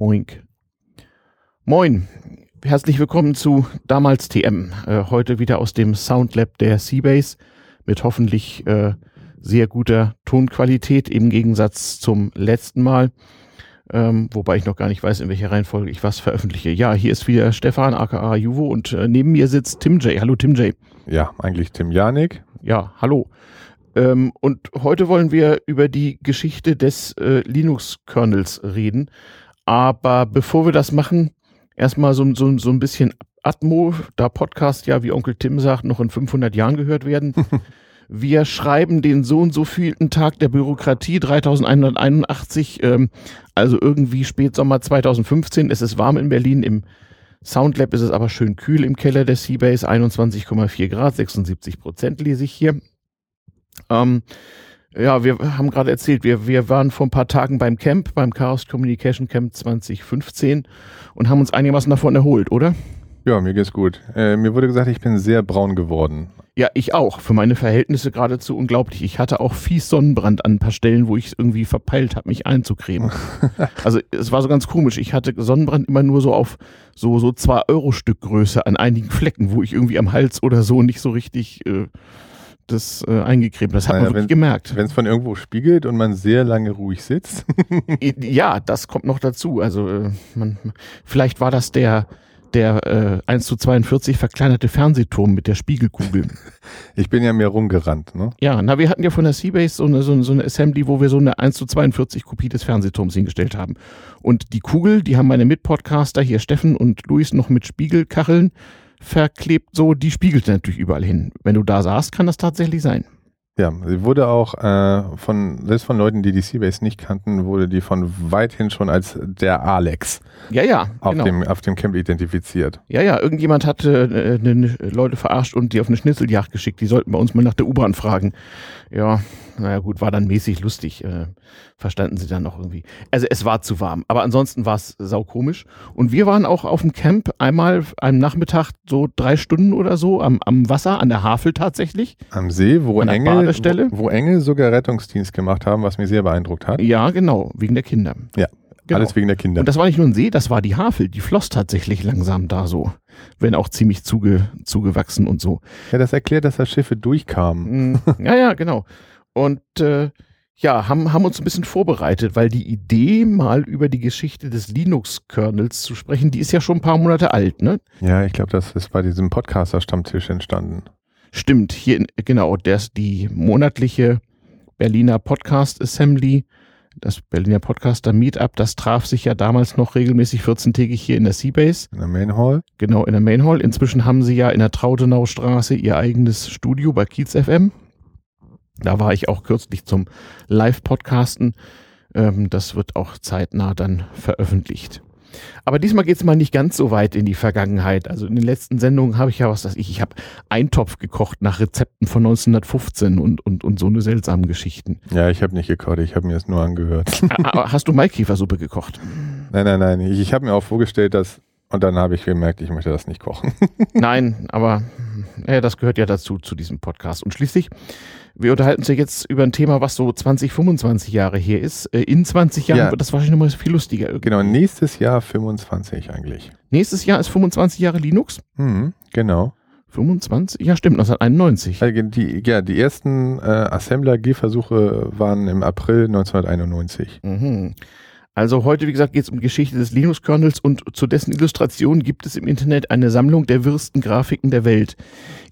Oink. Moin, herzlich willkommen zu damals TM. Äh, heute wieder aus dem Soundlab der Seabase mit hoffentlich äh, sehr guter Tonqualität im Gegensatz zum letzten Mal. Ähm, wobei ich noch gar nicht weiß, in welcher Reihenfolge ich was veröffentliche. Ja, hier ist wieder Stefan, aka Juvo, und äh, neben mir sitzt Tim J. Hallo Tim J. Ja, eigentlich Tim Janik. Ja, hallo. Ähm, und heute wollen wir über die Geschichte des äh, Linux-Kernels reden. Aber bevor wir das machen, erstmal so, so, so ein bisschen Atmo, da Podcast ja, wie Onkel Tim sagt, noch in 500 Jahren gehört werden. wir schreiben den so und so vielten Tag der Bürokratie 3181, ähm, also irgendwie Spätsommer 2015. Es ist warm in Berlin. Im Soundlab ist es aber schön kühl im Keller der Seabase, 21,4 Grad, 76 Prozent lese ich hier. Ähm, ja, wir haben gerade erzählt, wir, wir waren vor ein paar Tagen beim Camp, beim Chaos Communication Camp 2015 und haben uns einigermaßen davon erholt, oder? Ja, mir geht's gut. Äh, mir wurde gesagt, ich bin sehr braun geworden. Ja, ich auch. Für meine Verhältnisse geradezu unglaublich. Ich hatte auch fies Sonnenbrand an ein paar Stellen, wo ich irgendwie verpeilt habe, mich einzucremen. also es war so ganz komisch. Ich hatte Sonnenbrand immer nur so auf so so zwei Euro Stück Größe an einigen Flecken, wo ich irgendwie am Hals oder so nicht so richtig äh, das äh, eingecremt. Das hat naja, man wirklich wenn, gemerkt. Wenn es von irgendwo spiegelt und man sehr lange ruhig sitzt. ja, das kommt noch dazu. Also äh, man, vielleicht war das der der äh, 1 zu 42 verkleinerte Fernsehturm mit der Spiegelkugel. Ich bin ja mehr rumgerannt, ne? Ja, na, wir hatten ja von der Seabase so eine, so, so eine Assembly, wo wir so eine 1 zu 42 Kopie des Fernsehturms hingestellt haben. Und die Kugel, die haben meine Mitpodcaster hier Steffen und Luis noch mit Spiegelkacheln verklebt, so, die spiegelt natürlich überall hin. Wenn du da saßt, kann das tatsächlich sein. Ja, sie wurde auch äh, von, selbst von Leuten, die die Seabase nicht kannten, wurde die von weithin schon als der Alex ja, ja, auf, genau. dem, auf dem Camp identifiziert. Ja, ja, irgendjemand hatte äh, ne, Leute verarscht und die auf eine Schnitzeljagd geschickt. Die sollten bei uns mal nach der U-Bahn fragen. Ja, naja gut, war dann mäßig lustig. Äh, verstanden sie dann noch irgendwie. Also es war zu warm, aber ansonsten war es saukomisch. Und wir waren auch auf dem Camp einmal am Nachmittag so drei Stunden oder so am, am Wasser, an der Havel tatsächlich. Am See, wo Engel, wo, wo Engel sogar Rettungsdienst gemacht haben, was mich sehr beeindruckt hat. Ja, genau, wegen der Kinder. Ja. Genau. Alles wegen der Kinder. Und das war nicht nur ein See, das war die Havel. Die floss tatsächlich langsam da so. Wenn auch ziemlich zuge, zugewachsen und so. Ja, das erklärt, dass da Schiffe durchkamen. Mm, ja, ja, genau. Und äh, ja, haben, haben uns ein bisschen vorbereitet, weil die Idee, mal über die Geschichte des Linux-Kernels zu sprechen, die ist ja schon ein paar Monate alt, ne? Ja, ich glaube, das ist bei diesem Podcaster-Stammtisch entstanden. Stimmt, hier, genau, das, die monatliche Berliner Podcast Assembly, das Berliner Podcaster Meetup, das traf sich ja damals noch regelmäßig 14-tägig hier in der Seabase. In der Main Hall? Genau, in der Main Hall. Inzwischen haben sie ja in der Trautenaustraße ihr eigenes Studio bei Kiez FM. Da war ich auch kürzlich zum Live-Podcasten. Ähm, das wird auch zeitnah dann veröffentlicht. Aber diesmal geht es mal nicht ganz so weit in die Vergangenheit. Also in den letzten Sendungen habe ich ja was, dass ich, ich habe Eintopf gekocht nach Rezepten von 1915 und, und, und so eine seltsamen Geschichten. Ja, ich habe nicht gekocht, ich habe mir es nur angehört. Aber hast du Maikiefersuppe gekocht? Nein, nein, nein. Ich, ich habe mir auch vorgestellt, dass und dann habe ich gemerkt, ich möchte das nicht kochen. Nein, aber ja, das gehört ja dazu, zu diesem Podcast. Und schließlich, wir unterhalten uns ja jetzt über ein Thema, was so 20, 25 Jahre hier ist. Äh, in 20 Jahren ja. wird das wahrscheinlich nochmal viel lustiger. Irgendwie. Genau, nächstes Jahr 25 eigentlich. Nächstes Jahr ist 25 Jahre Linux? Mhm, genau. 25? Ja, stimmt, 1991. Also die, ja, die ersten äh, Assembler-G-Versuche waren im April 1991. Mhm. Also heute, wie gesagt, geht es um die Geschichte des Linux-Kernels und zu dessen Illustration gibt es im Internet eine Sammlung der wirsten Grafiken der Welt.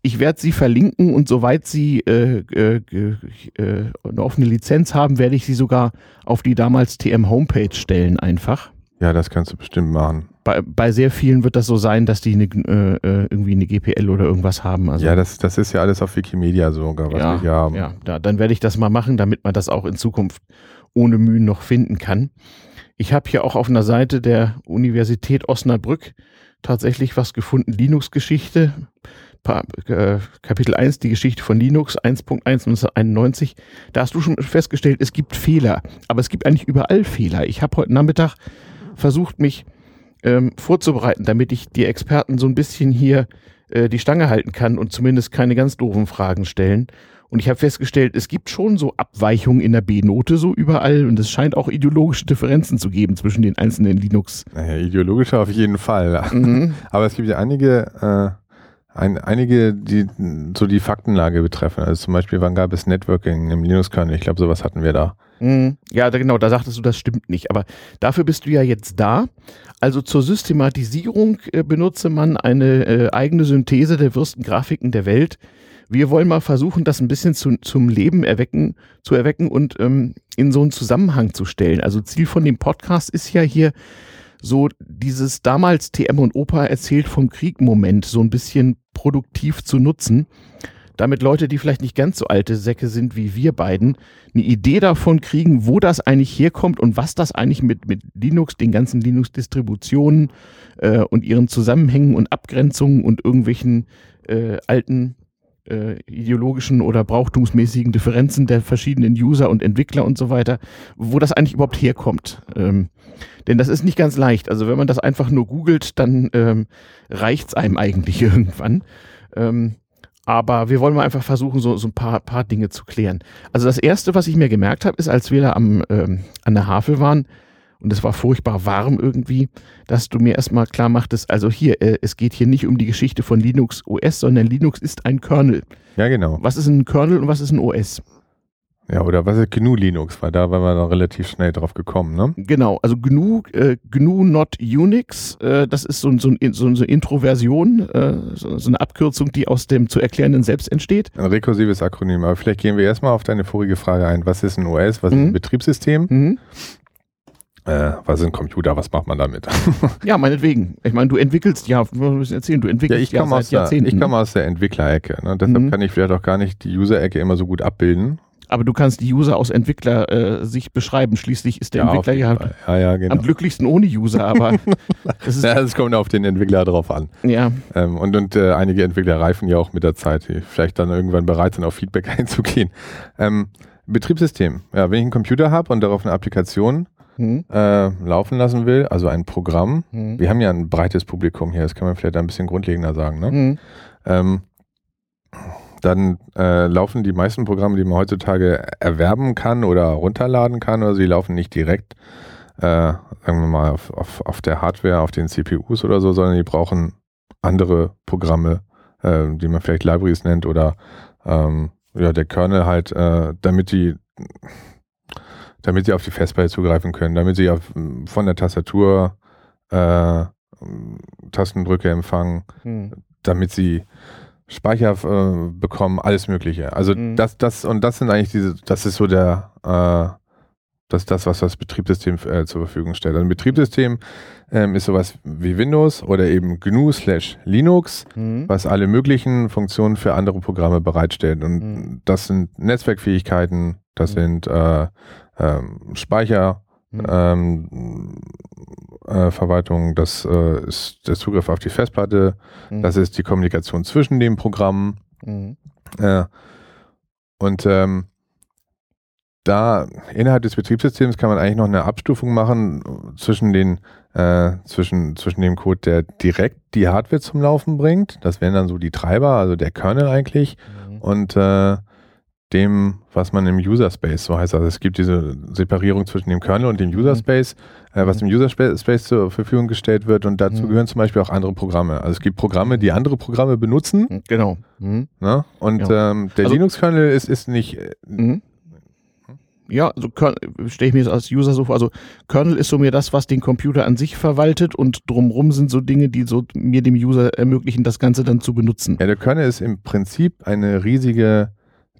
Ich werde sie verlinken und soweit sie äh, äh, äh, eine offene Lizenz haben, werde ich sie sogar auf die damals TM Homepage stellen einfach. Ja, das kannst du bestimmt machen. Bei, bei sehr vielen wird das so sein, dass die eine, äh, äh, irgendwie eine GPL oder irgendwas haben. Also, ja, das, das ist ja alles auf Wikimedia sogar, was ja, wir hier haben. Ja, da, dann werde ich das mal machen, damit man das auch in Zukunft ohne Mühen noch finden kann. Ich habe hier auch auf einer Seite der Universität Osnabrück tatsächlich was gefunden, Linux-Geschichte. Äh, Kapitel 1, die Geschichte von Linux 1.1 1991. Da hast du schon festgestellt, es gibt Fehler, aber es gibt eigentlich überall Fehler. Ich habe heute Nachmittag versucht, mich ähm, vorzubereiten, damit ich die Experten so ein bisschen hier äh, die Stange halten kann und zumindest keine ganz doofen Fragen stellen. Und ich habe festgestellt, es gibt schon so Abweichungen in der B-Note so überall und es scheint auch ideologische Differenzen zu geben zwischen den einzelnen Linux. Naja, ideologischer auf jeden Fall. Mhm. Aber es gibt ja einige, äh, ein, einige, die so die Faktenlage betreffen. Also zum Beispiel, wann gab es Networking im Linux-Kernel? Ich glaube, sowas hatten wir da. Mhm. Ja, genau, da sagtest du, das stimmt nicht. Aber dafür bist du ja jetzt da. Also zur Systematisierung äh, benutze man eine äh, eigene Synthese der wirsten Grafiken der Welt. Wir wollen mal versuchen, das ein bisschen zu, zum Leben erwecken, zu erwecken und ähm, in so einen Zusammenhang zu stellen. Also Ziel von dem Podcast ist ja hier so dieses damals TM und Opa erzählt vom Krieg-Moment so ein bisschen produktiv zu nutzen damit Leute, die vielleicht nicht ganz so alte Säcke sind wie wir beiden, eine Idee davon kriegen, wo das eigentlich herkommt und was das eigentlich mit, mit Linux, den ganzen Linux-Distributionen äh, und ihren Zusammenhängen und Abgrenzungen und irgendwelchen äh, alten äh, ideologischen oder brauchtumsmäßigen Differenzen der verschiedenen User und Entwickler und so weiter, wo das eigentlich überhaupt herkommt. Ähm, denn das ist nicht ganz leicht. Also wenn man das einfach nur googelt, dann ähm, reicht es einem eigentlich irgendwann. Ähm, aber wir wollen mal einfach versuchen, so, so ein paar, paar Dinge zu klären. Also das Erste, was ich mir gemerkt habe, ist, als wir da am, ähm, an der Havel waren, und es war furchtbar warm irgendwie, dass du mir erstmal klar machtest, also hier, äh, es geht hier nicht um die Geschichte von Linux OS, sondern Linux ist ein Kernel. Ja, genau. Was ist ein Kernel und was ist ein OS? Ja, oder was ist GNU Linux? Weil da waren wir dann relativ schnell drauf gekommen, ne? Genau, also GNU, äh, GNU Not Unix, äh, das ist so, so, ein, so eine Introversion, äh, so, so, eine Abkürzung, die aus dem zu erklärenden selbst entsteht. Ein rekursives Akronym, aber vielleicht gehen wir erstmal auf deine vorige Frage ein. Was ist ein OS? Was mhm. ist ein mhm. Betriebssystem? Mhm. Äh, was ist ein Computer? Was macht man damit? ja, meinetwegen. Ich meine, du entwickelst, ja, wir müssen erzählen, du entwickelst ja, ich ja seit Jahrzehnten. ich komme aus der Entwicklerecke. Ne? Deshalb mhm. kann ich vielleicht auch gar nicht die User-Ecke immer so gut abbilden. Aber du kannst die User aus Entwickler äh, sich beschreiben. Schließlich ist der ja, Entwickler ja, ja, ja genau. am glücklichsten ohne User, aber ist ja, das kommt auf den Entwickler drauf an. Ja. Ähm, und und äh, einige Entwickler reifen ja auch mit der Zeit, die vielleicht dann irgendwann bereit sind, auf Feedback einzugehen. Ähm, Betriebssystem. Ja, wenn ich einen Computer habe und darauf eine Applikation hm. äh, laufen lassen will, also ein Programm. Hm. Wir haben ja ein breites Publikum hier, das kann man vielleicht ein bisschen grundlegender sagen. Ne? Hm. Ähm, dann äh, laufen die meisten Programme, die man heutzutage erwerben kann oder runterladen kann, oder sie laufen nicht direkt, äh, sagen wir mal, auf, auf, auf der Hardware, auf den CPUs oder so, sondern die brauchen andere Programme, äh, die man vielleicht Libraries nennt oder ähm, ja, der Kernel halt, äh, damit die damit sie auf die Festplatte zugreifen können, damit sie auf, von der Tastatur äh, Tastendrücke empfangen, hm. damit sie Speicher äh, bekommen, alles Mögliche. Also mhm. das, das und das sind eigentlich diese, das ist so der, äh, das ist das, was das Betriebssystem äh, zur Verfügung stellt. Also ein Betriebssystem ähm, ist sowas wie Windows oder eben GNU slash Linux, mhm. was alle möglichen Funktionen für andere Programme bereitstellt. Und mhm. das sind Netzwerkfähigkeiten, das mhm. sind äh, ähm, Speicher, mhm. ähm, äh, Verwaltung, das äh, ist der Zugriff auf die Festplatte, mhm. das ist die Kommunikation zwischen den Programmen. Mhm. Äh, und ähm, da innerhalb des Betriebssystems kann man eigentlich noch eine Abstufung machen zwischen den äh, zwischen, zwischen dem Code, der direkt die Hardware zum Laufen bringt. Das wären dann so die Treiber, also der Kernel eigentlich. Mhm. Und äh, dem, was man im User Space so heißt. Also es gibt diese Separierung zwischen dem Kernel und dem User mhm. Space, mhm. äh, was dem User Space zur Verfügung gestellt wird und dazu mhm. gehören zum Beispiel auch andere Programme. Also es gibt Programme, die andere Programme benutzen. Mhm, genau. Mhm. Na? Und ja. ähm, der also, Linux-Kernel ist, ist nicht. Äh, mhm. ja, also stelle ich mir das als User so vor. Also Kernel ist so mir das, was den Computer an sich verwaltet und drumrum sind so Dinge, die so mir dem User ermöglichen, das Ganze dann zu benutzen. Ja, der Kernel ist im Prinzip eine riesige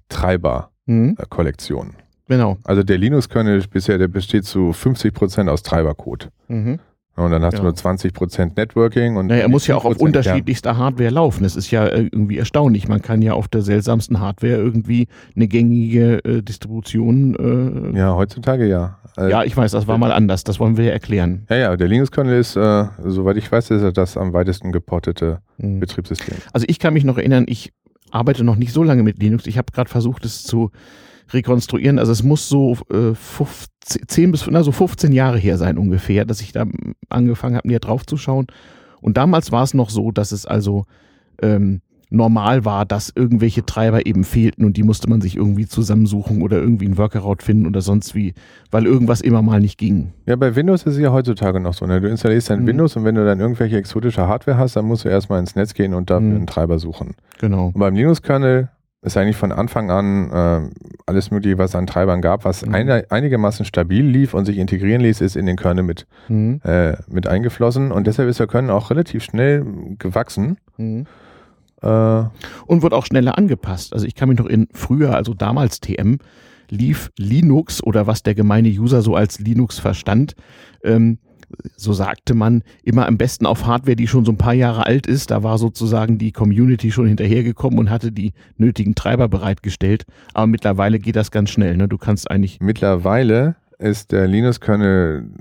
Treiber-Kollektion. Mhm. Genau. Also der Linux-Kernel bisher, der besteht zu 50 Prozent aus Treibercode. Mhm. Und dann hast ja. du nur 20 Prozent Networking. Und naja, er muss ja auch auf unterschiedlichster. Hardware laufen. Das ist ja äh, irgendwie erstaunlich. Man kann ja auf der seltsamsten Hardware irgendwie eine gängige äh, Distribution. Äh, ja, heutzutage ja. Äh, ja, ich weiß, das war mal anders. Das wollen wir ja erklären. Ja, ja, der Linux-Kernel ist, äh, soweit ich weiß, ist er das am weitesten geportete mhm. Betriebssystem. Also ich kann mich noch erinnern, ich arbeite noch nicht so lange mit Linux. Ich habe gerade versucht, es zu rekonstruieren. Also es muss so äh, 15, 10 bis na, so 15 Jahre her sein ungefähr, dass ich da angefangen habe, mir drauf zu schauen. Und damals war es noch so, dass es also ähm, normal war, dass irgendwelche Treiber eben fehlten und die musste man sich irgendwie zusammensuchen oder irgendwie einen Workaround finden oder sonst wie, weil irgendwas immer mal nicht ging. Ja, bei Windows ist es ja heutzutage noch so. Ne? Du installierst dein mhm. Windows und wenn du dann irgendwelche exotische Hardware hast, dann musst du erstmal ins Netz gehen und dafür mhm. einen Treiber suchen. Genau. Und beim Linux-Kernel ist eigentlich von Anfang an äh, alles mögliche, was es an Treibern gab, was mhm. eine, einigermaßen stabil lief und sich integrieren ließ, ist in den Kernel mit, mhm. äh, mit eingeflossen. Und deshalb ist der Kernel auch relativ schnell gewachsen. Äh, und wird auch schneller angepasst. Also ich kann mich noch in früher, also damals TM, lief Linux oder was der gemeine User so als Linux verstand, ähm, so sagte man, immer am besten auf Hardware, die schon so ein paar Jahre alt ist. Da war sozusagen die Community schon hinterhergekommen und hatte die nötigen Treiber bereitgestellt. Aber mittlerweile geht das ganz schnell. Ne? Du kannst eigentlich. Mittlerweile ist der Linux-Kernel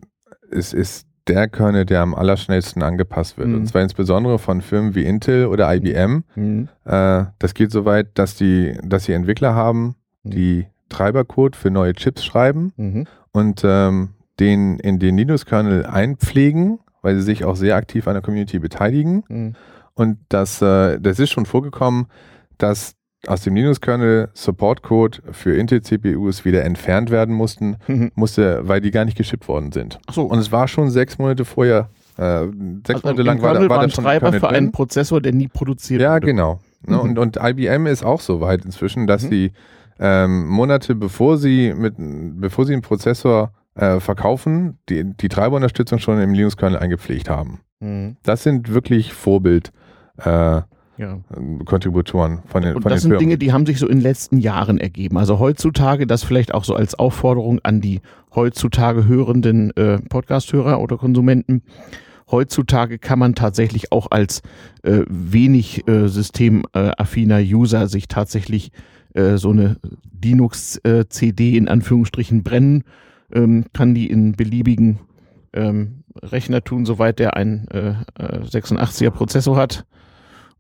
ist, ist der Kernel, der am allerschnellsten angepasst wird. Mhm. Und zwar insbesondere von Firmen wie Intel oder IBM. Mhm. Äh, das geht so weit, dass die, dass sie Entwickler haben, mhm. die Treibercode für neue Chips schreiben mhm. und ähm, den in den Linux-Kernel einpflegen, weil sie sich auch sehr aktiv an der Community beteiligen. Mhm. Und das, äh, das ist schon vorgekommen, dass aus dem Linux-Kernel Support-Code für Intel-CPUs wieder entfernt werden mussten, mhm. musste, weil die gar nicht geschippt worden sind. Ach so. Und es war schon sechs Monate vorher, äh, sechs also Monate lang war, war, war da schon Treiber für einen Prozessor, der nie produziert ja, wurde. Ja, genau. Ne, mhm. Und, und IBM ist auch so weit inzwischen, dass mhm. die ähm, Monate bevor sie mit, bevor sie einen Prozessor äh, verkaufen, die, die Treiberunterstützung schon im Linux-Kernel eingepflegt haben. Mhm. Das sind wirklich Vorbild. Äh, ja. Kontributoren von den, und von das den sind Dinge, die haben sich so in den letzten Jahren ergeben. Also heutzutage, das vielleicht auch so als Aufforderung an die heutzutage hörenden äh, Podcast-Hörer oder Konsumenten. Heutzutage kann man tatsächlich auch als äh, wenig äh, systemaffiner User sich tatsächlich äh, so eine Linux-CD äh, in Anführungsstrichen brennen, ähm, kann die in beliebigen ähm, Rechner tun, soweit der einen äh, 86er Prozessor hat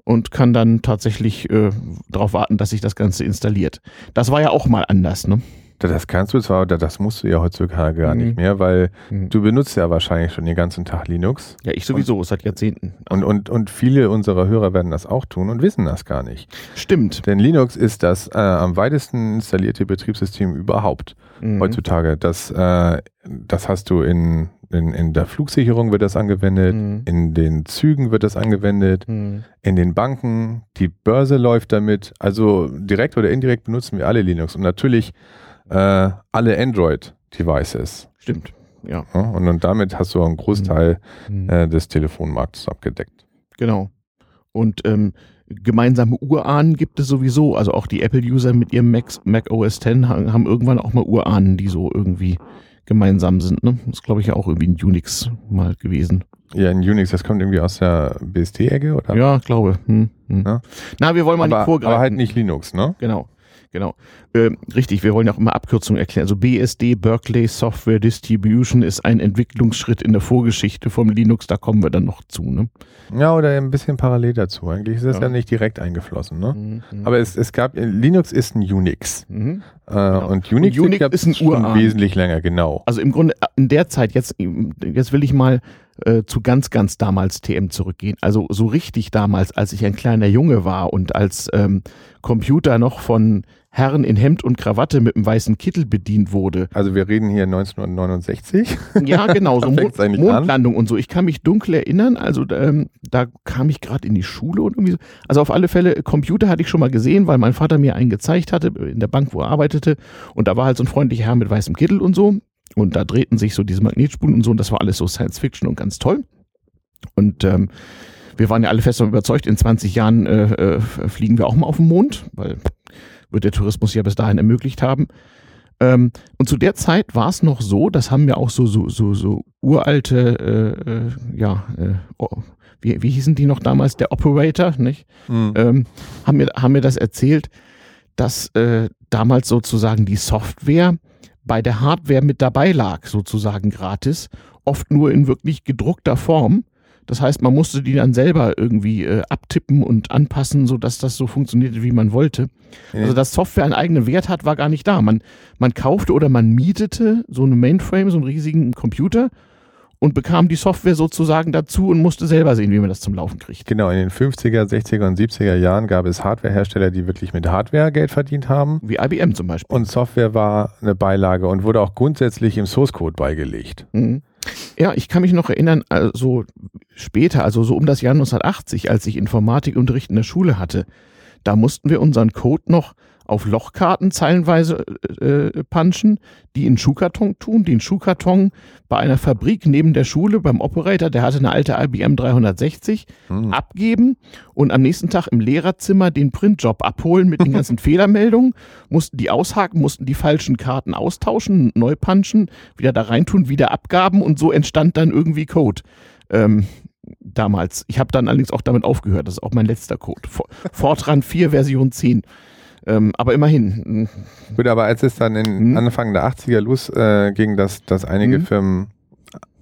und kann dann tatsächlich äh, darauf warten, dass sich das Ganze installiert. Das war ja auch mal anders, ne? Das kannst du zwar, das musst du ja heutzutage gar mhm. nicht mehr, weil mhm. du benutzt ja wahrscheinlich schon den ganzen Tag Linux. Ja, ich sowieso, und, seit Jahrzehnten. Und, und, und viele unserer Hörer werden das auch tun und wissen das gar nicht. Stimmt. Denn Linux ist das äh, am weitesten installierte Betriebssystem überhaupt mhm. heutzutage. Das, äh, das hast du in in, in der Flugsicherung wird das angewendet, mhm. in den Zügen wird das angewendet, mhm. in den Banken, die Börse läuft damit. Also direkt oder indirekt benutzen wir alle Linux und natürlich äh, alle Android-Devices. Stimmt, ja. ja. und, und damit hast du einen Großteil mhm. äh, des Telefonmarktes abgedeckt. Genau. Und ähm, gemeinsame Urahnen gibt es sowieso. Also auch die Apple-User mit ihrem Mac, Mac OS X haben irgendwann auch mal Urahnen, die so irgendwie gemeinsam sind. Ne? Das ist, glaube ich, ja auch irgendwie ein Unix mal gewesen. Ja, ein Unix, das kommt irgendwie aus der BSD-Ecke, oder? Ja, glaube. Hm, hm. Ja? Na, wir wollen mal aber, nicht vorgreifen. Aber halt nicht Linux, ne? Genau. Genau. Äh, richtig, wir wollen ja auch immer Abkürzungen erklären. Also BSD, Berkeley Software Distribution, ist ein Entwicklungsschritt in der Vorgeschichte vom Linux, da kommen wir dann noch zu. Ne? Ja, oder ein bisschen parallel dazu. Eigentlich ist das ja, ja nicht direkt eingeflossen. Ne? Mhm. mhm. Aber es, es gab, Linux ist ein Unix. Mhm. Äh, genau. Und Unix, und Unix ist ein Urahn. wesentlich länger, genau. Also im Grunde in der Zeit, jetzt, jetzt will ich mal äh, zu ganz, ganz damals TM zurückgehen. Also so richtig damals, als ich ein kleiner Junge war und als ähm, Computer noch von Herren in Hemd und Krawatte mit einem weißen Kittel bedient wurde. Also wir reden hier 1969. Ja, genau, so Mond, Mondlandung an. und so. Ich kann mich dunkel erinnern, also ähm, da kam ich gerade in die Schule und irgendwie so. Also auf alle Fälle, Computer hatte ich schon mal gesehen, weil mein Vater mir einen gezeigt hatte in der Bank, wo er arbeitete. Und da war halt so ein freundlicher Herr mit weißem Kittel und so. Und da drehten sich so diese Magnetspulen und so. Und das war alles so Science Fiction und ganz toll. Und ähm, wir waren ja alle fest überzeugt, in 20 Jahren äh, äh, fliegen wir auch mal auf den Mond, weil wird der Tourismus ja bis dahin ermöglicht haben. Ähm, und zu der Zeit war es noch so, das haben wir auch so, so, so, so uralte, äh, äh, ja, äh, oh, wie, wie hießen die noch damals, der Operator, nicht? Mhm. Ähm, haben, mir, haben mir das erzählt, dass äh, damals sozusagen die Software bei der Hardware mit dabei lag, sozusagen gratis, oft nur in wirklich gedruckter Form das heißt, man musste die dann selber irgendwie äh, abtippen und anpassen, sodass das so funktionierte, wie man wollte. Ja. Also, dass Software einen eigenen Wert hat, war gar nicht da. Man, man kaufte oder man mietete so eine Mainframe, so einen riesigen Computer und bekam die Software sozusagen dazu und musste selber sehen, wie man das zum Laufen kriegt. Genau, in den 50er, 60er und 70er Jahren gab es Hardwarehersteller, die wirklich mit Hardware Geld verdient haben. Wie IBM zum Beispiel. Und Software war eine Beilage und wurde auch grundsätzlich im Source Code beigelegt. Mhm. Ja, ich kann mich noch erinnern, also später, also so um das Jahr 1980, als ich Informatikunterricht in der Schule hatte, da mussten wir unseren Code noch auf Lochkarten zeilenweise äh, äh, punchen, die in Schuhkarton tun, den Schuhkarton bei einer Fabrik neben der Schule beim Operator, der hatte eine alte IBM 360, mhm. abgeben und am nächsten Tag im Lehrerzimmer den Printjob abholen mit den ganzen Fehlermeldungen, mussten die aushaken, mussten die falschen Karten austauschen, neu punchen, wieder da reintun, wieder abgaben und so entstand dann irgendwie Code. Ähm, damals. Ich habe dann allerdings auch damit aufgehört. Das ist auch mein letzter Code. Fortran 4 Version 10. Ähm, aber immerhin. Gut, aber als es dann in hm? Anfang der 80er los äh, dass, dass einige hm? Firmen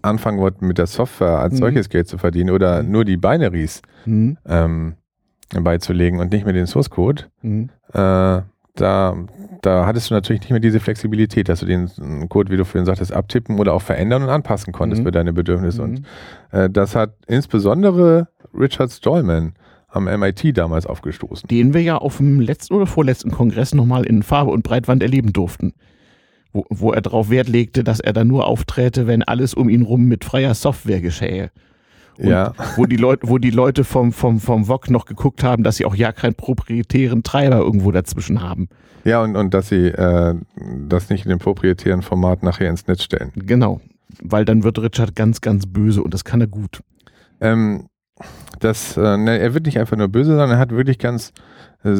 anfangen wollten, mit der Software als hm? solches Geld zu verdienen oder hm? nur die Binaries hm? ähm, beizulegen und nicht mehr den Source Code, hm? äh, da, da hattest du natürlich nicht mehr diese Flexibilität, dass du den Code, wie du vorhin sagtest, abtippen oder auch verändern und anpassen konntest mhm. für deine Bedürfnisse. Mhm. Und äh, das hat insbesondere Richard Stallman am MIT damals aufgestoßen. Den wir ja auf dem letzten oder vorletzten Kongress nochmal in Farbe und Breitwand erleben durften. Wo, wo er darauf Wert legte, dass er da nur aufträte, wenn alles um ihn rum mit freier Software geschähe. Und ja. wo die Leute, wo die Leute vom, vom, vom VOG noch geguckt haben, dass sie auch ja keinen proprietären Treiber irgendwo dazwischen haben. Ja, und, und dass sie äh, das nicht in dem proprietären Format nachher ins Netz stellen. Genau. Weil dann wird Richard ganz, ganz böse und das kann er gut. Ähm, das, äh, ne, er wird nicht einfach nur böse, sondern er hat wirklich ganz, äh,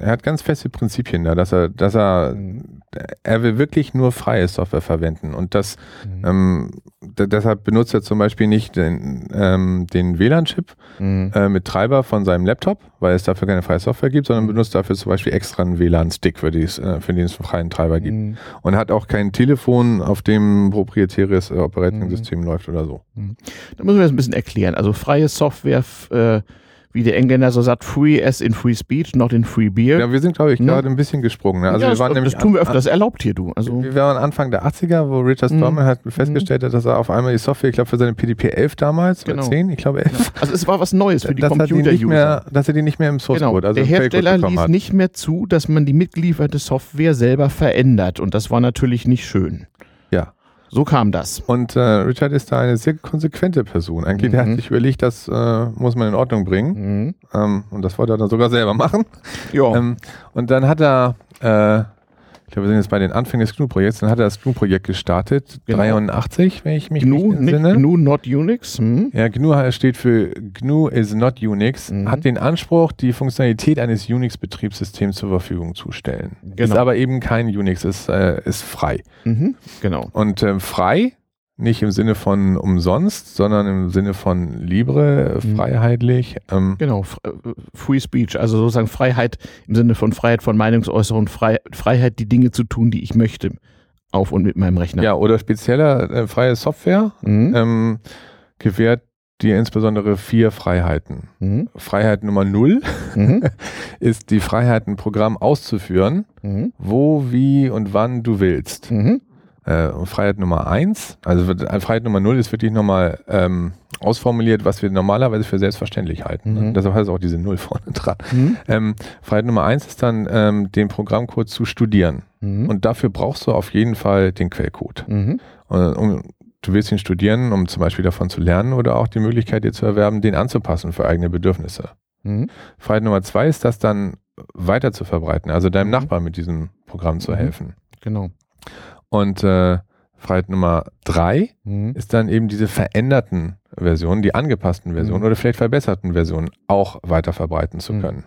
er hat ganz feste Prinzipien da, dass er, dass er, mhm. Er will wirklich nur freie Software verwenden und das, mhm. ähm, deshalb benutzt er zum Beispiel nicht den, ähm, den WLAN-Chip mhm. äh, mit Treiber von seinem Laptop, weil es dafür keine freie Software gibt, sondern mhm. benutzt dafür zum Beispiel extra einen WLAN-Stick, für, äh, für den es einen freien Treiber gibt. Mhm. Und hat auch kein Telefon, auf dem proprietäres äh, Operating-System mhm. läuft oder so. Da müssen wir das ein bisschen erklären. Also freie Software äh, wie der Engländer so sagt, free as in free speech, not in free beer. Ja, wir sind, glaube ich, ne? gerade ein bisschen gesprungen. Ne? Also ja, wir waren das, nämlich das tun wir öfters, erlaubt hier, du. Also wir waren Anfang der 80er, wo Richard mhm. Stallman mhm. halt festgestellt hat, dass er auf einmal die Software, ich glaube für seine PDP 11 damals, genau. oder 10, ich glaube 11. Ja. Also es war was Neues für die Computer-User. Dass er die nicht mehr im Source Code, genau. also Der Hersteller ließ hat. nicht mehr zu, dass man die mitgelieferte Software selber verändert und das war natürlich nicht schön. So kam das. Und äh, Richard ist da eine sehr konsequente Person. Eigentlich, mhm. der hat mhm. sich überlegt, das äh, muss man in Ordnung bringen. Mhm. Ähm, und das wollte er dann sogar selber machen. Ja. Ähm, und dann hat er äh, glaube, wir sind jetzt bei den Anfängen des GNU-Projekts. Dann hat er das GNU-Projekt gestartet, genau. 83, wenn ich mich GNU, nicht entsinne. GNU Not Unix. Hm. Ja, GNU steht für GNU is not Unix, mhm. hat den Anspruch, die Funktionalität eines Unix-Betriebssystems zur Verfügung zu stellen. Genau. Ist aber eben kein Unix, ist, äh, ist frei. Mhm. Genau. Und äh, frei nicht im Sinne von umsonst, sondern im Sinne von libre, mhm. freiheitlich. Ähm. Genau, äh, Free Speech, also sozusagen Freiheit im Sinne von Freiheit von Meinungsäußerung, Frei, Freiheit, die Dinge zu tun, die ich möchte, auf und mit meinem Rechner. Ja, oder spezieller äh, freie Software mhm. ähm, gewährt dir insbesondere vier Freiheiten. Mhm. Freiheit Nummer null mhm. ist die Freiheit, ein Programm auszuführen, mhm. wo, wie und wann du willst. Äh, Freiheit Nummer eins, also äh, Freiheit Nummer null ist wirklich nochmal ähm, ausformuliert, was wir normalerweise für selbstverständlich halten. Ne? Mhm. Deshalb heißt auch diese Null vorne dran. Mhm. Ähm, Freiheit Nummer eins ist dann, ähm, den Programmcode zu studieren. Mhm. Und dafür brauchst du auf jeden Fall den Quellcode. Mhm. Und, um, du willst ihn studieren, um zum Beispiel davon zu lernen oder auch die Möglichkeit dir zu erwerben, den anzupassen für eigene Bedürfnisse. Mhm. Freiheit Nummer zwei ist das dann weiter zu verbreiten, also deinem mhm. Nachbarn mit diesem Programm zu helfen. Genau. Und äh, Freiheit Nummer drei mhm. ist dann eben diese veränderten Versionen, die angepassten Versionen mhm. oder vielleicht verbesserten Versionen auch weiter verbreiten zu mhm. können.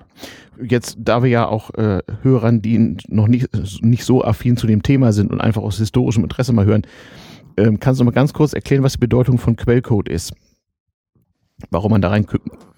Jetzt, da wir ja auch äh, Hörern, die noch nicht, nicht so affin zu dem Thema sind und einfach aus historischem Interesse mal hören, ähm, kannst du mal ganz kurz erklären, was die Bedeutung von Quellcode ist? Warum man da rein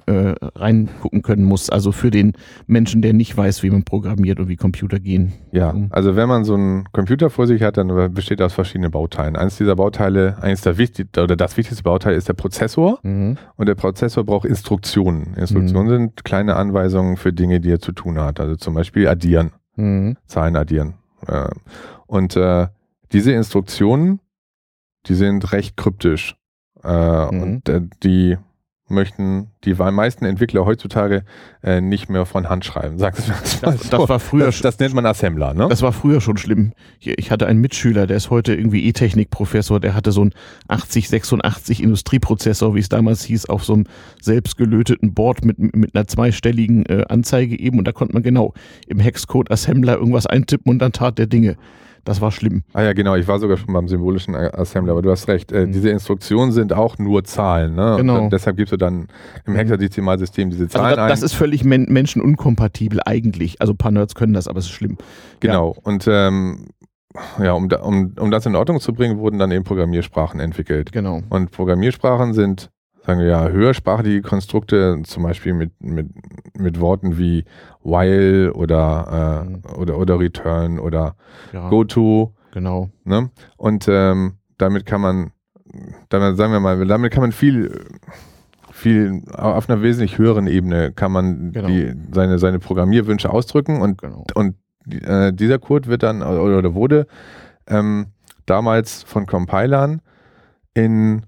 äh, reingucken können muss. Also für den Menschen, der nicht weiß, wie man programmiert und wie Computer gehen. Ja, also wenn man so einen Computer vor sich hat, dann besteht er aus verschiedenen Bauteilen. Eines dieser Bauteile, eines der wichtigsten oder das wichtigste Bauteil ist der Prozessor. Mhm. Und der Prozessor braucht Instruktionen. Instruktionen mhm. sind kleine Anweisungen für Dinge, die er zu tun hat. Also zum Beispiel addieren, mhm. Zahlen addieren. Und äh, diese Instruktionen, die sind recht kryptisch. Äh, mhm. Und äh, die möchten die meisten Entwickler heutzutage äh, nicht mehr von Hand schreiben. Sagst du das, das, das war früher das, das, nennt man Assembler, ne? Das war früher schon schlimm. Ich hatte einen Mitschüler, der ist heute irgendwie E-Technik-Professor, der hatte so einen 8086 Industrieprozessor, wie es damals hieß, auf so einem selbstgelöteten Board mit, mit einer zweistelligen äh, Anzeige eben und da konnte man genau im Hexcode Assembler irgendwas eintippen und dann tat der Dinge. Das war schlimm. Ah ja, genau. Ich war sogar schon beim symbolischen Assembler, aber du hast recht. Äh, mhm. Diese Instruktionen sind auch nur Zahlen. Ne? Genau. Und deshalb gibst du dann im Hexadezimalsystem diese also Zahlen also das, das ist völlig men menschenunkompatibel eigentlich. Also ein paar Nerds können das, aber es ist schlimm. Genau. Ja. Und ähm, ja, um, um, um das in Ordnung zu bringen, wurden dann eben Programmiersprachen entwickelt. Genau. Und Programmiersprachen sind sagen wir ja, höhersprachliche Konstrukte, zum Beispiel mit, mit, mit Worten wie while oder, äh, mhm. oder, oder return oder ja, goto. Genau. Ne? Und ähm, damit kann man, damit, sagen wir mal, damit kann man viel, viel auf einer wesentlich höheren Ebene kann man genau. die, seine, seine Programmierwünsche ausdrücken und, genau. und äh, dieser Code wird dann oder wurde ähm, damals von Compilern in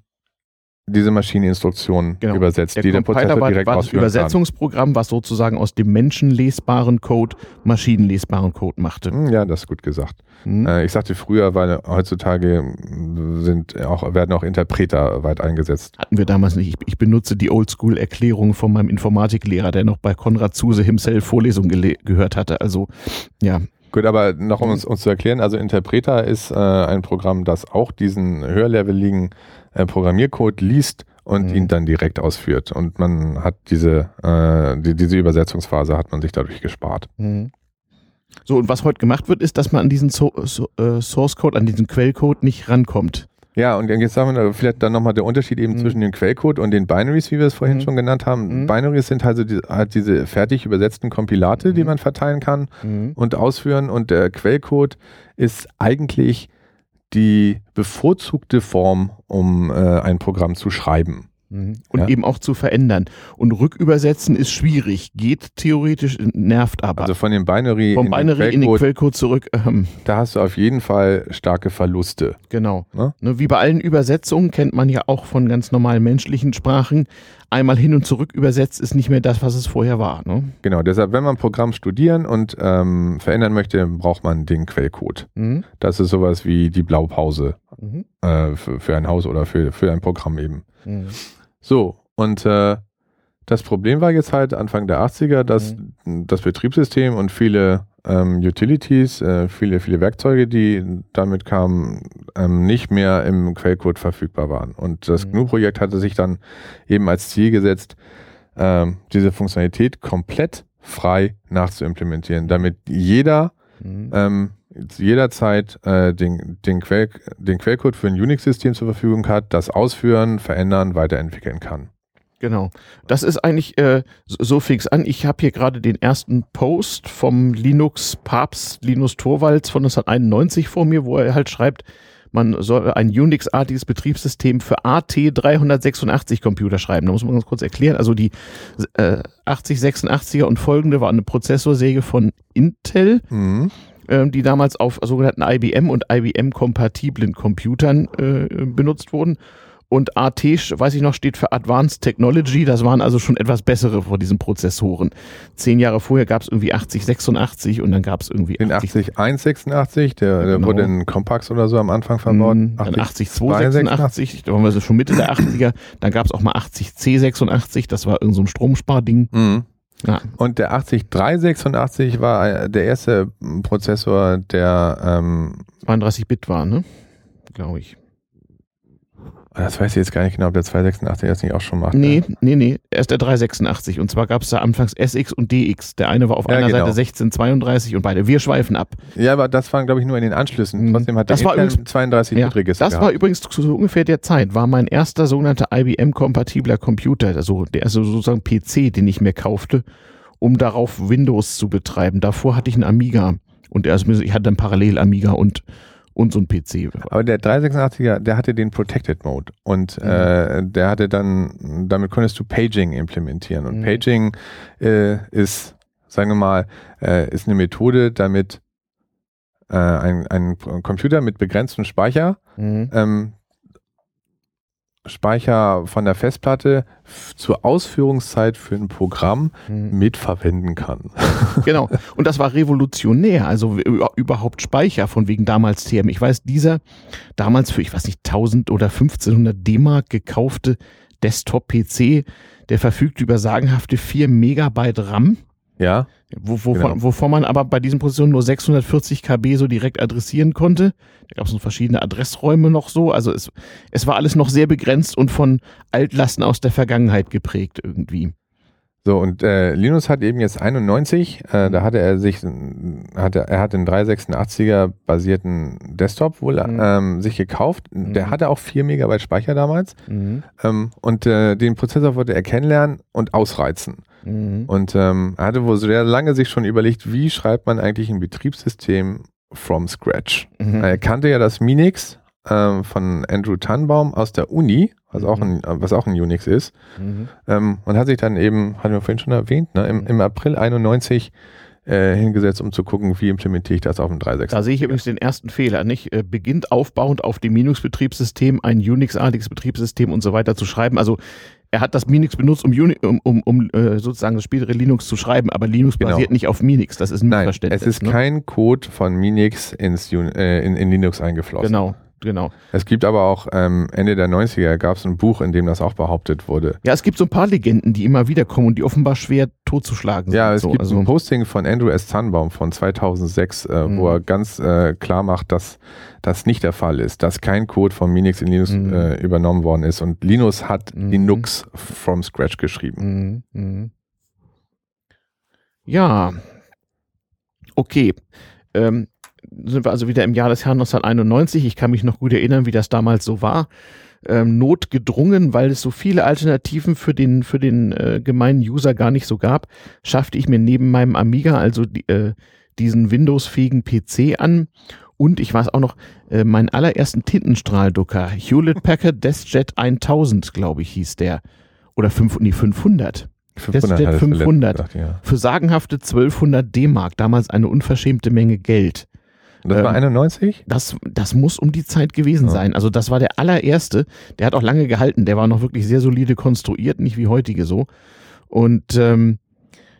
diese Maschineninstruktion genau. übersetzt, der die der Prozessor war, direkt war das Übersetzungsprogramm, was sozusagen aus dem menschenlesbaren Code maschinenlesbaren Code machte. Hm, ja, das ist gut gesagt. Mhm. Ich sagte früher, weil heutzutage sind auch, werden auch Interpreter weit eingesetzt. Hatten wir damals nicht. Ich, benutze die Oldschool-Erklärung von meinem Informatiklehrer, der noch bei Konrad Zuse himself Vorlesungen gehört hatte. Also, ja. Gut, aber noch um uns, uns zu erklären, also Interpreter ist äh, ein Programm, das auch diesen höherleveligen äh, Programmiercode liest und mhm. ihn dann direkt ausführt. Und man hat diese, äh, die, diese Übersetzungsphase hat man sich dadurch gespart. Mhm. So, und was heute gemacht wird, ist, dass man an diesen so so äh, Source Code, an diesen Quellcode nicht rankommt. Ja, und jetzt sagen wir vielleicht dann nochmal der Unterschied eben mhm. zwischen dem Quellcode und den Binaries, wie wir es vorhin mhm. schon genannt haben. Mhm. Binaries sind also die, halt diese fertig übersetzten Kompilate, die mhm. man verteilen kann mhm. und ausführen. Und der Quellcode ist eigentlich die bevorzugte Form, um äh, ein Programm zu schreiben. Mhm. Und ja. eben auch zu verändern. Und rückübersetzen ist schwierig, geht theoretisch, nervt aber. Also von dem Binary, Vom in, Binary den in den Quellcode zurück. Ähm, da hast du auf jeden Fall starke Verluste. Genau. Ne? Ne, wie bei allen Übersetzungen kennt man ja auch von ganz normalen menschlichen Sprachen. Einmal hin und zurück übersetzt ist nicht mehr das, was es vorher war. Ne? Genau, deshalb, wenn man ein Programm studieren und ähm, verändern möchte, braucht man den Quellcode. Mhm. Das ist sowas wie die Blaupause mhm. äh, für, für, ein Haus oder für, für ein Programm eben. Mhm. So, und äh, das Problem war jetzt halt Anfang der 80er, dass mhm. das Betriebssystem und viele ähm, Utilities, äh, viele, viele Werkzeuge, die damit kamen, ähm, nicht mehr im Quellcode verfügbar waren. Und das mhm. GNU-Projekt hatte sich dann eben als Ziel gesetzt, ähm, diese Funktionalität komplett frei nachzuimplementieren, damit jeder mhm. ähm, jederzeit äh, den, den, Quell, den Quellcode für ein Unix-System zur Verfügung hat, das ausführen, verändern, weiterentwickeln kann. Genau. Das ist eigentlich äh, so fix an. Ich habe hier gerade den ersten Post vom Linux-Papst Linus Torvalds von 1991 vor mir, wo er halt schreibt, man soll ein Unix-artiges Betriebssystem für AT386 Computer schreiben. Da muss man ganz kurz erklären. Also die äh, 8086er und folgende war eine Prozessorsäge von Intel. Mhm ähm, die damals auf sogenannten IBM und IBM-kompatiblen Computern äh, benutzt wurden. Und AT, weiß ich noch, steht für Advanced Technology. Das waren also schon etwas bessere von diesen Prozessoren. Zehn Jahre vorher gab es irgendwie 8086 und dann gab es irgendwie. Den 80186, der, der genau. wurde in Compax oder so am Anfang verbaut. Mhm, dann 80286, da waren wir so schon Mitte der 80er. Dann gab es auch mal 80C86, das war irgend so ein Stromsparding. Mhm. Ja. Und der 80386 war der erste Prozessor, der ähm, 32-Bit war, ne? Glaube ich. Das weiß ich jetzt gar nicht genau, ob der 286 das nicht auch schon macht. Nee, ne? nee, nee. Er ist der 386. Und zwar gab es da anfangs SX und DX. Der eine war auf ja, einer genau. Seite 1632 und beide. Wir schweifen ab. Ja, aber das waren, glaube ich, nur in den Anschlüssen. Mhm. Trotzdem hat der das war übrigens, 32 ja, Das gehabt. war übrigens zu so ungefähr der Zeit, war mein erster sogenannter IBM-kompatibler Computer, also der also sozusagen PC, den ich mir kaufte, um darauf Windows zu betreiben. Davor hatte ich einen Amiga. Und er ich hatte dann parallel Amiga und und so ein PC. Aber der 386er, der hatte den Protected Mode und mhm. äh, der hatte dann, damit konntest du Paging implementieren. Und mhm. Paging äh, ist, sagen wir mal, äh, ist eine Methode, damit äh, ein, ein Computer mit begrenztem Speicher mhm. ähm, Speicher von der Festplatte zur Ausführungszeit für ein Programm mhm. mitverwenden kann. genau. Und das war revolutionär. Also überhaupt Speicher von wegen damals TM. Ich weiß, dieser damals für, ich weiß nicht, 1000 oder 1500 D-Mark gekaufte Desktop-PC, der verfügt über sagenhafte 4 Megabyte RAM. Ja. Wo, wovon, genau. wovon man aber bei diesen Positionen nur 640 KB so direkt adressieren konnte. Da gab es noch verschiedene Adressräume noch so. Also es, es war alles noch sehr begrenzt und von Altlasten aus der Vergangenheit geprägt irgendwie. So, und äh, Linus hat eben jetzt 91, äh, da hatte er sich, hatte, er hat den 386er basierten Desktop wohl mhm. ähm, sich gekauft. Mhm. Der hatte auch 4 Megabyte Speicher damals. Mhm. Ähm, und äh, den Prozessor wollte er kennenlernen und ausreizen. Mhm. Und ähm, er hatte wohl sehr lange sich schon überlegt, wie schreibt man eigentlich ein Betriebssystem from scratch. Mhm. Er kannte ja das Minix ähm, von Andrew Tannbaum aus der Uni, was, mhm. auch, ein, was auch ein Unix ist. Mhm. Ähm, und hat sich dann eben, hatten wir vorhin schon erwähnt, ne, im, mhm. im April 91 äh, hingesetzt, um zu gucken, wie implementiere ich das auf dem 3.6. Da sehe ich übrigens den ersten Fehler, nicht? Äh, beginnt aufbauend auf dem Linux-Betriebssystem ein Unix-artiges Betriebssystem und so weiter zu schreiben. Also er hat das Minix benutzt, um, Uni, um, um, um äh, sozusagen das spätere Linux zu schreiben, aber Linux genau. basiert nicht auf Minix. Das ist ein Nein, Verständnis. Es ist ne? kein Code von Minix ins, äh, in, in Linux eingeflossen. Genau genau. Es gibt aber auch ähm, Ende der 90er gab es ein Buch, in dem das auch behauptet wurde. Ja, es gibt so ein paar Legenden, die immer wieder kommen und die offenbar schwer totzuschlagen sind. Ja, es so, gibt also ein Posting von Andrew S. Tannbaum von 2006, äh, mhm. wo er ganz äh, klar macht, dass das nicht der Fall ist, dass kein Code von Minix in Linux mhm. äh, übernommen worden ist und Linus hat mhm. Linux from scratch geschrieben. Mhm. Mhm. Ja, okay. Ähm, sind wir also wieder im Jahr des Herrn 1991. Ich kann mich noch gut erinnern, wie das damals so war. Ähm, notgedrungen, weil es so viele Alternativen für den, für den äh, gemeinen User gar nicht so gab, schaffte ich mir neben meinem Amiga also die, äh, diesen Windows-fähigen PC an und ich weiß auch noch, äh, meinen allerersten Tintenstrahldrucker, Hewlett Packard DeskJet 1000, glaube ich, hieß der. Oder 5, nee, 500. 500 DeskJet 500. Gedacht, ja. Für sagenhafte 1200 D-Mark, damals eine unverschämte Menge Geld. Das ähm, war 91? Das, das muss um die Zeit gewesen ja. sein. Also das war der allererste. Der hat auch lange gehalten. Der war noch wirklich sehr solide konstruiert, nicht wie heutige so. Und ähm,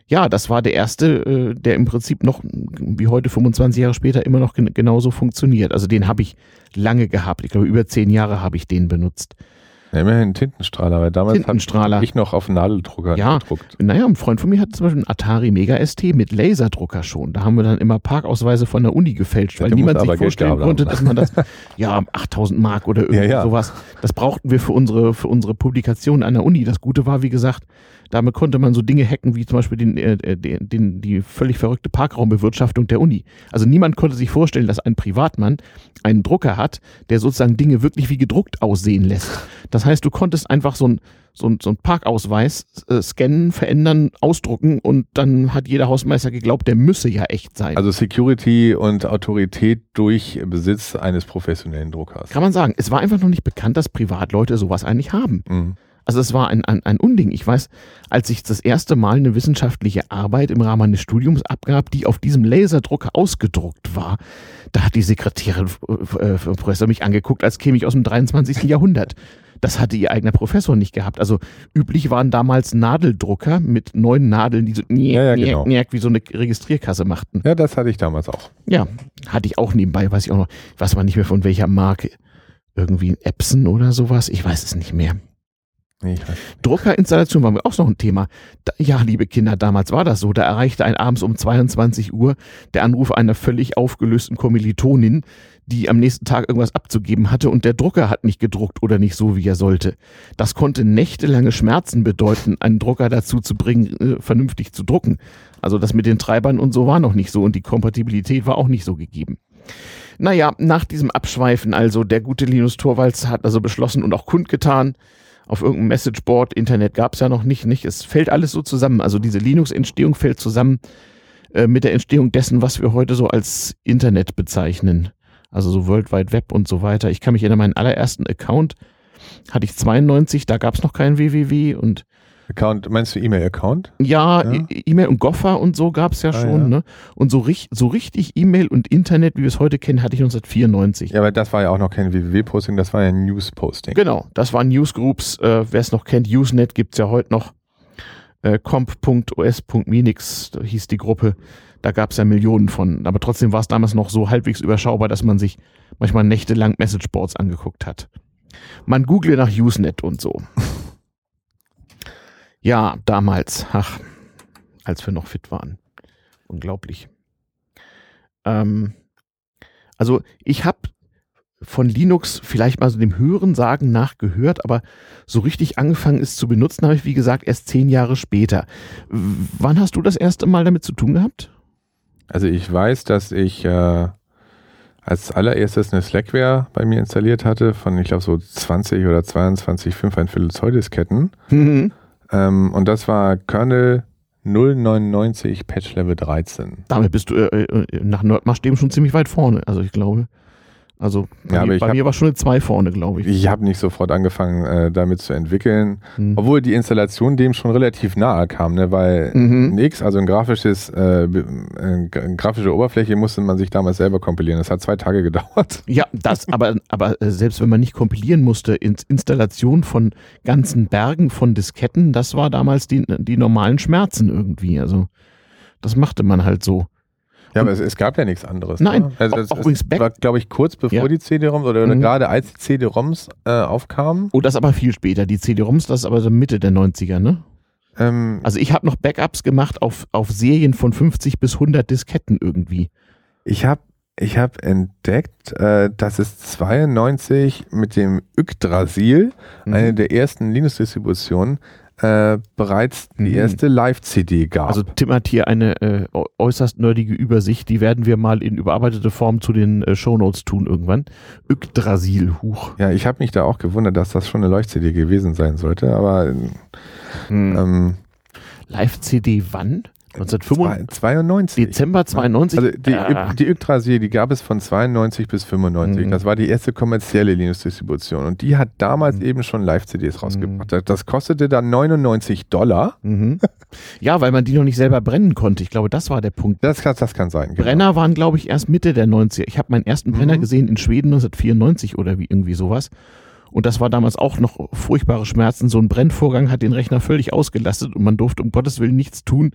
ja, das war der erste, äh, der im Prinzip noch, wie heute 25 Jahre später, immer noch gen genauso funktioniert. Also den habe ich lange gehabt. Ich glaube, über zehn Jahre habe ich den benutzt. Ja, immerhin Tintenstrahler, weil damals Tintenstrahler. habe ich noch auf Nadeldrucker ja, gedruckt. Naja, ein Freund von mir hatte zum Beispiel einen Atari Mega ST mit Laserdrucker schon. Da haben wir dann immer Parkausweise von der Uni gefälscht, weil niemand sich vorstellen konnte, dass man das, ja, 8000 Mark oder irgend ja, ja. sowas, das brauchten wir für unsere, für unsere Publikation an der Uni. Das Gute war, wie gesagt, damit konnte man so Dinge hacken wie zum Beispiel den, äh, äh, den, den, die völlig verrückte Parkraumbewirtschaftung der Uni. Also niemand konnte sich vorstellen, dass ein Privatmann einen Drucker hat, der sozusagen Dinge wirklich wie gedruckt aussehen lässt. Das heißt, du konntest einfach so ein so ein, so ein Parkausweis äh, scannen, verändern, ausdrucken und dann hat jeder Hausmeister geglaubt, der müsse ja echt sein. Also Security und Autorität durch Besitz eines professionellen Druckers. Kann man sagen. Es war einfach noch nicht bekannt, dass Privatleute sowas eigentlich haben. Mhm. Also es war ein, ein, ein Unding. Ich weiß, als ich das erste Mal eine wissenschaftliche Arbeit im Rahmen eines Studiums abgab, die auf diesem Laserdrucker ausgedruckt war, da hat die Sekretärin äh, vom Professor mich angeguckt, als käme ich aus dem 23. Jahrhundert. Das hatte ihr eigener Professor nicht gehabt. Also üblich waren damals Nadeldrucker mit neun Nadeln, die so ja, ja, genau. njäk, wie so eine Registrierkasse machten. Ja, das hatte ich damals auch. Ja, hatte ich auch nebenbei, weiß ich auch noch. Ich weiß aber nicht mehr von welcher Marke. Irgendwie ein Epson oder sowas. Ich weiß es nicht mehr. Druckerinstallation war mir auch noch ein Thema. Da, ja, liebe Kinder, damals war das so. Da erreichte ein abends um 22 Uhr der Anruf einer völlig aufgelösten Kommilitonin, die am nächsten Tag irgendwas abzugeben hatte und der Drucker hat nicht gedruckt oder nicht so, wie er sollte. Das konnte nächtelange Schmerzen bedeuten, einen Drucker dazu zu bringen, äh, vernünftig zu drucken. Also das mit den Treibern und so war noch nicht so und die Kompatibilität war auch nicht so gegeben. Naja, nach diesem Abschweifen also, der gute Linus Torvalds hat also beschlossen und auch kundgetan, auf irgendeinem Messageboard, Internet gab es ja noch nicht, nicht. Es fällt alles so zusammen. Also diese Linux-Entstehung fällt zusammen äh, mit der Entstehung dessen, was wir heute so als Internet bezeichnen. Also so World Wide Web und so weiter. Ich kann mich erinnern, meinen allerersten Account hatte ich 92, da gab es noch kein www und Account, meinst du E-Mail-Account? Ja, ja? E-, E-Mail und Goffer und so gab es ja ah, schon. Ja. Ne? Und so, so richtig E-Mail und Internet, wie wir es heute kennen, hatte ich 1994. Ja, aber das war ja auch noch kein www-Posting, das war ja News-Posting. Genau, das waren Newsgroups. Äh, Wer es noch kennt, Usenet gibt es ja heute noch. Äh, comp.os.minix hieß die Gruppe. Da gab es ja Millionen von. Aber trotzdem war es damals noch so halbwegs überschaubar, dass man sich manchmal nächtelang Messageboards angeguckt hat. Man google nach Usenet und so. Ja, damals, ach, als wir noch fit waren. Unglaublich. Ähm, also ich habe von Linux vielleicht mal so dem Hören sagen nach gehört, aber so richtig angefangen ist zu benutzen, habe ich wie gesagt erst zehn Jahre später. Wann hast du das erste Mal damit zu tun gehabt? Also ich weiß, dass ich äh, als allererstes eine Slackware bei mir installiert hatte von, ich glaube, so 20 oder 22 5 Viertel Zoll Disketten. Mhm. Ähm, und das war Kernel 099 Patch Level 13. Damit bist du äh, äh nach Nerdmaßstäben schon ziemlich weit vorne. Also ich glaube. Also bei, ja, mir, bei hab, mir, war schon eine 2 vorne, glaube ich. Ich habe nicht sofort angefangen, äh, damit zu entwickeln, mhm. obwohl die Installation dem schon relativ nahe kam, ne? weil mhm. ein also ein grafisches, äh, eine grafische Oberfläche musste man sich damals selber kompilieren. Das hat zwei Tage gedauert. Ja, das, aber, aber äh, selbst wenn man nicht kompilieren musste, in Installation von ganzen Bergen von Disketten, das war damals die, die normalen Schmerzen irgendwie. Also das machte man halt so. Ja, aber es, es, gab ja nichts anderes. Nein, ne? also das, es war, glaube ich, kurz bevor ja. die CD-ROMs oder, mhm. gerade als die CD-ROMs äh, aufkamen. Oh, das aber viel später. Die CD-ROMs, das ist aber so Mitte der 90er, ne? Ähm, also ich habe noch Backups gemacht auf, auf Serien von 50 bis 100 Disketten irgendwie. Ich habe ich hab entdeckt, äh, dass es 92 mit dem Yggdrasil, mhm. eine der ersten Linux-Distributionen, äh, bereits die mhm. erste Live-CD gab. Also Tim hat hier eine äh, äußerst nerdige Übersicht, die werden wir mal in überarbeitete Form zu den äh, Shownotes tun irgendwann. Yggdrasil, huch. Ja, ich habe mich da auch gewundert, dass das schon eine Leucht-CD gewesen sein sollte, aber mhm. ähm, Live-CD wann? 1992. Dezember 92. Also die, ah. die Yggdrasil, die gab es von 92 bis 95. Mhm. Das war die erste kommerzielle Linux-Distribution. Und die hat damals mhm. eben schon Live-CDs rausgebracht. Mhm. Das kostete dann 99 Dollar. Mhm. Ja, weil man die noch nicht selber brennen konnte. Ich glaube, das war der Punkt. Das kann, das kann sein. Genau. Brenner waren, glaube ich, erst Mitte der 90er. Ich habe meinen ersten Brenner mhm. gesehen in Schweden 1994 oder wie irgendwie sowas. Und das war damals auch noch furchtbare Schmerzen. So ein Brennvorgang hat den Rechner völlig ausgelastet und man durfte um Gottes Willen nichts tun,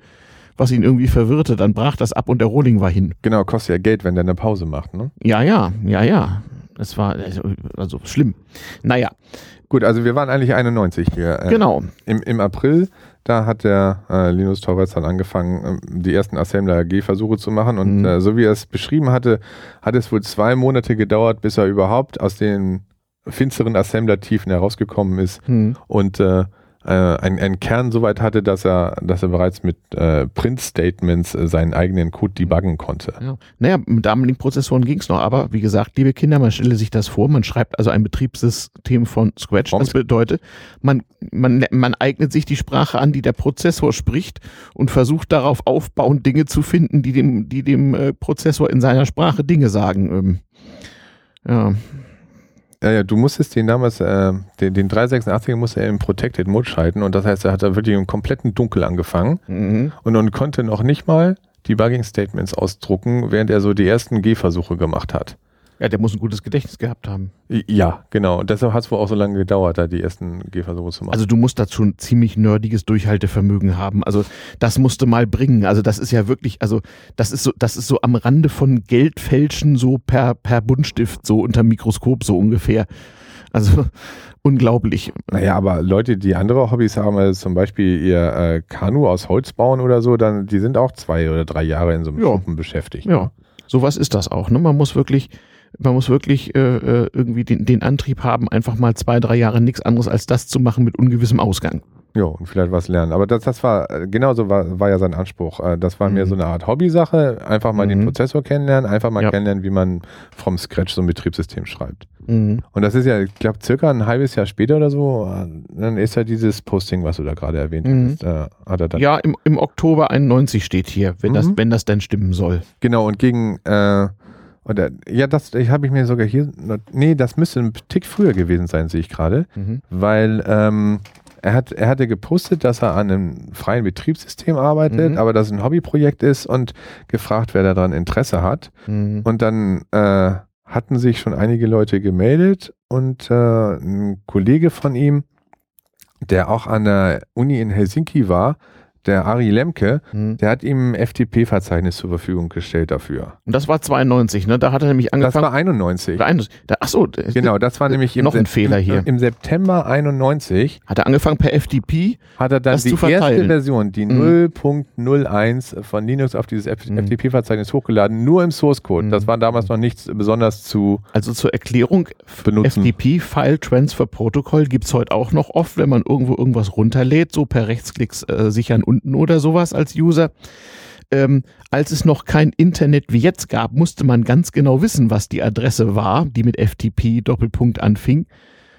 was ihn irgendwie verwirrte. Dann brach das ab und der Rohling war hin. Genau, kostet ja Geld, wenn der eine Pause macht, ne? Ja, ja, ja, ja. Es war also, also schlimm. Naja. Gut, also wir waren eigentlich 91 hier. Äh, genau. Im, Im April, da hat der äh, Linus Torvalds dann angefangen, äh, die ersten Assembler G-Versuche zu machen. Und mhm. äh, so wie er es beschrieben hatte, hat es wohl zwei Monate gedauert, bis er überhaupt aus den finsteren Assembler-Tiefen herausgekommen ist mhm. und äh, äh, einen, einen Kern so weit hatte, dass er, dass er bereits mit äh, Print-Statements äh, seinen eigenen Code debuggen konnte. Ja. Naja, mit Darmlink-Prozessoren ging es noch, aber wie gesagt, liebe Kinder, man stelle sich das vor, man schreibt also ein Betriebssystem von Scratch. Das bedeutet, man, man, man eignet sich die Sprache an, die der Prozessor spricht und versucht darauf aufbauend Dinge zu finden, die dem, die dem äh, Prozessor in seiner Sprache Dinge sagen. Ähm, ja. Ja, ja, du musstest den damals, äh, den, den 386er musste er im Protected Mode schalten und das heißt, er hat da wirklich im kompletten Dunkel angefangen mhm. und, und konnte noch nicht mal Debugging Statements ausdrucken, während er so die ersten Gehversuche gemacht hat. Ja, der muss ein gutes Gedächtnis gehabt haben. Ja, genau. Und deshalb hat es wohl auch so lange gedauert, da die ersten Gehversuche zu machen. Also du musst dazu ein ziemlich nerdiges Durchhaltevermögen haben. Also das musste mal bringen. Also das ist ja wirklich, also das ist so, das ist so am Rande von Geldfälschen so per, per Buntstift, so unter Mikroskop so ungefähr. Also unglaublich. Naja, aber Leute, die andere Hobbys haben, also zum Beispiel ihr äh, Kanu aus Holz bauen oder so, dann die sind auch zwei oder drei Jahre in so einem ja. Schuppen beschäftigt. Ja, sowas ist das auch. Ne? Man muss wirklich man muss wirklich äh, äh, irgendwie den, den Antrieb haben, einfach mal zwei, drei Jahre nichts anderes als das zu machen mit ungewissem Ausgang. Ja, und vielleicht was lernen. Aber das, das war, genauso war, war ja sein Anspruch. Äh, das war mhm. mehr so eine Art Hobbysache. Einfach mal mhm. den Prozessor kennenlernen, einfach mal ja. kennenlernen, wie man vom Scratch so ein Betriebssystem schreibt. Mhm. Und das ist ja, ich glaube, circa ein halbes Jahr später oder so, äh, dann ist ja dieses Posting, was du da gerade erwähnt mhm. hast. Äh, hat er dann ja, im, im Oktober 91 steht hier, wenn, das, mhm. wenn das denn stimmen soll. Genau, und gegen äh, oder, ja, das habe ich mir sogar hier. Nee, das müsste ein Tick früher gewesen sein, sehe ich gerade. Mhm. Weil ähm, er, hat, er hatte gepostet, dass er an einem freien Betriebssystem arbeitet, mhm. aber dass es ein Hobbyprojekt ist und gefragt, wer daran Interesse hat. Mhm. Und dann äh, hatten sich schon einige Leute gemeldet und äh, ein Kollege von ihm, der auch an der Uni in Helsinki war, der Ari Lemke, hm. der hat ihm ein FTP-Verzeichnis zur Verfügung gestellt dafür. Und das war 92, ne? Da hat er nämlich angefangen. Das war 91. Achso, genau, das war nämlich noch ein Fehler hier. Im, September 91 hat er angefangen per FTP. Hat er dann die erste Version, die mhm. 0.01 von Linux auf dieses mhm. FTP-Verzeichnis hochgeladen, nur im Source Code. Mhm. Das war damals noch nichts besonders zu. Also zur Erklärung, benutzen. FTP File Transfer Protocol gibt es heute auch noch oft, wenn man irgendwo irgendwas runterlädt, so per Rechtsklicks äh, sichern und Stunden oder sowas als User. Ähm, als es noch kein Internet wie jetzt gab, musste man ganz genau wissen, was die Adresse war, die mit FTP Doppelpunkt anfing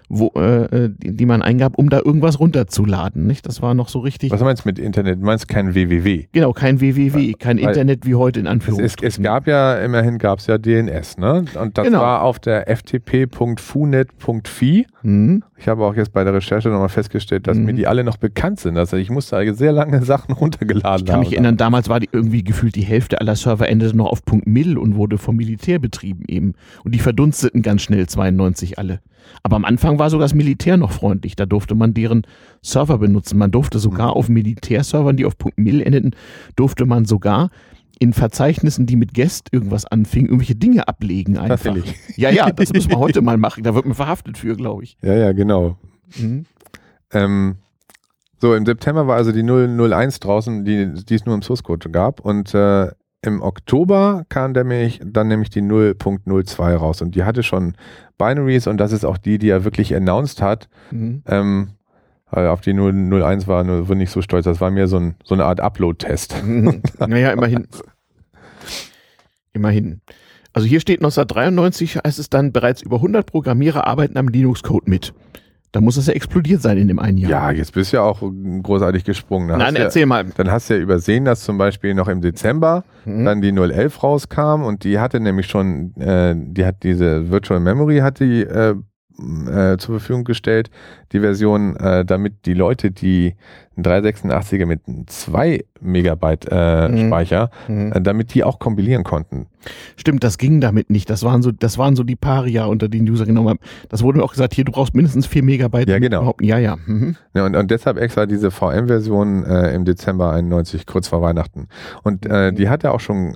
wo, äh, äh, die, die, man eingab, um da irgendwas runterzuladen. Nicht? Das war noch so richtig. Was meinst du mit Internet? Du meinst kein www? Genau, kein www, kein Weil Internet wie heute in Anführungszeichen. Es, es, gab ja, immerhin gab es ja DNS, ne? Und das genau. war auf der ftp.funet.fi. Mhm. Ich habe auch jetzt bei der Recherche nochmal festgestellt, dass mhm. mir die alle noch bekannt sind. Also ich musste sehr lange Sachen runtergeladen haben. Ich kann mich erinnern, damals war die irgendwie gefühlt die Hälfte aller Server endete noch auf .mil und wurde vom Militär betrieben eben. Und die verdunsteten ganz schnell 92 alle. Aber am Anfang war sogar das Militär noch freundlich. Da durfte man deren Server benutzen. Man durfte sogar auf Militärservern, die auf .mil endeten, durfte man sogar in Verzeichnissen, die mit Guest irgendwas anfingen, irgendwelche Dinge ablegen einfach. Ja, ja, das muss man heute mal machen. Da wird man verhaftet für, glaube ich. Ja, ja, genau. Mhm. Ähm, so, im September war also die 001 draußen, die, die es nur im Source Code gab. Und äh, im Oktober kam nämlich, dann nämlich die 0.02 raus und die hatte schon Binaries und das ist auch die, die er wirklich announced hat. Mhm. Ähm, auf die 001 war nur nicht so stolz. Das war mir so, ein, so eine Art Upload-Test. Mhm. naja, immerhin. immerhin. Also hier steht 1993, heißt es dann, bereits über 100 Programmierer arbeiten am Linux-Code mit. Da muss es ja explodiert sein in dem einen Jahr. Ja, jetzt bist du ja auch großartig gesprungen. Dann Nein, erzähl ja, mal. Dann hast du ja übersehen, dass zum Beispiel noch im Dezember mhm. dann die 011 rauskam und die hatte nämlich schon, äh, die hat diese Virtual Memory hat die äh, äh, zur Verfügung gestellt, die Version, äh, damit die Leute, die ein 386er mit 2 Megabyte äh, mhm. Speicher, mhm. Äh, damit die auch kompilieren konnten. Stimmt, das ging damit nicht. Das waren so, das waren so die Paria, unter den User genommen haben. Das wurde mir auch gesagt, hier, du brauchst mindestens 4 Megabyte. Ja, genau. Ja, ja. Mhm. ja und, und deshalb extra diese VM-Version äh, im Dezember 91, kurz vor Weihnachten. Und äh, die hat ja auch schon,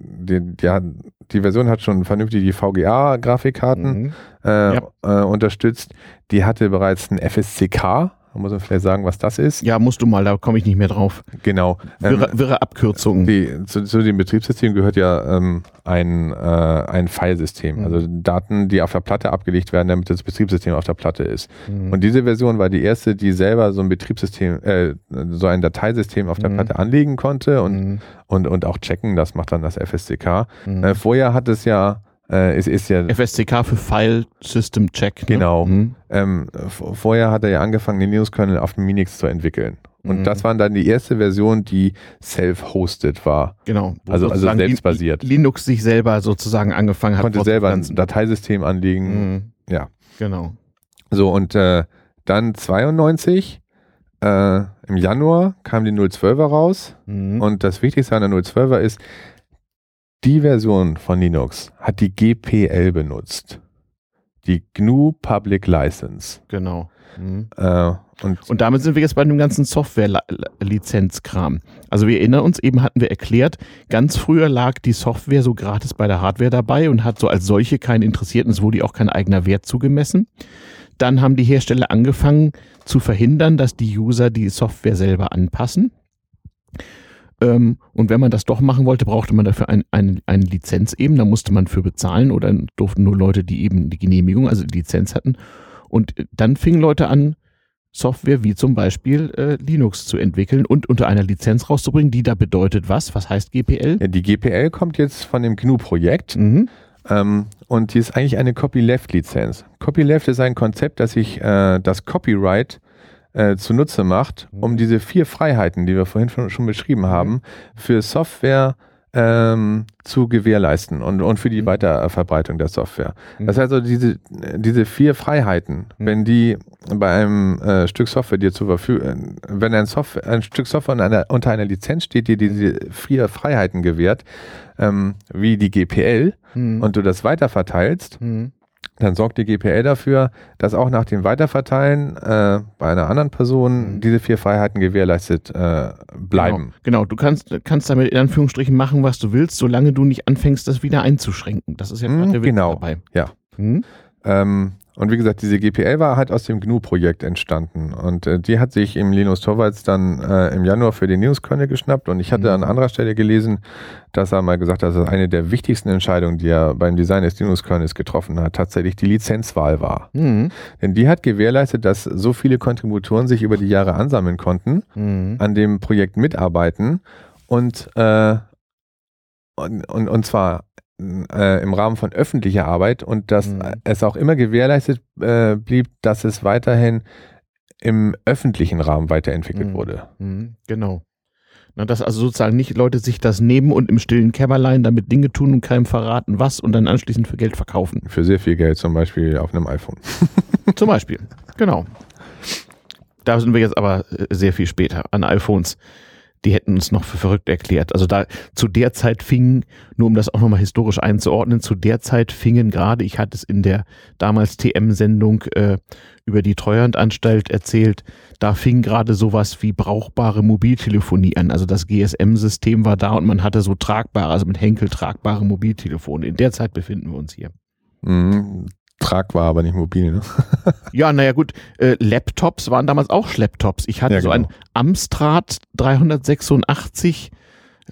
die, die, hat, die Version hat schon vernünftig die VGA-Grafikkarten mhm. äh, ja. äh, unterstützt. Die hatte bereits ein FSCK, da muss man vielleicht sagen, was das ist. Ja, musst du mal, da komme ich nicht mehr drauf. Genau. Wirre, ähm, wirre Abkürzungen. Die, zu, zu, dem Betriebssystem gehört ja ähm, ein, äh, ein Filesystem. Mhm. Also Daten, die auf der Platte abgelegt werden, damit das Betriebssystem auf der Platte ist. Mhm. Und diese Version war die erste, die selber so ein Betriebssystem, äh, so ein Dateisystem auf der mhm. Platte anlegen konnte und, mhm. und, und auch checken. Das macht dann das FSCK. Mhm. Äh, vorher hat es ja äh, es ist ja FSCK für File System Check. Ne? Genau. Mhm. Ähm, vorher hat er ja angefangen, den Linux-Kernel auf dem Minix zu entwickeln. Und mhm. das war dann die erste Version, die self-hosted war. Genau. Also, also selbstbasiert. Linux sich selber sozusagen angefangen hat. Konnte selber ein Dateisystem anlegen. Mhm. Ja. Genau. So, und äh, dann 92, äh, im Januar kam die 012er raus. Mhm. Und das Wichtigste an der 012er ist, die Version von Linux hat die GPL benutzt. Die GNU Public License. Genau. Mhm. Äh, und, und, damit sind wir jetzt bei dem ganzen Software-Lizenzkram. Also wir erinnern uns, eben hatten wir erklärt, ganz früher lag die Software so gratis bei der Hardware dabei und hat so als solche keinen interessiert und es wurde ihr auch kein eigener Wert zugemessen. Dann haben die Hersteller angefangen zu verhindern, dass die User die Software selber anpassen. Ähm, und wenn man das doch machen wollte, brauchte man dafür ein, ein, eine Lizenz eben. Da musste man für bezahlen oder durften nur Leute, die eben die Genehmigung, also die Lizenz hatten. Und dann fingen Leute an, Software wie zum Beispiel äh, Linux zu entwickeln und unter einer Lizenz rauszubringen, die da bedeutet was? Was heißt GPL? Ja, die GPL kommt jetzt von dem GNU-Projekt. Mhm. Ähm, und die ist eigentlich eine Copyleft-Lizenz. Copyleft ist ein Konzept, dass sich äh, das Copyright äh, zunutze macht, um mhm. diese vier Freiheiten, die wir vorhin schon, beschrieben mhm. haben, für Software ähm, zu gewährleisten und, und für die mhm. Weiterverbreitung der Software. Das heißt also, diese, diese vier Freiheiten, wenn die bei einem äh, Stück Software dir zur Verfügung, wenn ein, Software, ein Stück Software unter einer, unter einer Lizenz steht, die diese vier Freiheiten gewährt, ähm, wie die GPL, mhm. und du das weiterverteilst, mhm dann sorgt die GPL dafür, dass auch nach dem Weiterverteilen äh, bei einer anderen Person mhm. diese vier Freiheiten gewährleistet äh, bleiben. Genau. genau, du kannst, kannst damit in Anführungsstrichen machen, was du willst, solange du nicht anfängst, das wieder einzuschränken. Das ist ja mhm, der Witz genau. dabei. Ja. Mhm. Ähm, und wie gesagt, diese GPL war halt aus dem GNU-Projekt entstanden. Und äh, die hat sich im Linus Torvalds dann äh, im Januar für den Linux-Kernel geschnappt. Und ich hatte mhm. an anderer Stelle gelesen, dass er mal gesagt hat, dass eine der wichtigsten Entscheidungen, die er beim Design des Linux-Kernels getroffen hat, tatsächlich die Lizenzwahl war. Mhm. Denn die hat gewährleistet, dass so viele Kontributoren sich über die Jahre ansammeln konnten, mhm. an dem Projekt mitarbeiten und, äh, und, und, und zwar äh, im Rahmen von öffentlicher Arbeit und dass mhm. es auch immer gewährleistet äh, blieb, dass es weiterhin im öffentlichen Rahmen weiterentwickelt mhm. wurde. Mhm. Genau. Na, dass also sozusagen nicht Leute sich das nehmen und im stillen Kämmerlein damit Dinge tun und keinem verraten, was und dann anschließend für Geld verkaufen. Für sehr viel Geld, zum Beispiel auf einem iPhone. zum Beispiel, genau. Da sind wir jetzt aber äh, sehr viel später an iPhones die hätten uns noch für verrückt erklärt. Also da zu der Zeit fingen, nur um das auch nochmal historisch einzuordnen, zu der Zeit fingen gerade, ich hatte es in der damals TM-Sendung äh, über die Treuhandanstalt erzählt, da fing gerade sowas wie brauchbare Mobiltelefonie an. Also das GSM-System war da und man hatte so tragbare, also mit Henkel tragbare Mobiltelefone. In der Zeit befinden wir uns hier. Tragbar, aber nicht mobil. Ne? ja, naja gut, äh, Laptops waren damals auch Schlepptops. Ich hatte ja, genau. so einen Amstrad 386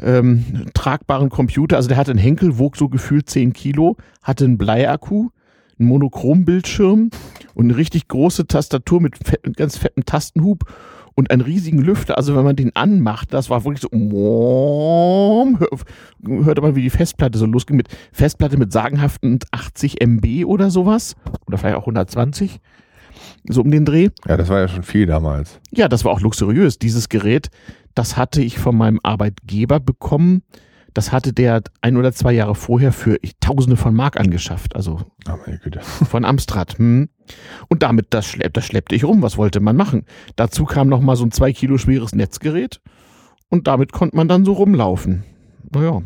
ähm, tragbaren Computer. Also der hatte einen Henkel, wog so gefühlt 10 Kilo, hatte einen Bleiakku, einen Monochrombildschirm und eine richtig große Tastatur mit, fett, mit ganz fettem Tastenhub und einen riesigen Lüfter. Also wenn man den anmacht, das war wirklich so, hörte man, wie die Festplatte so losging mit Festplatte mit sagenhaften 80 MB oder sowas. Oder vielleicht auch 120. So um den Dreh. Ja, das war ja schon viel damals. Ja, das war auch luxuriös. Dieses Gerät, das hatte ich von meinem Arbeitgeber bekommen das hatte der ein oder zwei Jahre vorher für Tausende von Mark angeschafft. Also oh von Amstrad. Hm. Und damit, das, schlepp, das schleppte ich rum. Was wollte man machen? Dazu kam noch mal so ein zwei Kilo schweres Netzgerät. Und damit konnte man dann so rumlaufen. Naja.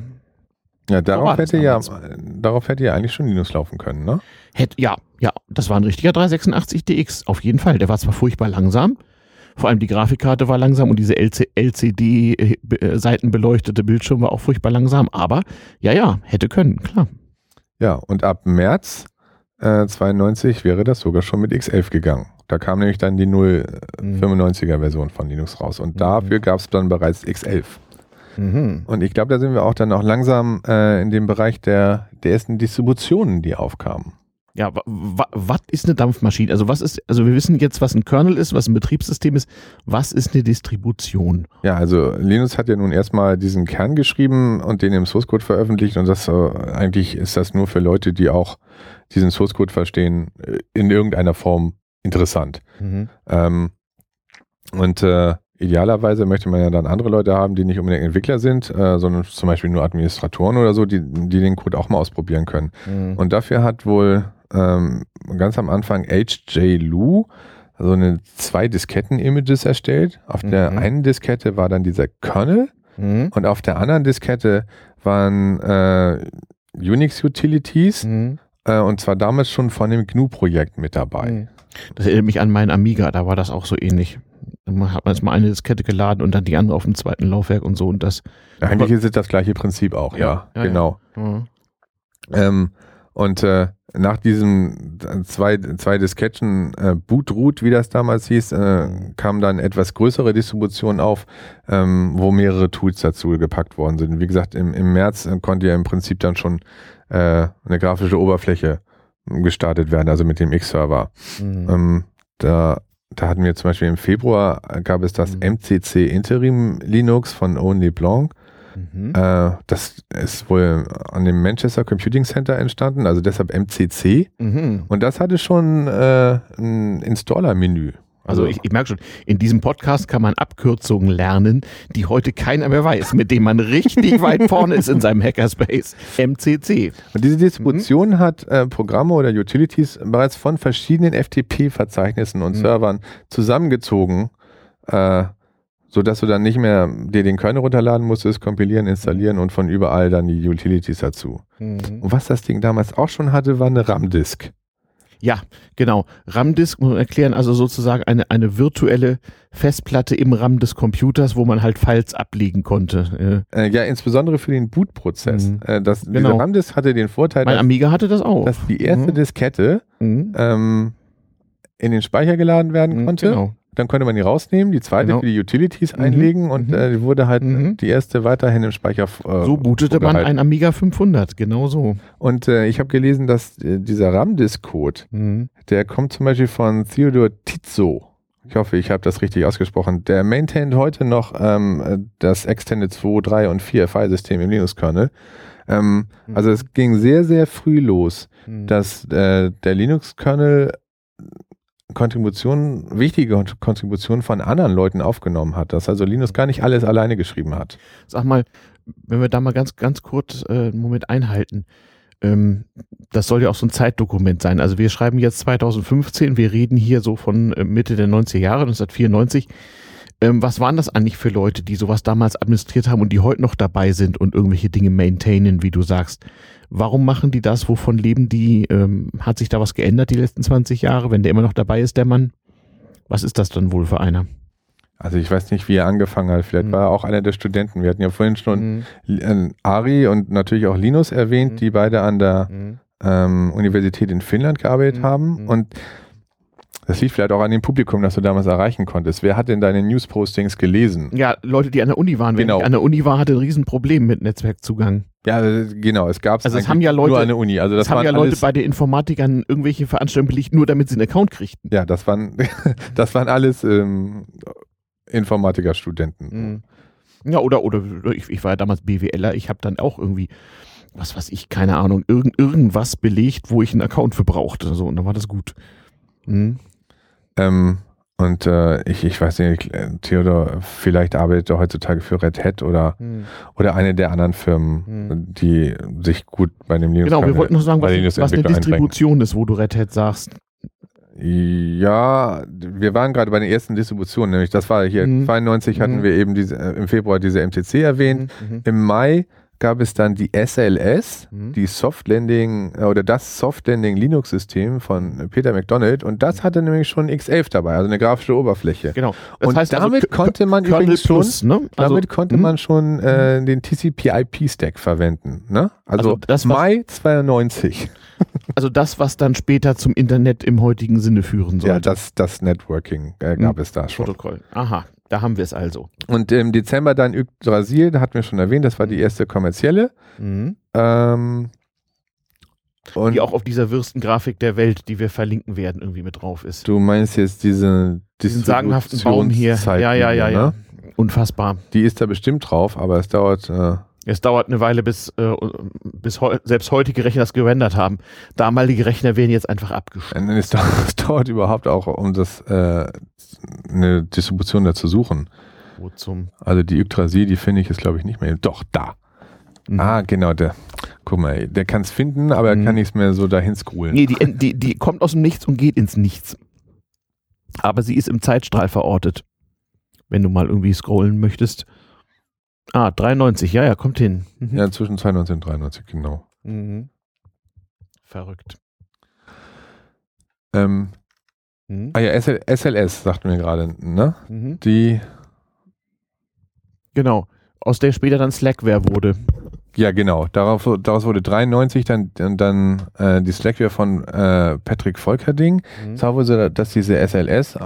Ja, darauf hätte ja, darauf hätte ja eigentlich schon Linux laufen können, ne? Hätt, ja, ja, das war ein richtiger 386 DX, auf jeden Fall. Der war zwar furchtbar langsam, vor allem die Grafikkarte war langsam und diese LCD-seitenbeleuchtete Bildschirm war auch furchtbar langsam. Aber ja, ja, hätte können, klar. Ja, und ab März äh, 92 wäre das sogar schon mit X11 gegangen. Da kam nämlich dann die 095er Version von Linux raus. Und mhm. dafür gab es dann bereits X11. Mhm. Und ich glaube, da sind wir auch dann auch langsam äh, in dem Bereich der, der ersten Distributionen, die aufkamen. Ja, was ist eine Dampfmaschine? Also was ist, also wir wissen jetzt, was ein Kernel ist, was ein Betriebssystem ist. Was ist eine Distribution? Ja, also Linus hat ja nun erstmal diesen Kern geschrieben und den im Source Code veröffentlicht und das äh, eigentlich ist das nur für Leute, die auch diesen Source Code verstehen, äh, in irgendeiner Form interessant. Mhm. Ähm, und äh, idealerweise möchte man ja dann andere Leute haben, die nicht unbedingt Entwickler sind, äh, sondern zum Beispiel nur Administratoren oder so, die, die den Code auch mal ausprobieren können. Mhm. Und dafür hat wohl ähm, ganz am Anfang H.J. Lu so eine zwei Disketten-Images erstellt. Auf mhm. der einen Diskette war dann dieser Kernel mhm. und auf der anderen Diskette waren äh, Unix-Utilities mhm. äh, und zwar damals schon von dem GNU-Projekt mit dabei. Mhm. Das erinnert mich an meinen Amiga, da war das auch so ähnlich. Man hat man eine Diskette geladen und dann die andere auf dem zweiten Laufwerk und so und das. Eigentlich ist es das gleiche Prinzip auch, ja, ja, ja genau. Ja. Mhm. Ähm, und äh, nach diesem zwei, zwei Disketten äh, Bootroot, wie das damals hieß, äh, kam dann etwas größere Distribution auf, ähm, wo mehrere Tools dazu gepackt worden sind. Wie gesagt, im, im März äh, konnte ja im Prinzip dann schon äh, eine grafische Oberfläche gestartet werden, also mit dem X-Server. Mhm. Ähm, da, da hatten wir zum Beispiel im Februar gab es das mhm. MCC Interim Linux von Only Blanc. Mhm. Äh, das ist wohl an dem Manchester Computing Center entstanden, also deshalb MCC. Mhm. Und das hatte schon äh, ein Installer-Menü. Also, also ich, ich merke schon, in diesem Podcast kann man Abkürzungen lernen, die heute keiner mehr weiß, mit denen man richtig weit vorne ist in seinem Hackerspace. MCC. Und diese Distribution mhm. hat äh, Programme oder Utilities bereits von verschiedenen FTP-Verzeichnissen und mhm. Servern zusammengezogen, äh, sodass du dann nicht mehr dir den Kernel runterladen musstest, kompilieren, installieren und von überall dann die Utilities dazu. Mhm. Und was das Ding damals auch schon hatte, war eine RAM-Disk. Ja, genau. RAM-Disk muss man erklären, also sozusagen eine, eine virtuelle Festplatte im RAM des Computers, wo man halt Files ablegen konnte. Äh, ja, insbesondere für den Bootprozess. Mhm. Äh, das, genau. Diese RAM-Disk hatte den Vorteil, mein dass, Amiga hatte das auch. dass die erste mhm. Diskette mhm. ähm, in den Speicher geladen werden mhm, konnte. Genau. Dann konnte man die rausnehmen, die zweite genau. für die Utilities mhm. einlegen und mhm. äh, wurde halt mhm. die erste weiterhin im Speicher. Äh, so bootete man ein Amiga 500, genau so. Und äh, ich habe gelesen, dass äh, dieser RAM-Disk-Code, mhm. der kommt zum Beispiel von Theodor Tizzo. Ich hoffe, ich habe das richtig ausgesprochen. Der maintaint heute noch ähm, das Extended 2, 3 und 4 Filesystem im Linux-Kernel. Ähm, mhm. Also es ging sehr, sehr früh los, mhm. dass äh, der Linux-Kernel Kontributionen, wichtige Kontributionen von anderen Leuten aufgenommen hat, dass also Linus gar nicht alles alleine geschrieben hat. Sag mal, wenn wir da mal ganz, ganz kurz äh, einen Moment einhalten, ähm, das soll ja auch so ein Zeitdokument sein. Also wir schreiben jetzt 2015, wir reden hier so von äh, Mitte der 90er Jahre, 1994. Ähm, was waren das eigentlich für Leute, die sowas damals administriert haben und die heute noch dabei sind und irgendwelche Dinge maintainen, wie du sagst? Warum machen die das? Wovon leben die? Ähm, hat sich da was geändert die letzten 20 Jahre? Wenn der immer noch dabei ist, der Mann, was ist das dann wohl für einer? Also ich weiß nicht, wie er angefangen hat. Vielleicht mhm. war er auch einer der Studenten. Wir hatten ja vorhin schon mhm. Ari und natürlich auch Linus erwähnt, mhm. die beide an der mhm. ähm, Universität in Finnland gearbeitet mhm. haben. Mhm. Und das liegt vielleicht auch an dem Publikum, das du damals erreichen konntest. Wer hat denn deine News-Postings gelesen? Ja, Leute, die an der Uni waren. Wenn genau. ich an der Uni war, hatte ein Riesenproblem mit Netzwerkzugang. Ja, genau. Es gab also es haben ja Leute, nur an der Uni. Also das es haben ja Leute bei den Informatikern irgendwelche Veranstaltungen belegt, nur damit sie einen Account kriegten. Ja, das waren, das waren alles ähm, Informatikerstudenten. Mhm. Ja, oder, oder ich, ich war ja damals BWLer, ich habe dann auch irgendwie was weiß ich, keine Ahnung, irgend, irgendwas belegt, wo ich einen Account für brauchte. So, und dann war das gut. Mhm. Ähm, und äh, ich, ich weiß nicht, Theodor, vielleicht arbeitet er heutzutage für Red Hat oder, hm. oder eine der anderen Firmen, hm. die sich gut bei dem Linux Genau, wir wollten noch sagen, was, was eine Distribution einbringen. ist, wo du Red Hat sagst. Ja, wir waren gerade bei den ersten Distributionen, nämlich das war hier mhm. 92 hatten mhm. wir eben diese, äh, im Februar diese MCC erwähnt. Mhm. mhm. Im Mai gab es dann die SLS, mhm. die Soft Landing äh, oder das Soft Landing Linux System von Peter McDonald und das hatte nämlich schon X11 dabei, also eine grafische Oberfläche. Genau. Das und heißt also damit also, konnte man Kernel übrigens Plus, schon, ne? also, damit konnte mh. man schon äh, den TCP/IP Stack verwenden, ne? Also, also das, Mai 92. Also das, was dann später zum Internet im heutigen Sinne führen soll. Ja, das, das Networking äh, gab hm. es da schon. Protokoll. Aha, da haben wir es also. Und im Dezember dann Yggdrasil, da hatten wir schon erwähnt, das war die mhm. erste kommerzielle. Mhm. Ähm, und die auch auf dieser Würstengrafik der Welt, die wir verlinken werden, irgendwie mit drauf ist. Du meinst jetzt diese diesen sagenhaften Baum hier. Ja, ja, ja, ja. Ne? Unfassbar. Die ist da bestimmt drauf, aber es dauert. Äh es dauert eine Weile, bis, äh, bis heu selbst heutige Rechner das gerendert haben. Damalige Rechner werden jetzt einfach abgeschlossen. Es, es, dauert überhaupt auch, um das äh, eine Distribution da zu suchen. Wo zum? Also die Yggdrasil, die finde ich jetzt glaube ich nicht mehr. Doch, da. Mhm. Ah, genau, der. Guck mal, der kann es finden, aber mhm. er kann nichts mehr so dahin scrollen. Nee, die, die, die kommt aus dem Nichts und geht ins Nichts. Aber sie ist im Zeitstrahl verortet. Wenn du mal irgendwie scrollen möchtest. Ah, 93, ja, ja, kommt hin. Mhm. Ja, zwischen 92 und 93, genau. Mhm. Verrückt. Ähm, mhm. Ah ja, SL, SLS, sagten wir gerade, ne? Mhm. Die. Genau, aus der später dann Slackware wurde. Ja, genau. Darauf, daraus wurde 93 dann, dann äh, die Slackware von äh, Patrick Volkerding. Mhm. Zwar wurde, dass diese SLS äh,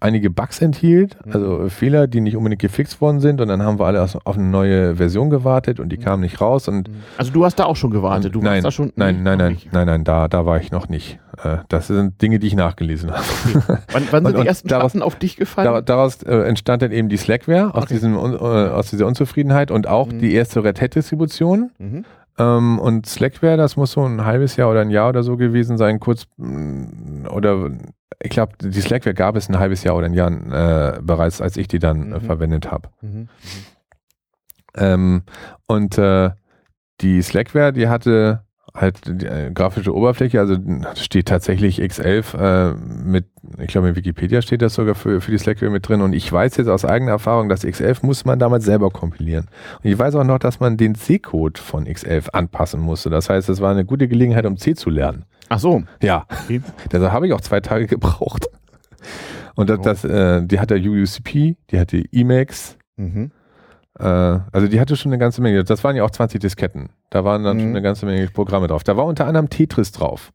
einige Bugs enthielt, mhm. also Fehler, die nicht unbedingt gefixt worden sind. Und dann haben wir alle auf eine neue Version gewartet und die mhm. kamen nicht raus. Und mhm. also du hast da auch schon gewartet? Du nein, da schon, nein, nein, nein, nein, nein, da, da war ich noch nicht. Äh, das sind Dinge, die ich nachgelesen habe. Okay. Wann, wann sind und, die ersten daraus, Schatten auf dich gefallen? Daraus äh, entstand dann eben die Slackware aus, okay. diesem, äh, aus dieser Unzufriedenheit und auch mhm. die erste Red Hat-Distribution. Mhm. Ähm, und Slackware, das muss so ein halbes Jahr oder ein Jahr oder so gewesen sein, kurz mm, oder ich glaube, die Slackware gab es ein halbes Jahr oder ein Jahr äh, bereits, als ich die dann mhm. verwendet habe. Mhm. mhm. Ähm, und die Slackware, die hatte halt die äh, grafische Oberfläche, also steht tatsächlich X11 äh, mit, ich glaube in Wikipedia steht das sogar für, für die Slackware mit drin und ich weiß jetzt aus eigener Erfahrung, dass X11 muss man damals selber kompilieren. Und ich weiß auch noch, dass man den C-Code von X11 anpassen musste. Das heißt, es war eine gute Gelegenheit, um C zu lernen. Ach so. Ja. Okay. Deshalb habe ich auch zwei Tage gebraucht. Und das, das äh, die hatte UUCP, die hatte Emacs. Mhm. Äh, also die hatte schon eine ganze Menge. Das waren ja auch 20 Disketten. Da waren dann mhm. schon eine ganze Menge Programme drauf. Da war unter anderem Tetris drauf.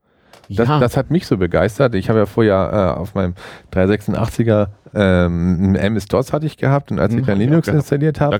Das, ja. das hat mich so begeistert. Ich habe ja vorher äh, auf meinem 386er ähm, MS-DOS hatte ich gehabt und als ich hm, dann Linux installiert habe.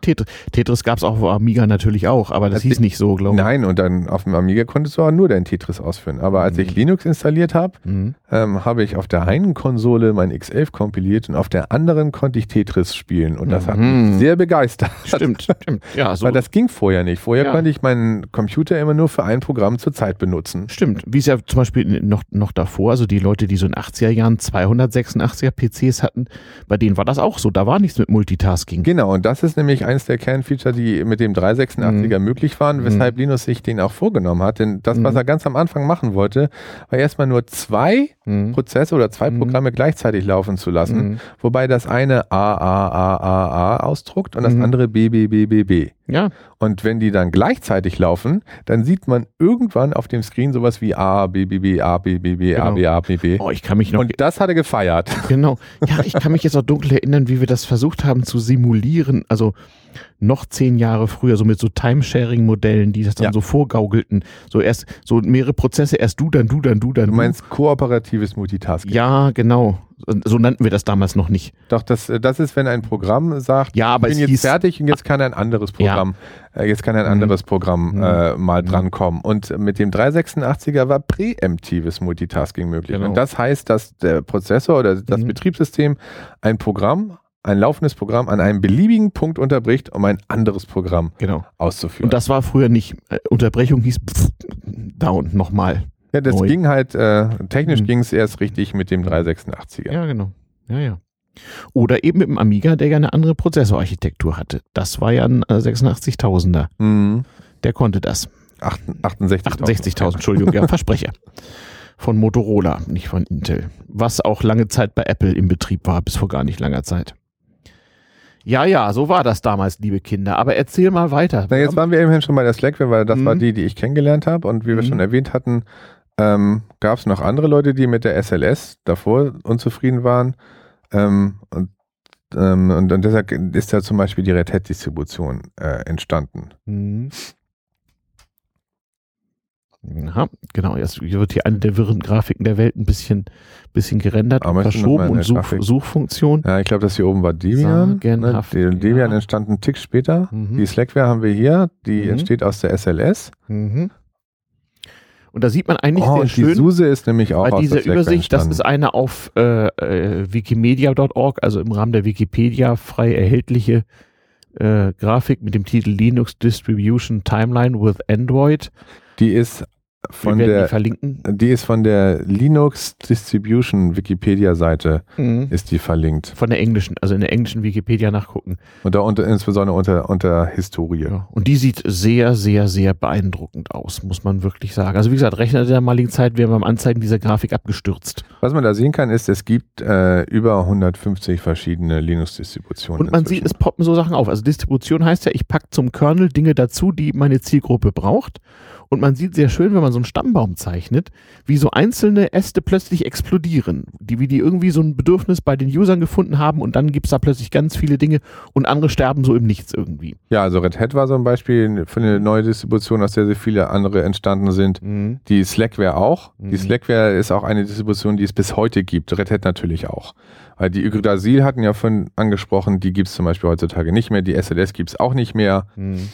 Tetris, Tetris gab es auf Amiga natürlich auch, aber das hieß nicht so, glaube ich. Nein, und dann auf dem Amiga konntest du auch nur dein Tetris ausführen. Aber als mhm. ich Linux installiert habe, mhm. ähm, habe ich auf der einen Konsole mein X11 kompiliert und auf der anderen konnte ich Tetris spielen. Und das hat mich mhm. sehr begeistert. Stimmt, stimmt. Ja, so. Weil das ging vorher nicht. Vorher ja. konnte ich meinen Computer immer nur für ein Programm zur Zeit benutzen. Stimmt. Wie es ja zum Beispiel noch, noch davor, also die Leute, die so in 80er Jahren 286er PCs hatten, bei denen war das auch so. Da war nichts mit Multitasking. Genau, und das ist nämlich eines der Kernfeature, die mit dem 386er mhm. möglich waren, weshalb mhm. Linus sich den auch vorgenommen hat. Denn das, was mhm. er ganz am Anfang machen wollte, war erstmal nur zwei mhm. Prozesse oder zwei mhm. Programme gleichzeitig laufen zu lassen, mhm. wobei das eine A, A, A, A, A ausdruckt und das andere B, B, B, B, B. Ja. Und wenn die dann gleichzeitig laufen, dann sieht man irgendwann auf dem Screen sowas wie A, B, B, B, A, B, B, B, genau. A, B, A, B, B. Oh, ich kann mich noch. Und das hat er gefeiert. Genau. Ja, ich kann mich jetzt auch dunkel erinnern, wie wir das versucht haben zu simulieren. Also noch zehn Jahre früher, so mit so Timesharing-Modellen, die das dann ja. so vorgaukelten. So erst, so mehrere Prozesse, erst du, dann du, dann du, dann du. Du meinst kooperatives Multitasking. Ja, genau. So nannten wir das damals noch nicht. Doch, das, das ist, wenn ein Programm sagt, ja, aber ich bin jetzt fertig und jetzt kann ein anderes Programm, ja. äh, jetzt kann ein mhm. anderes Programm mhm. äh, mal mhm. drankommen. Und mit dem 386er war präemptives Multitasking möglich. Genau. Und das heißt, dass der Prozessor oder das mhm. Betriebssystem ein Programm ein laufendes Programm an einem beliebigen Punkt unterbricht, um ein anderes Programm genau. auszuführen. Und das war früher nicht, äh, Unterbrechung hieß pff, down nochmal. Ja, das Neu. ging halt, äh, technisch mhm. ging es erst richtig mit dem 386er. Ja, genau. Ja, ja. Oder eben mit dem Amiga, der ja eine andere Prozessorarchitektur hatte. Das war ja ein 86.000er. Äh, mhm. Der konnte das. 68.000. 68.000, Entschuldigung, ja, Versprecher. Von Motorola, nicht von Intel. Was auch lange Zeit bei Apple im Betrieb war, bis vor gar nicht langer Zeit. Ja, ja, so war das damals, liebe Kinder. Aber erzähl mal weiter. Na, jetzt waren wir immerhin schon bei der Slackware, weil das mhm. war die, die ich kennengelernt habe. Und wie wir mhm. schon erwähnt hatten, ähm, gab es noch andere Leute, die mit der SLS davor unzufrieden waren. Ähm, und, ähm, und, und, deshalb ist da zum Beispiel die Red Hat-Distribution äh, entstanden. Mhm. Ja, genau. Jetzt wird hier eine der wirren Grafiken der Welt ein bisschen, bisschen gerendert Aber und verschoben und Such, Suchfunktion. Ja, ich glaube, das hier oben war Debian. Ne? Debian ja. entstand einen Tick später. Mhm. Die Slackware haben wir hier. Die mhm. entsteht aus der SLS. Mhm. Und da sieht man eigentlich oh, sehr schön. Die SUSE ist nämlich auch bei dieser Übersicht. Das ist eine auf äh, äh, wikimedia.org, also im Rahmen der Wikipedia frei erhältliche äh, Grafik mit dem Titel Linux Distribution Timeline with Android. Die ist von der, verlinken. Die ist von der Linux Distribution Wikipedia Seite mhm. ist die verlinkt. Von der englischen, also in der englischen Wikipedia nachgucken. Und da unter, insbesondere unter, unter Historie. Ja. Und die sieht sehr, sehr, sehr beeindruckend aus, muss man wirklich sagen. Also wie gesagt, Rechner der damaligen Zeit wäre beim Anzeigen dieser Grafik abgestürzt. Was man da sehen kann, ist, es gibt äh, über 150 verschiedene Linux-Distributionen. Und man inzwischen. sieht, es poppen so Sachen auf. Also Distribution heißt ja, ich packe zum Kernel Dinge dazu, die meine Zielgruppe braucht. Und man sieht sehr schön, wenn man so einen Stammbaum zeichnet, wie so einzelne Äste plötzlich explodieren. Die, wie die irgendwie so ein Bedürfnis bei den Usern gefunden haben und dann gibt es da plötzlich ganz viele Dinge und andere sterben so im Nichts irgendwie. Ja, also Red Hat war so ein Beispiel für eine neue Distribution, aus der sehr viele andere entstanden sind. Mhm. Die Slackware auch. Mhm. Die Slackware ist auch eine Distribution, die es bis heute gibt. Red Hat natürlich auch. Weil die Yggdrasil hatten ja von angesprochen, die gibt es zum Beispiel heutzutage nicht mehr. Die SLS gibt es auch nicht mehr. Mhm.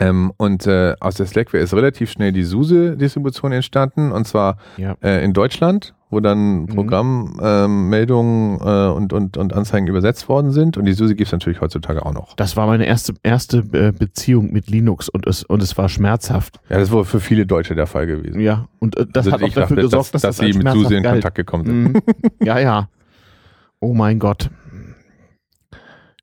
Ähm, und äh, aus der Slackware ist relativ schnell die SUSE-Distribution entstanden, und zwar ja. äh, in Deutschland, wo dann mhm. Programmmeldungen ähm, äh, und, und, und Anzeigen übersetzt worden sind. Und die SUSE gibt es natürlich heutzutage auch noch. Das war meine erste, erste äh, Beziehung mit Linux und es, und es war schmerzhaft. Ja, das war für viele Deutsche der Fall gewesen. Ja, und äh, das also hat auch dafür dachte, gesorgt, dass, dass, dass sie mit SUSE in. Kontakt gekommen sind. Mhm. Ja, ja. Oh mein Gott.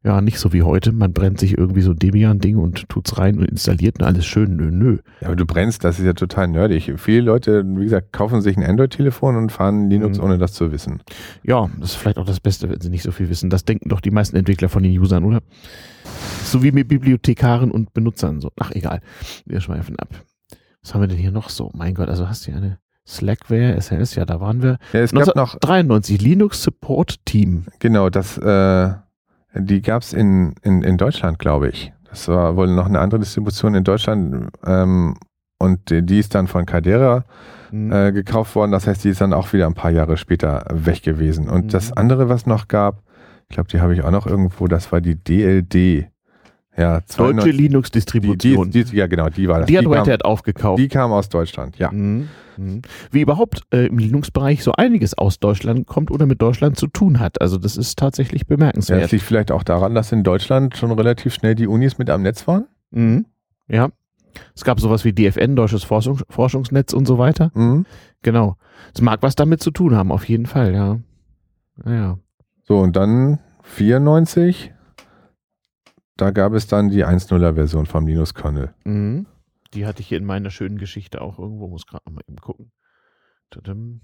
Ja, nicht so wie heute. Man brennt sich irgendwie so ein Debian-Ding und tut's rein und installiert und alles schön. Nö, nö. Ja, aber du brennst, das ist ja total nerdig. Viele Leute, wie gesagt, kaufen sich ein Android-Telefon und fahren Linux, mhm. ohne das zu wissen. Ja, das ist vielleicht auch das Beste, wenn sie nicht so viel wissen. Das denken doch die meisten Entwickler von den Usern, oder? So wie mit Bibliothekaren und Benutzern. So. Ach, egal. Wir schweifen ab. Was haben wir denn hier noch so? Mein Gott, also hast du ja eine Slackware, SNS, ja, da waren wir. Ja, es gab noch 93 Linux Support Team. Genau, das äh, die gab es in, in, in Deutschland, glaube ich. Das war wohl noch eine andere Distribution in Deutschland ähm, und die ist dann von Caldera mhm. äh, gekauft worden. Das heißt, die ist dann auch wieder ein paar Jahre später weg gewesen. Und mhm. das andere, was noch gab, ich glaube, die habe ich auch noch irgendwo, das war die DLD. Ja, Deutsche Linux-Distribution. ja, genau, die war das. Die hat Red Hat aufgekauft. Die kam aus Deutschland, ja. Mhm. Mhm. Wie überhaupt äh, im Linux-Bereich so einiges aus Deutschland kommt oder mit Deutschland zu tun hat. Also das ist tatsächlich bemerkenswert. Ja, das liegt vielleicht auch daran, dass in Deutschland schon relativ schnell die Unis mit am Netz waren. Mhm. Ja. Es gab sowas wie DFN, Deutsches Forschungs Forschungsnetz und so weiter. Mhm. Genau. Es mag was damit zu tun haben, auf jeden Fall, ja. Naja. So, und dann 94, da gab es dann die 1.0er Version vom Linux-Kernel. Mhm. Die hatte ich hier in meiner schönen Geschichte auch irgendwo, muss gerade mal eben gucken. Tadam.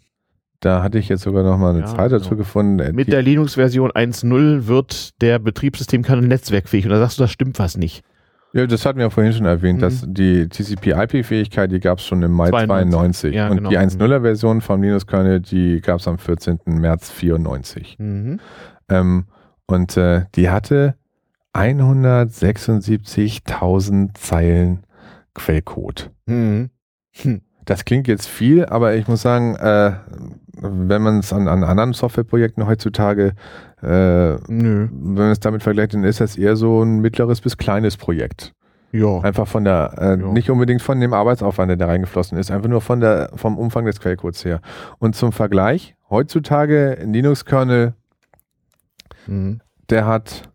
Da hatte ich jetzt sogar noch mal eine ja, Zahl dazu genau. gefunden. Äh, Mit der Linux-Version 1.0 wird der Betriebssystemkernel netzwerkfähig. Und da sagst du, das stimmt was nicht. Ja, das hatten wir vorhin schon erwähnt, mhm. dass die TCP-IP-Fähigkeit, die gab es schon im Mai 92. 92. Ja, und genau. die 1.0er-Version vom Linux-Kernel, die gab es am 14. März 94. Mhm. Ähm, und äh, die hatte 176.000 Zeilen Quellcode. Mhm. Hm. Das klingt jetzt viel, aber ich muss sagen, äh, wenn man es an, an, anderen Softwareprojekten heutzutage, äh, wenn man es damit vergleicht, dann ist das eher so ein mittleres bis kleines Projekt. Ja. Einfach von der, äh, ja. nicht unbedingt von dem Arbeitsaufwand, der da reingeflossen ist, einfach nur von der, vom Umfang des Quellcodes her. Und zum Vergleich, heutzutage Linux-Kernel, mhm. der hat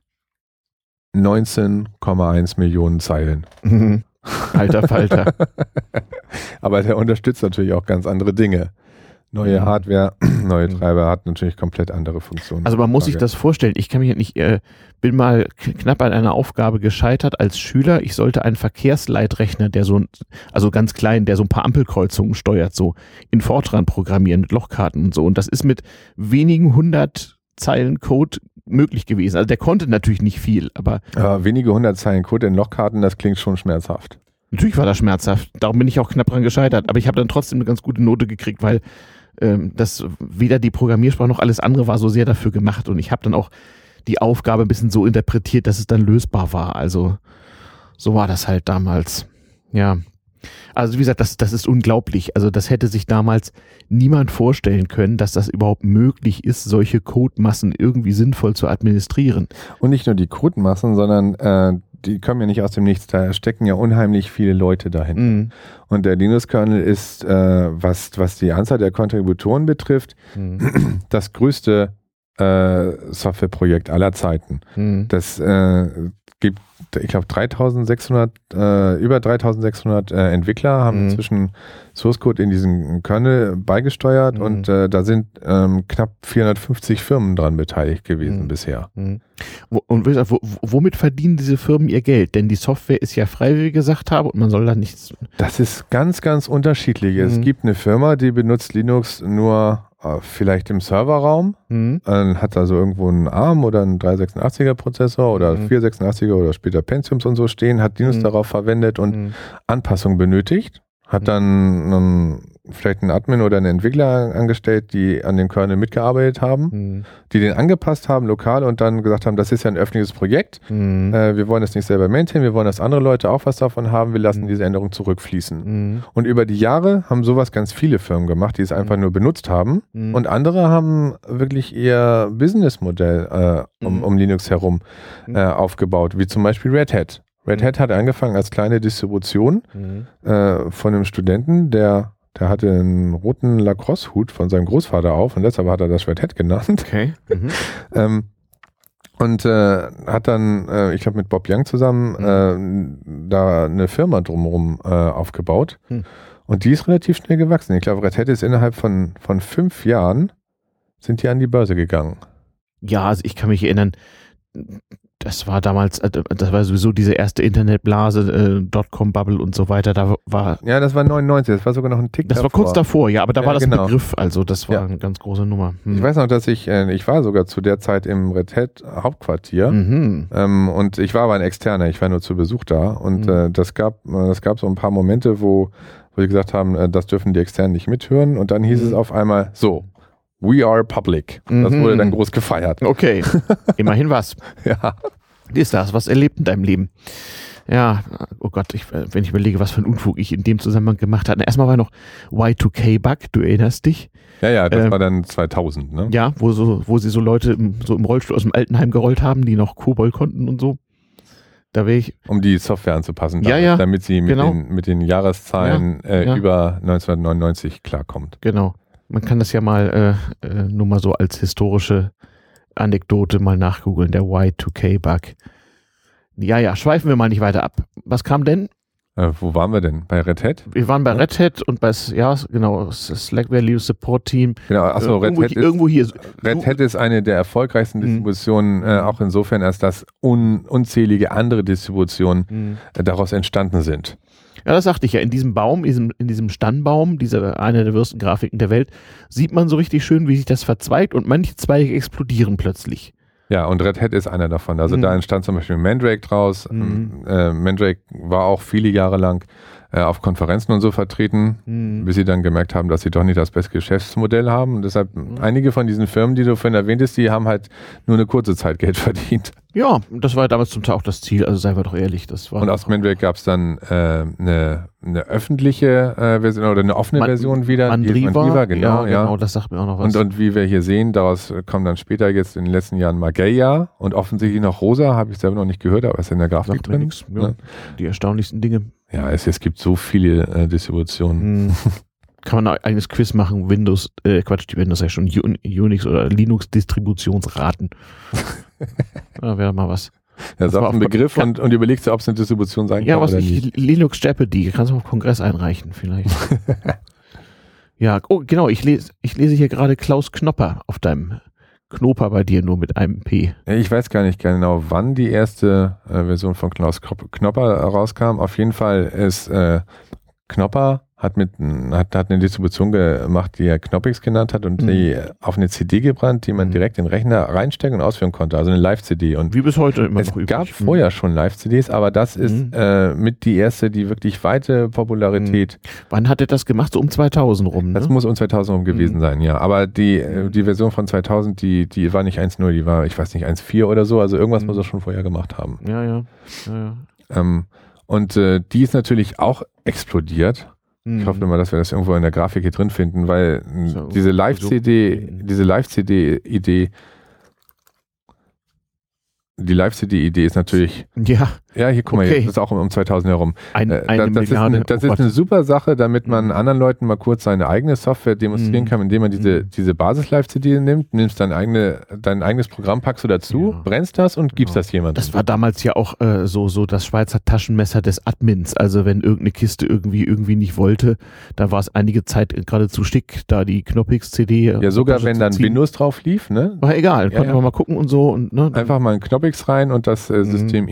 19,1 Millionen Zeilen. Mhm. Alter Falter. Aber der unterstützt natürlich auch ganz andere Dinge. Neue mhm. Hardware, neue mhm. Treiber hat natürlich komplett andere Funktionen. Also man muss sich das vorstellen. Ich kann mich nicht, äh, bin mal knapp an einer Aufgabe gescheitert als Schüler. Ich sollte einen Verkehrsleitrechner, der so, also ganz klein, der so ein paar Ampelkreuzungen steuert, so in Fortran programmieren mit Lochkarten und so. Und das ist mit wenigen hundert Zeilen Code möglich gewesen. Also der konnte natürlich nicht viel, aber. aber wenige hundert Zeilen Code in Lochkarten, das klingt schon schmerzhaft. Natürlich war das schmerzhaft. Darum bin ich auch knapp dran gescheitert. Aber ich habe dann trotzdem eine ganz gute Note gekriegt, weil ähm, das weder die Programmiersprache noch alles andere war so sehr dafür gemacht. Und ich habe dann auch die Aufgabe ein bisschen so interpretiert, dass es dann lösbar war. Also so war das halt damals. Ja. Also wie gesagt, das, das ist unglaublich. Also das hätte sich damals niemand vorstellen können, dass das überhaupt möglich ist, solche Codemassen irgendwie sinnvoll zu administrieren. Und nicht nur die Codemassen, sondern äh, die kommen ja nicht aus dem Nichts. Da stecken ja unheimlich viele Leute dahinter. Mhm. Und der Linux-Kernel ist, äh, was, was die Anzahl der Kontributoren betrifft, mhm. das größte äh, Softwareprojekt aller Zeiten. Mhm. Das äh, ich glaube 3600, äh, über 3600 äh, Entwickler haben mhm. inzwischen Source Code in diesen Kernel beigesteuert mhm. und äh, da sind ähm, knapp 450 Firmen dran beteiligt gewesen mhm. bisher. Mhm. Und womit verdienen diese Firmen ihr Geld? Denn die Software ist ja frei, wie gesagt habe, und man soll da nichts. Das ist ganz, ganz unterschiedlich. Es mhm. gibt eine Firma, die benutzt Linux nur äh, vielleicht im Serverraum, mhm. dann hat also irgendwo einen ARM oder einen 386er Prozessor oder mhm. 486er oder später Pentiums und so stehen, hat Linux mhm. darauf verwendet und mhm. Anpassungen benötigt, hat dann einen vielleicht einen Admin oder einen Entwickler angestellt, die an dem Kernel mitgearbeitet haben, mhm. die den angepasst haben lokal und dann gesagt haben, das ist ja ein öffentliches Projekt, mhm. äh, wir wollen das nicht selber maintainen, wir wollen, dass andere Leute auch was davon haben, wir lassen mhm. diese Änderung zurückfließen. Mhm. Und über die Jahre haben sowas ganz viele Firmen gemacht, die es einfach mhm. nur benutzt haben mhm. und andere haben wirklich ihr Businessmodell äh, um, um, Linux herum äh, aufgebaut, wie zum Beispiel Red Hat. Red Hat hat angefangen als kleine Distribution äh, von einem Studenten, der Der hatte einen roten Lacrosse-Hut von seinem Großvater auf und deshalb hat er das Red Hat genannt. Okay. Mhm. ähm, und äh, hat dann, äh, ich glaube mit Bob Young zusammen, mhm. äh, da eine Firma drumherum äh, aufgebaut. Mhm. Und die ist relativ schnell gewachsen. Ich glaube, Red Hat ist innerhalb von, von fünf Jahren sind die an die Börse gegangen. Ja, also ich kann mich erinnern, das war damals, äh, das war sowieso diese erste Internetblase, äh, Dotcom-Bubble und so weiter. Da war. Ja, das war 99, das war sogar noch ein Tick Das davor. war kurz davor, ja, aber da Ja, war das genau. Begriff, also das war Ja. eine ganz große Nummer. Hm. Ich weiß noch, dass ich, äh, ich war sogar zu der Zeit im Red Hat Hauptquartier. Mhm. Ähm, und ich war aber ein Externer, ich war nur zu Besuch da. Und Mhm. äh, das gab, äh, das gab so ein paar Momente, wo, wo sie gesagt haben, äh, das dürfen die Externen nicht mithören. Und dann hieß Mhm. es auf einmal so, we are public. Das Mhm. wurde dann groß gefeiert. Okay, immerhin was. Ja. Ist das was erlebt in deinem Leben? Ja, oh Gott, ich, wenn ich überlege, was für ein Unfug ich in dem Zusammenhang gemacht habe. Na, Erstmal war noch Y2K-Bug, du erinnerst dich? Ja, ja, das Ähm, war dann 2000, ne? Ja, wo, so, wo sie so Leute im, so im Rollstuhl aus dem Altenheim gerollt haben, die noch Kobol konnten und so. Da wäre ich, Um die Software anzupassen, Ja, damit, ja, damit sie mit, genau. den, mit den Jahreszahlen äh, ja. über 1999 klarkommt. genau. Man kann das ja mal äh, äh, nur mal so als historische Anekdote mal nachgoogeln, der Y2K-Bug. Ja, ja, schweifen wir mal nicht weiter ab. Was kam denn? Äh, wo waren wir denn? Bei Red Hat? Wir waren bei Red Hat und bei, ja, genau, Slackware Linux Support Team. Genau, achso, Red irgendwo, Hat ist, irgendwo hier. Red Hat ist eine der erfolgreichsten Mhm. Distributionen, äh, auch insofern, als dass un, unzählige andere Distributionen Hm. äh, daraus entstanden sind. Ja, das sagte ich ja. In diesem Baum, in diesem, in diesem Stannbaum, dieser eine der Würstengrafiken der Welt, sieht man so richtig schön, wie sich das verzweigt und manche Zweige explodieren plötzlich. Ja, und Red Hat ist einer davon. Also Mhm. da entstand zum Beispiel Mandrake draus. Mhm. Äh, Mandrake war auch viele Jahre lang äh, auf Konferenzen und so vertreten, Hm. bis sie dann gemerkt haben, dass sie doch nicht das beste Geschäftsmodell haben. Und deshalb, einige von diesen Firmen, die du vorhin erwähntest, die haben halt nur eine kurze Zeit Geld verdient. Ja, das war damals zum Teil auch das Ziel, also seien wir doch ehrlich. Das war Und aus Mandrake gab es dann äh, eine, eine öffentliche äh, Version oder eine offene Man- Version wieder. Mandriva, Mandriva, genau, ja. genau, das sagt mir auch noch was. Und, und wie wir hier sehen, daraus kommen dann später jetzt in den letzten Jahren Mageia und offensichtlich noch Rosa, habe ich selber noch nicht gehört, aber ist in der Grafik sagt drin. nichts. Ja, Ne? Die erstaunlichsten Dinge. Ja, es, es gibt so viele äh, Distributionen. Hm. Kann man ein eigenes Quiz machen, Windows, äh, Quatsch, die Windows ja schon, Un- Unix oder Linux-Distributionsraten. ja, wäre mal was. Ja, war einen Begriff und, und überlegst du, ob es eine Distribution sein Ja, kann was oder ich, nicht. Linux Jeopardy, kannst du mal auf Kongress einreichen, vielleicht. ja, oh, genau, ich lese, ich lese hier gerade Klaus Knopper auf deinem Knoper bei dir nur mit einem P. Ja, Ich weiß gar nicht genau, wann die erste äh, Version von Klaus Knopper rauskam. Auf jeden Fall ist äh, Knopper hat mit hat, hat eine Distribution gemacht, die er Knoppix genannt hat und Mhm. die auf eine CD gebrannt, die man Mhm. direkt in den Rechner reinstecken und ausführen konnte, also eine Live-CD. Und Wie bis heute immer es noch üblich. gab Hm. vorher schon Live-CDs, aber das ist Mhm. äh, mit die erste, die wirklich weite Popularität. Wann hat er das gemacht? So um 2000 rum, ne? Das muss um 2000 rum gewesen Mhm. sein, ja. Aber die, äh, die Version von 2000, die, die war nicht 1.0, die war, ich weiß nicht, 1.4 oder so. Also irgendwas Mhm. muss er schon vorher gemacht haben. ja, ja. ja, ja. Ähm, und äh, die ist natürlich auch explodiert. Ich Hm. hoffe mal, dass wir das irgendwo in der Grafik hier drin finden, weil So, diese Live-CD, diese Live-CD-Idee, die Live-CD-Idee ist natürlich, Ja, ja, hier guck mal, hier, das ist auch um, um 2000 herum. ein, Äh, eine da- das ist, eine, das oh ist eine super Sache, damit man Mhm. anderen Leuten mal kurz seine eigene Software demonstrieren Mhm. kann, indem man diese, Mhm. diese Basis-Live-CD nimmt, nimmst dein, eigene, dein eigenes Programm, packst du dazu, Ja. brennst das und gibst Genau. das jemandem. Das war damals ja auch äh, so, so das Schweizer Taschenmesser des Admins. Also wenn irgendeine Kiste irgendwie irgendwie nicht wollte, dann war es einige Zeit geradezu schick, da die Knoppix-CD. ja, sogar wenn dann Windows drauf lief, ne? War egal, Ja, konnte ja. man mal gucken und so. Und, ne, Einfach mal einen Knoppix rein und das äh, Mhm. System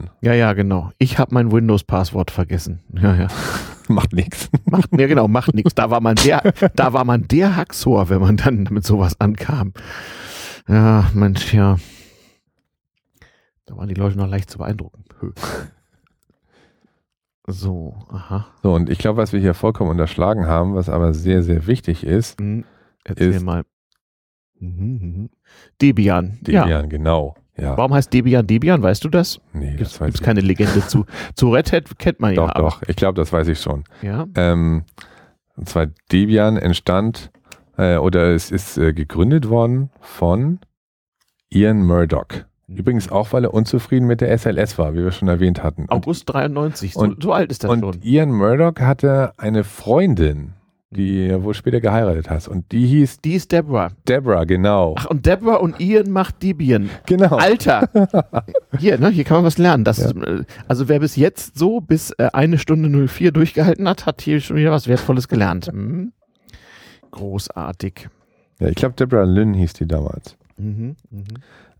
inspizieren. Ja, ja, genau. Ich habe mein Windows-Passwort vergessen. Ja, ja. Macht nichts. Macht, ja, genau, macht nichts. Da war man der, da war man der Haxor, wenn man dann mit sowas ankam. Ja, Mensch, ja. Da waren die Leute noch leicht zu beeindrucken. So, aha. So, und ich glaube, was wir hier vollkommen unterschlagen haben, was aber sehr, sehr wichtig ist, Hm, Erzähl Ist- mal. Mhm, mhm. Debian. Ja. Debian, genau. Ja, Warum heißt Debian Debian? Weißt du das? nee, Gibt das weiß es ich keine Legende zu. Zu Red Hat kennt man Doch, ja. aber- doch. Ich glaube, das weiß ich schon. Ja. Ähm, und zwar Debian entstand äh, oder es ist äh, gegründet worden von Ian Murdoch. Übrigens auch, weil er unzufrieden mit der SLS war, wie wir schon erwähnt hatten. Und, August 93. So, und- so alt ist das und schon. Ian Murdoch hatte eine Freundin, die ja wohl später geheiratet hast. Und die hieß. Die ist Deborah. Deborah, genau. Ach, und Deborah und Ian macht Debian. Genau. Alter! hier, ne, hier kann man was lernen. Das, ja. Äh, also wer bis jetzt so bis äh, eine Stunde 04 durchgehalten hat, hat hier schon wieder was Wertvolles gelernt. Hm? Großartig. Ja, ich glaube, Deborah Lynn hieß die damals. Mhm, mh.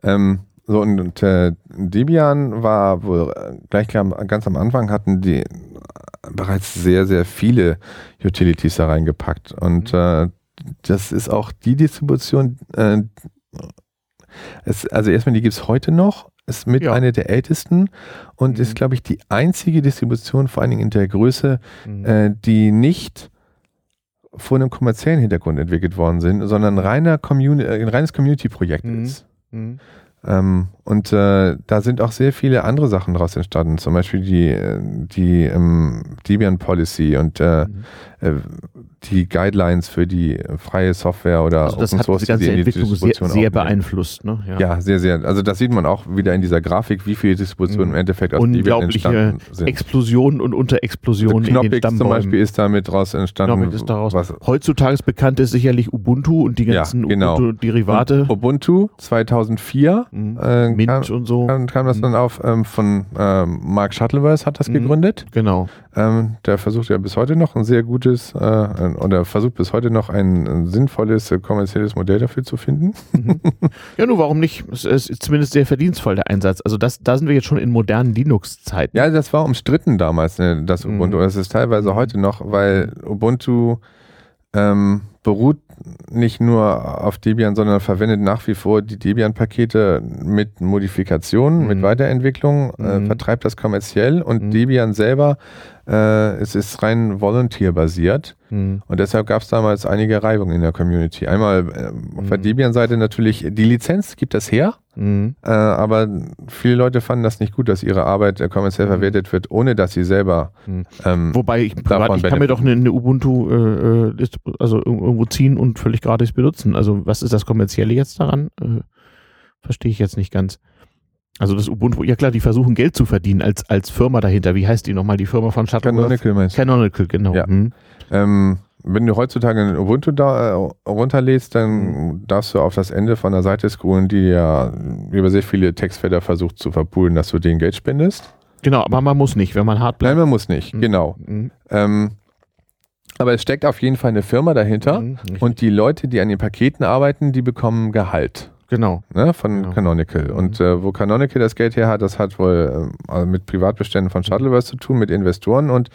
ähm, so, und, und äh, Debian war wohl äh, gleich ganz am Anfang hatten die bereits sehr, sehr viele Utilities da reingepackt. Und mhm. äh, das ist auch die Distribution, äh, es, also erstmal, die gibt es heute noch, ist mit ja. einer der ältesten und mhm. ist, glaube ich, die einzige Distribution, vor allen Dingen in der Größe, mhm. äh, die nicht vor einem kommerziellen Hintergrund entwickelt worden sind, sondern reiner Communi äh, ein reines Community-Projekt mhm. ist. Ähm, und äh, da sind auch sehr viele andere Sachen daraus entstanden, zum Beispiel die, die ähm, Debian Policy und äh, mhm. äh, die Guidelines für die freie Software oder also das Open Source, hat die ganze die Entwicklung sehr, sehr beeinflusst. Ne? Ja. ja. sehr, sehr. Also das sieht man auch wieder in dieser Grafik, wie viele Distributionen mhm. im Endeffekt aus Debian entstanden sind. Explosionen und Unterexplosionen also in den Stammbaum. zum Beispiel ist damit daraus entstanden. Knoppix ist daraus. Was, Heutzutage ist bekannt ist sicherlich Ubuntu und die ganzen ja, genau. Ubuntu-Derivate. Ubuntu 2004 mhm. äh, Mint kam, und so. Kam, kam das mhm. dann auf ähm, von ähm, Mark Shuttleworth hat das mhm. gegründet. Genau. Ähm, der versucht ja bis heute noch ein sehr gutes äh, oder versucht bis heute noch ein sinnvolles äh, kommerzielles Modell dafür zu finden. Mhm. Ja, nur warum nicht? Es ist zumindest sehr verdienstvoll der Einsatz. Also das, da sind wir jetzt schon in modernen Linux-Zeiten. Ja, das war umstritten damals, ne, das mhm. Ubuntu. Das ist teilweise heute noch, weil Ubuntu ähm, beruht nicht nur auf Debian, sondern verwendet nach wie vor die Debian-Pakete mit Modifikationen, mhm. mit Weiterentwicklung, äh, mhm. vertreibt das kommerziell und mhm. Debian selber äh, es ist rein volunteer-basiert mhm. und deshalb gab es damals einige Reibungen in der Community. Einmal äh, auf der mhm. Debian-Seite natürlich, die Lizenz gibt das her, mhm. äh, aber viele Leute fanden das nicht gut, dass ihre Arbeit äh, kommerziell verwertet wird, ohne dass sie selber ähm, Wobei ich, privat, ich kann mir doch eine, eine Ubuntu äh, äh also irgendwo ziehen und völlig gratis benutzen. Also was ist das Kommerzielle jetzt daran? Verstehe ich jetzt nicht ganz. Also das Ubuntu, ja klar, die versuchen Geld zu verdienen als, als Firma dahinter. Wie heißt die nochmal, die Firma von Shuttleworth? Canonical meinst du? Canonical, genau. Ja. Hm. Ähm, wenn du heutzutage ein Ubuntu da, äh, runterlädst, dann darfst du auf das Ende von der Seite scrollen, die ja über sehr viele Textfelder versucht zu verpoolen, dass du denen Geld spendest. Genau, aber man muss nicht, wenn man hart bleibt. Nein, man muss nicht, mhm. genau. Mhm. Ähm, aber es steckt auf jeden Fall eine Firma dahinter mhm, und die Leute, die an den Paketen arbeiten, die bekommen Gehalt. Genau. Ne, von genau. Canonical. Mhm. Und äh, wo Canonical das Geld her hat, das hat wohl äh, also mit Privatbeständen von Shuttleworth zu tun, mit Investoren und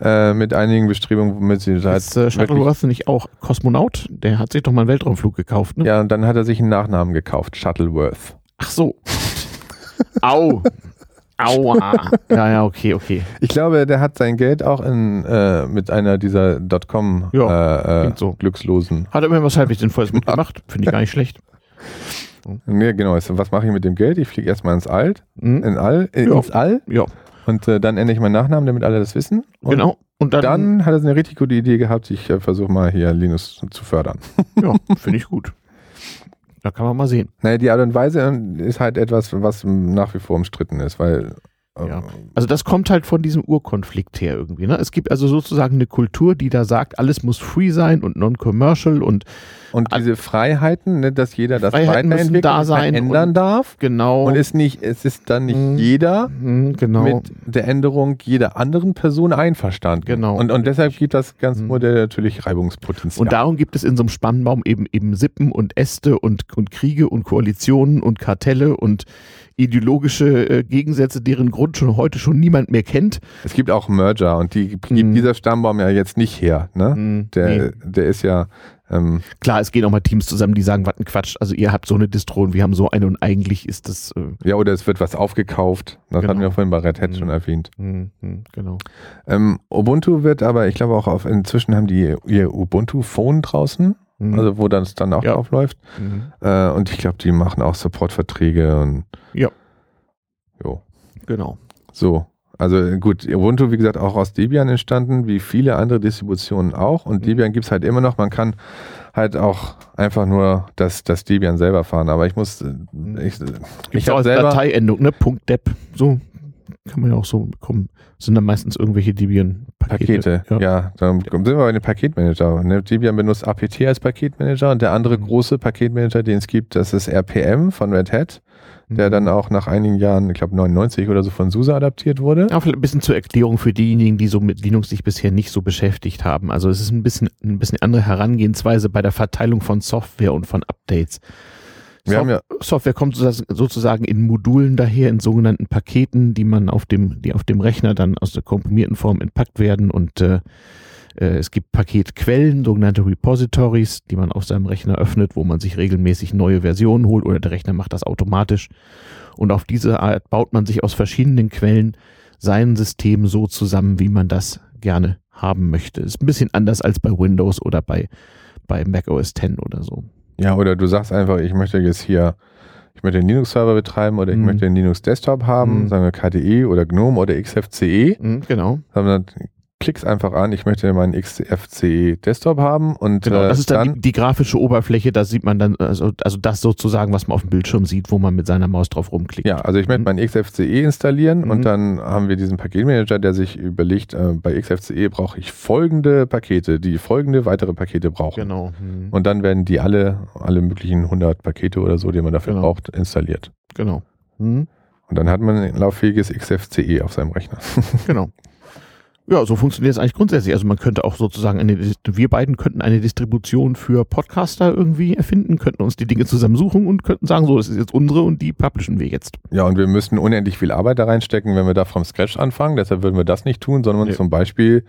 äh, mit einigen Bestrebungen, womit sie halt. Ist äh, Shuttleworth nicht auch Kosmonaut? Der hat sich doch mal einen Weltraumflug gekauft, ne? Ja, und dann hat er sich einen Nachnamen gekauft, Shuttleworth. Ach so. Au. Aua. Ja, ja, okay, okay. Ich glaube, der hat sein Geld auch in, äh, mit einer dieser Dotcom ja, äh, so. Glückslosen. Hat er immerhin was halbwegs Sinnvolles mitgemacht. Finde ich gar nicht schlecht. Ja, genau. Was mache ich mit dem Geld? Ich fliege erstmal ins All, mhm. in All, äh, ja. ins All. Ja. Und äh, dann ändere ich meinen Nachnamen, damit alle das wissen. Und genau. Und dann, dann hat er eine richtig gute Idee gehabt. Ich äh, versuche mal hier Linus zu fördern. Ja, finde ich gut. Da kann man mal sehen. Naja, die Art und Weise äh, ist halt etwas, was nach wie vor umstritten ist, weil ja. Ähm, also das kommt halt von diesem Urkonflikt her irgendwie. Ne? Es gibt also sozusagen eine Kultur, die da sagt, alles muss free sein und non-commercial und und diese Freiheiten, ne, dass jeder das weiterentwickeln da sein ändern darf. Genau. Und es nicht, es ist dann nicht mhm. jeder mhm, genau. mit der Änderung jeder anderen Person einverstanden. Genau. Und, und deshalb gibt das ganze mhm. Modell natürlich Reibungspotenzial. Und darum gibt es in so einem Spannbaum eben eben Sippen und Äste und, und Kriege und Koalitionen und Kartelle und ideologische äh, Gegensätze, deren Grund schon heute schon niemand mehr kennt. Es gibt auch Merger und die gibt hm. dieser Stammbaum ja jetzt nicht her. Ne? Hm. Der, nee. der ist ja ähm, Klar, es gehen auch mal Teams zusammen, die sagen, was ein Quatsch. Also ihr habt so eine Distro und wir haben so eine und eigentlich ist das. Äh ja, oder es wird was aufgekauft. Das genau. hatten wir vorhin bei Red Hat mhm. schon erwähnt. Mhm. Genau. Ähm, Ubuntu wird aber, ich glaube auch auf, inzwischen haben die ihr Ubuntu Phone draußen. Mhm. Also wo das dann auch ja. drauf mhm. Äh, und ich glaube, die machen auch Supportverträge und ja. Jo. Genau. So. Also gut, Ubuntu, wie gesagt, auch aus Debian entstanden, wie viele andere Distributionen auch. Und mhm. Debian gibt es halt immer noch. Man kann halt auch einfach nur das, das Debian selber fahren. Aber ich muss, mhm. ich, ich habe selber... Dateiendung, ne? Punkt .deb. So kann man ja auch so bekommen. Sind dann meistens irgendwelche Debian-Pakete. Pakete, ja. ja. Dann sind wir bei den Paketmanager. Ne? Debian benutzt APT als Paketmanager und der andere mhm. große Paketmanager, den es gibt, das ist RPM von Red Hat der mhm. dann auch nach einigen Jahren, ich glaube 99 oder so von SUSE adaptiert wurde. Auch ein bisschen zur Erklärung für diejenigen, die so mit Linux sich bisher nicht so beschäftigt haben. Also es ist ein bisschen ein bisschen andere Herangehensweise bei der Verteilung von Software und von Updates. Haben ja Software kommt sozusagen in Modulen daher, in sogenannten Paketen, die man auf dem, die auf dem Rechner dann aus der komprimierten Form entpackt werden und äh, es gibt Paketquellen, sogenannte Repositories, die man auf seinem Rechner öffnet, wo man sich regelmäßig neue Versionen holt oder der Rechner macht das automatisch. Und auf diese Art baut man sich aus verschiedenen Quellen sein System so zusammen, wie man das gerne haben möchte. Ist ein bisschen anders als bei Windows oder bei, bei Mac OS X oder so. Ja, oder du sagst einfach, ich möchte jetzt hier, ich möchte einen Linux-Server betreiben oder ich mhm. möchte einen Linux-Desktop haben, mhm. sagen wir KDE oder GNOME oder XFCE. Mhm, genau. Dann klick's einfach an, ich möchte meinen XFCE Desktop haben und genau, das ist dann, dann die, die, grafische Oberfläche, da sieht man dann, also, also das sozusagen, was man auf dem Bildschirm sieht, wo man mit seiner Maus drauf rumklickt. Ja, also ich möchte mhm. meinen XFCE installieren mhm. und dann haben wir diesen Paketmanager, der sich überlegt, äh, bei XFCE brauche ich folgende Pakete, die folgende weitere Pakete brauchen. Genau. Mhm. Und dann werden die alle, alle möglichen 100 Pakete oder so, die man dafür genau. braucht, installiert. Genau. Mhm. Und dann hat man ein lauffähiges XFCE auf seinem Rechner. genau. Ja, so funktioniert es eigentlich grundsätzlich. Also man könnte auch sozusagen eine, wir beiden könnten eine Distribution für Podcaster irgendwie erfinden, könnten uns die Dinge zusammensuchen und könnten sagen, so, das ist jetzt unsere und die publishen wir jetzt. Ja, und wir müssten unendlich viel Arbeit da reinstecken, wenn wir da vom Scratch anfangen. Deshalb würden wir das nicht tun, sondern nee. zum Beispiel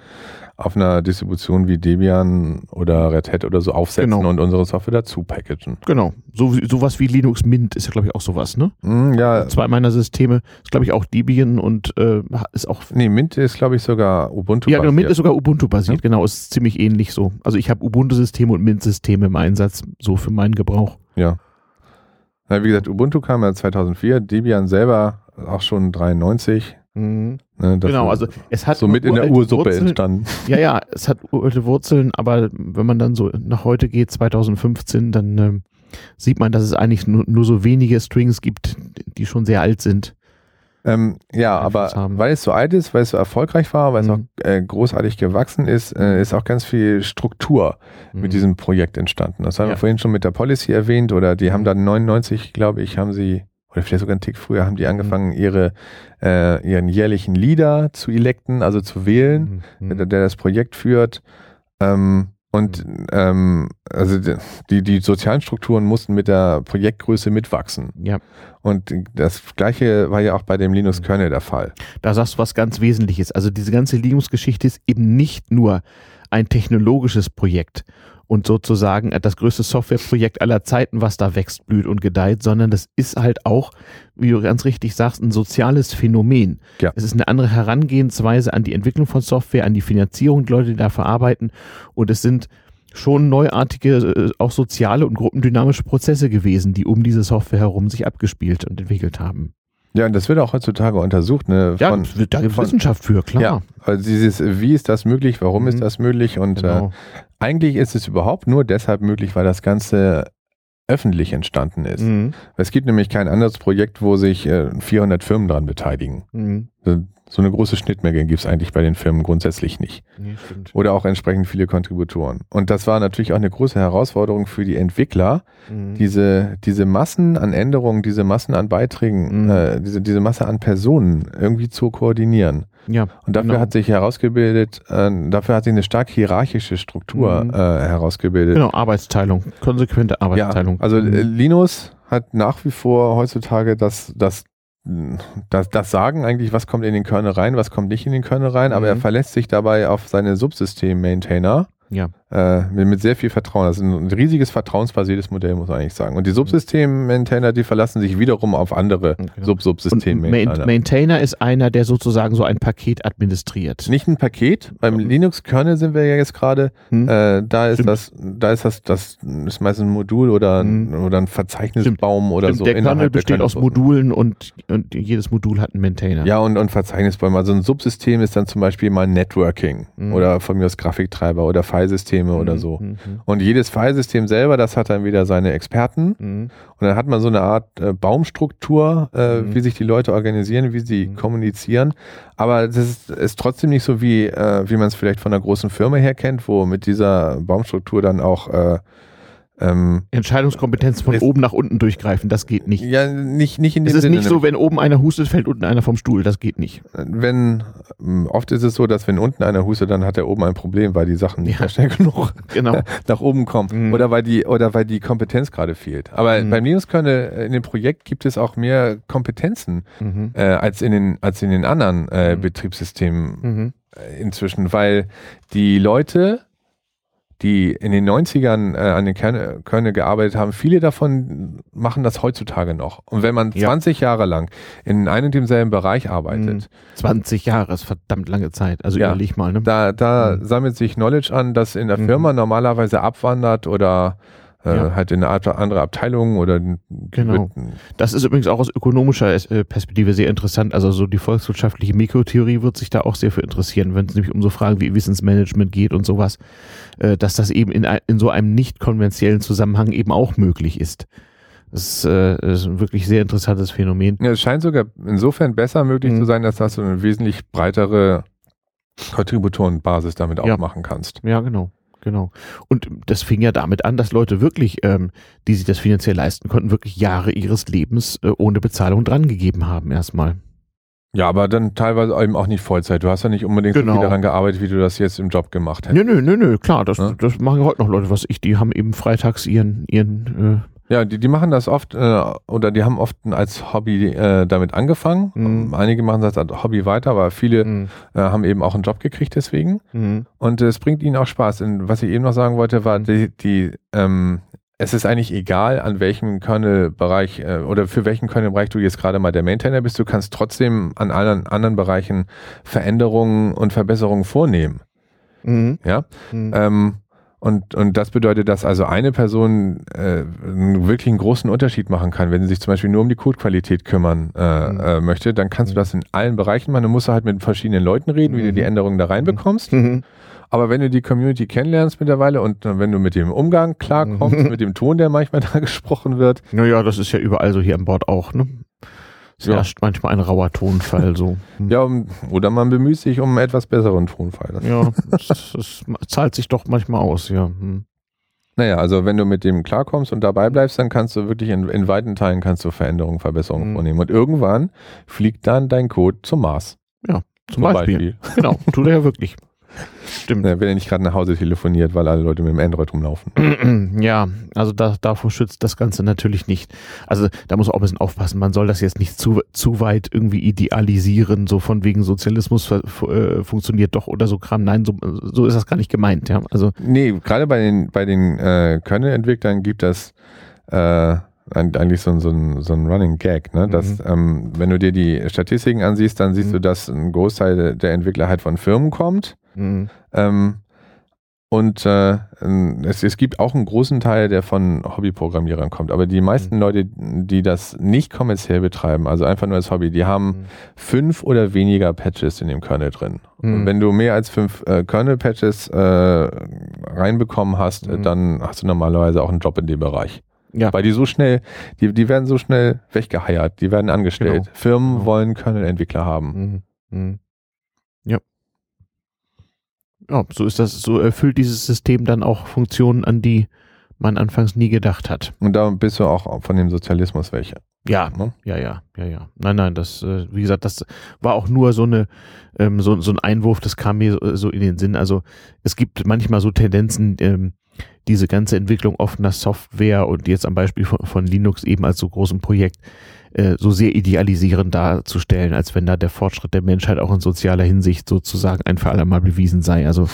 auf einer Distribution wie Debian oder Red Hat oder so aufsetzen genau. und unsere Software dazu packagen. Genau. So, sowas wie Linux Mint ist ja, glaube ich, auch sowas, ne? Mm, ja. Zwei meiner Systeme ist, glaube ich, auch Debian und äh, ist auch. Nee, Mint ist, glaube ich, sogar Ubuntu ja, genau, Mint ist sogar Ubuntu basiert, ja. genau, ist ziemlich ähnlich so. Also ich habe Ubuntu-Systeme und Mint-Systeme im Einsatz, so für meinen Gebrauch. Ja. Na, wie gesagt, Ubuntu kam ja 2004, Debian selber auch schon 93. Mhm. Ne, genau, also es hat so mit in der Ursuppe Wurzeln, entstanden. Ja, ja, es hat alte Wurzeln, aber wenn man dann so nach heute geht, 2015, dann äh, sieht man, dass es eigentlich nur, nur so wenige Strings gibt, die schon sehr alt sind. Ähm, ja, aber weil es so alt ist, weil es so erfolgreich war, weil mhm. es auch äh, großartig gewachsen ist, äh, ist auch ganz viel Struktur mhm. mit diesem Projekt entstanden. Das haben ja. wir vorhin schon mit der Policy erwähnt oder die haben dann 99, glaube ich, haben sie oder vielleicht sogar einen Tick früher, haben die angefangen, mhm. ihre, äh, ihren jährlichen Leader zu electen, also zu wählen, mhm. der, der, das Projekt führt. Ähm, und mhm. ähm, also die, die sozialen Strukturen mussten mit der Projektgröße mitwachsen. Ja. Und das gleiche war ja auch bei dem Linux-Kernel der Fall. Da sagst du was ganz Wesentliches. Also diese ganze Linux-Geschichte ist eben nicht nur ein technologisches Projekt und sozusagen das größte Softwareprojekt aller Zeiten, was da wächst, blüht und gedeiht, sondern das ist halt auch, wie du ganz richtig sagst, ein soziales Phänomen. Ja. Es ist eine andere Herangehensweise an die Entwicklung von Software, an die Finanzierung, die Leute, die da verarbeiten und es sind schon neuartige, äh, auch soziale und gruppendynamische Prozesse gewesen, die um diese Software herum sich abgespielt und entwickelt haben. Ja, und das wird auch heutzutage untersucht. Ne, ja, von, da gibt es Wissenschaft für, klar. Ja, also dieses, wie ist das möglich, warum mhm. ist das möglich? Und genau. äh, eigentlich ist es überhaupt nur deshalb möglich, weil das Ganze öffentlich entstanden ist. Mhm. Es gibt nämlich kein anderes Projekt, wo sich äh, 400 Firmen daran beteiligen. Mhm. So eine große Schnittmenge gibt es eigentlich bei den Firmen grundsätzlich nicht. Nee, Oder auch entsprechend viele Kontributoren. Und das war natürlich auch eine große Herausforderung für die Entwickler, mhm. diese, diese Massen an Änderungen, diese Massen an Beiträgen, mhm. äh, diese, diese Masse an Personen irgendwie zu koordinieren. Ja, und dafür genau. hat sich herausgebildet, äh, dafür hat sich eine stark hierarchische Struktur mhm. äh, herausgebildet. Genau, Arbeitsteilung, konsequente Arbeitsteilung. Ja, also äh, mhm. Linus hat nach wie vor heutzutage das, das das, das sagen eigentlich, was kommt in den Kernel rein, was kommt nicht in den Kernel rein, aber er mhm. verlässt sich dabei auf seine Subsystem-Maintainer ja. Äh, mit, mit, sehr viel Vertrauen. Das ist ein riesiges vertrauensbasiertes Modell, muss man eigentlich sagen. Und die Subsystem-Maintainer, die verlassen sich wiederum auf andere genau. Sub-Subsystem-Maintainer. Maintainer ist einer, der sozusagen so ein Paket administriert. Nicht ein Paket. Beim mhm. Linux-Kernel sind wir ja jetzt gerade. Mhm. Äh, da ist Stimmt. das, da ist das, das ist meistens ein Modul oder ein, mhm. oder ein Verzeichnisbaum Stimmt. oder Stimmt. so. Der Kernel besteht aus Modulen und, und, jedes Modul hat einen Maintainer. Ja, und, und Verzeichnisbäume. Also ein Subsystem ist dann zum Beispiel mal Networking mhm. oder von mir aus Grafiktreiber oder Filesystem Filesysteme oder so. Mhm. Und jedes Filesystem selber, das hat dann wieder seine Experten. Mhm. Und dann hat man so eine Art äh, Baumstruktur, äh, mhm. wie sich die Leute organisieren, wie sie mhm. kommunizieren. Aber das ist, ist, trotzdem nicht so, wie, äh, wie man es vielleicht von einer großen Firma her kennt, wo mit dieser Baumstruktur dann auch äh, ähm, Entscheidungskompetenz von oben nach unten durchgreifen, das geht nicht. Ja, nicht, nicht in dem Es ist Sinne, nicht so, wenn oben einer hustet, fällt unten einer vom Stuhl, das geht nicht. Wenn, ähm, oft ist es so, dass wenn unten einer hustet, dann hat er oben ein Problem, weil die Sachen nicht ja. schnell genug genau. nach oben kommen. Mhm. Oder weil die, oder weil die Kompetenz gerade fehlt. Aber mhm. beim Linux-Kernel äh, in dem Projekt gibt es auch mehr Kompetenzen mhm. äh, als in den, als in den anderen äh, mhm. Betriebssystemen mhm. äh, inzwischen, weil die Leute, die in den 90ern äh, an den Kerne, Kernel gearbeitet haben, viele davon machen das heutzutage noch. Und wenn man ja. 20 Jahre lang in einem und demselben Bereich arbeitet. 20 hm. Jahre ist verdammt lange Zeit. Also ja, überleg mal. Ne? Da, da mhm. sammelt sich Knowledge an, das in der mhm. Firma mhm. normalerweise abwandert oder äh, ja. halt in eine andere Abteilung oder genau. Das ist übrigens auch aus ökonomischer äh, Perspektive sehr interessant. Also so die volkswirtschaftliche Mikrotheorie wird sich da auch sehr für interessieren, wenn es nämlich um so Fragen wie Wissensmanagement geht und sowas, äh, dass das eben in, in so einem nicht konventionellen Zusammenhang eben auch möglich ist. Das ist, äh, ist ein wirklich sehr interessantes Phänomen. Ja, es scheint sogar insofern besser möglich mhm. zu sein, dass du eine wesentlich breitere Kontributorenbasis damit auch ja. machen kannst. Ja, genau. Genau. Und das fing ja damit an, dass Leute wirklich, ähm, die sich das finanziell leisten konnten, wirklich Jahre ihres Lebens äh, ohne Bezahlung drangegeben haben erstmal. Ja, aber dann teilweise eben auch nicht Vollzeit. Du hast ja nicht unbedingt genau. so viel daran gearbeitet, wie du das jetzt im Job gemacht hättest. Nö, nö, nö, nö, klar, das, ja? das machen heute noch Leute, was ich, die haben eben freitags ihren, ihren äh, ja, die, die machen das oft äh, oder die haben oft als Hobby äh, damit angefangen. Mhm. Einige machen das als Hobby weiter, aber viele mhm. äh, haben eben auch einen Job gekriegt deswegen. Mhm. Und es bringt ihnen auch Spaß. Und was ich eben noch sagen wollte, war, die, die ähm, es ist eigentlich egal, an welchem Kernel-Bereich äh, oder für welchen Kernel-Bereich du jetzt gerade mal der Maintainer bist. Du kannst trotzdem an allen anderen Bereichen Veränderungen und Verbesserungen vornehmen. Mhm. Ja. Mhm. Ähm, und, und das bedeutet, dass also eine Person äh, wirklich einen großen Unterschied machen kann. Wenn sie sich zum Beispiel nur um die Codequalität kümmern äh, mhm. äh, möchte, dann kannst du das in allen Bereichen machen. Du musst halt mit verschiedenen Leuten reden, wie du die mhm. Änderungen da reinbekommst. Mhm. Aber wenn du die Community kennenlernst mittlerweile und wenn du mit dem Umgang klarkommst, mhm. mit dem Ton, der manchmal da gesprochen wird. Naja, das ist ja überall so hier an Bord auch, ne? Es ja. herrscht manchmal ein rauer Tonfall so. Ja, oder man bemüht sich um einen etwas besseren Tonfall. Ja, es, es zahlt sich doch manchmal aus, ja. Hm. Naja, also wenn du mit dem klarkommst und dabei bleibst, dann kannst du wirklich in, in weiten Teilen kannst du Veränderungen, Verbesserungen mhm. vornehmen. Und irgendwann fliegt dann dein Code zum Mars. Ja, zum, zum Beispiel. Beispiel. Genau, tut er ja wirklich. Stimmt. Wenn er nicht gerade nach Hause telefoniert, weil alle Leute mit dem Android rumlaufen. Ja, also da, davor schützt das Ganze natürlich nicht. Also da muss man auch ein bisschen aufpassen. Man soll das jetzt nicht zu, zu weit irgendwie idealisieren, so von wegen Sozialismus äh, funktioniert doch oder so Kram. Nein, so, so ist das gar nicht gemeint. Ja, also nee, gerade bei den, bei den äh, Kernel-Entwicklern gibt das äh, eigentlich so, so, ein, so ein Running Gag, ne? Dass, mhm. ähm, wenn du dir die Statistiken ansiehst, dann siehst mhm. du, dass ein Großteil der Entwickler halt von Firmen kommt Mhm. Ähm, und äh, es, es, gibt auch einen großen Teil, der von Hobbyprogrammierern kommt. Aber die meisten mhm. Leute, die das nicht kommerziell betreiben, also einfach nur als Hobby, die haben mhm. fünf oder weniger Patches in dem Kernel drin. Mhm. Und wenn du mehr als fünf äh, Kernel-Patches äh, reinbekommen hast, mhm. dann hast du normalerweise auch einen Job in dem Bereich. Ja. Weil die so schnell, die, die werden so schnell weggeheiert, die werden angestellt. Genau. Firmen genau. wollen Kernel-Entwickler haben. Ja. So ist das, so erfüllt dieses System dann auch Funktionen, an die man anfangs nie gedacht hat. Und da bist du auch von dem Sozialismus welche. Ja, ne? ja, ja, ja, ja. Nein, nein, das, äh, wie gesagt, das war auch nur so eine, ähm, so, so ein Einwurf, das kam mir so, so in den Sinn. Also es gibt manchmal so Tendenzen, ähm, diese ganze Entwicklung offener Software und jetzt am Beispiel von, von Linux eben als so großem Projekt äh, so sehr idealisierend darzustellen, als wenn da der Fortschritt der Menschheit auch in sozialer Hinsicht sozusagen ein für alle Mal bewiesen sei. Also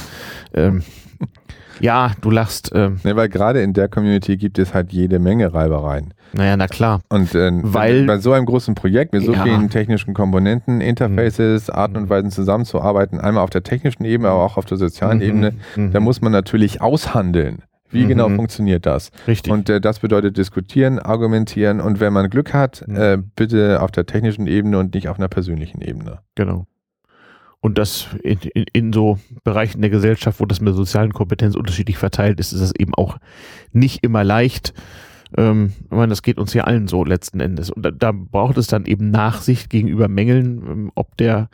ähm, ja, du lachst. Ähm. Nee, weil gerade in der Community gibt es halt jede Menge Reibereien. Naja, na klar. Und äh, weil, bei so einem großen Projekt mit so ja. vielen technischen Komponenten, Interfaces, mhm. Arten und Weisen zusammenzuarbeiten, einmal auf der technischen Ebene, aber auch auf der sozialen mhm. Ebene, mhm. da muss man natürlich aushandeln. Wie mhm. genau funktioniert das? Richtig. Und äh, das bedeutet diskutieren, argumentieren und wenn man Glück hat, mhm. äh, bitte auf der technischen Ebene und nicht auf einer persönlichen Ebene. Genau. Und das in, in, in, so Bereichen der Gesellschaft, wo das mit der sozialen Kompetenz unterschiedlich verteilt ist, ist das eben auch nicht immer leicht. Ähm, ich meine, das geht uns ja allen so letzten Endes. Und da, da braucht es dann eben Nachsicht gegenüber Mängeln, ähm, ob der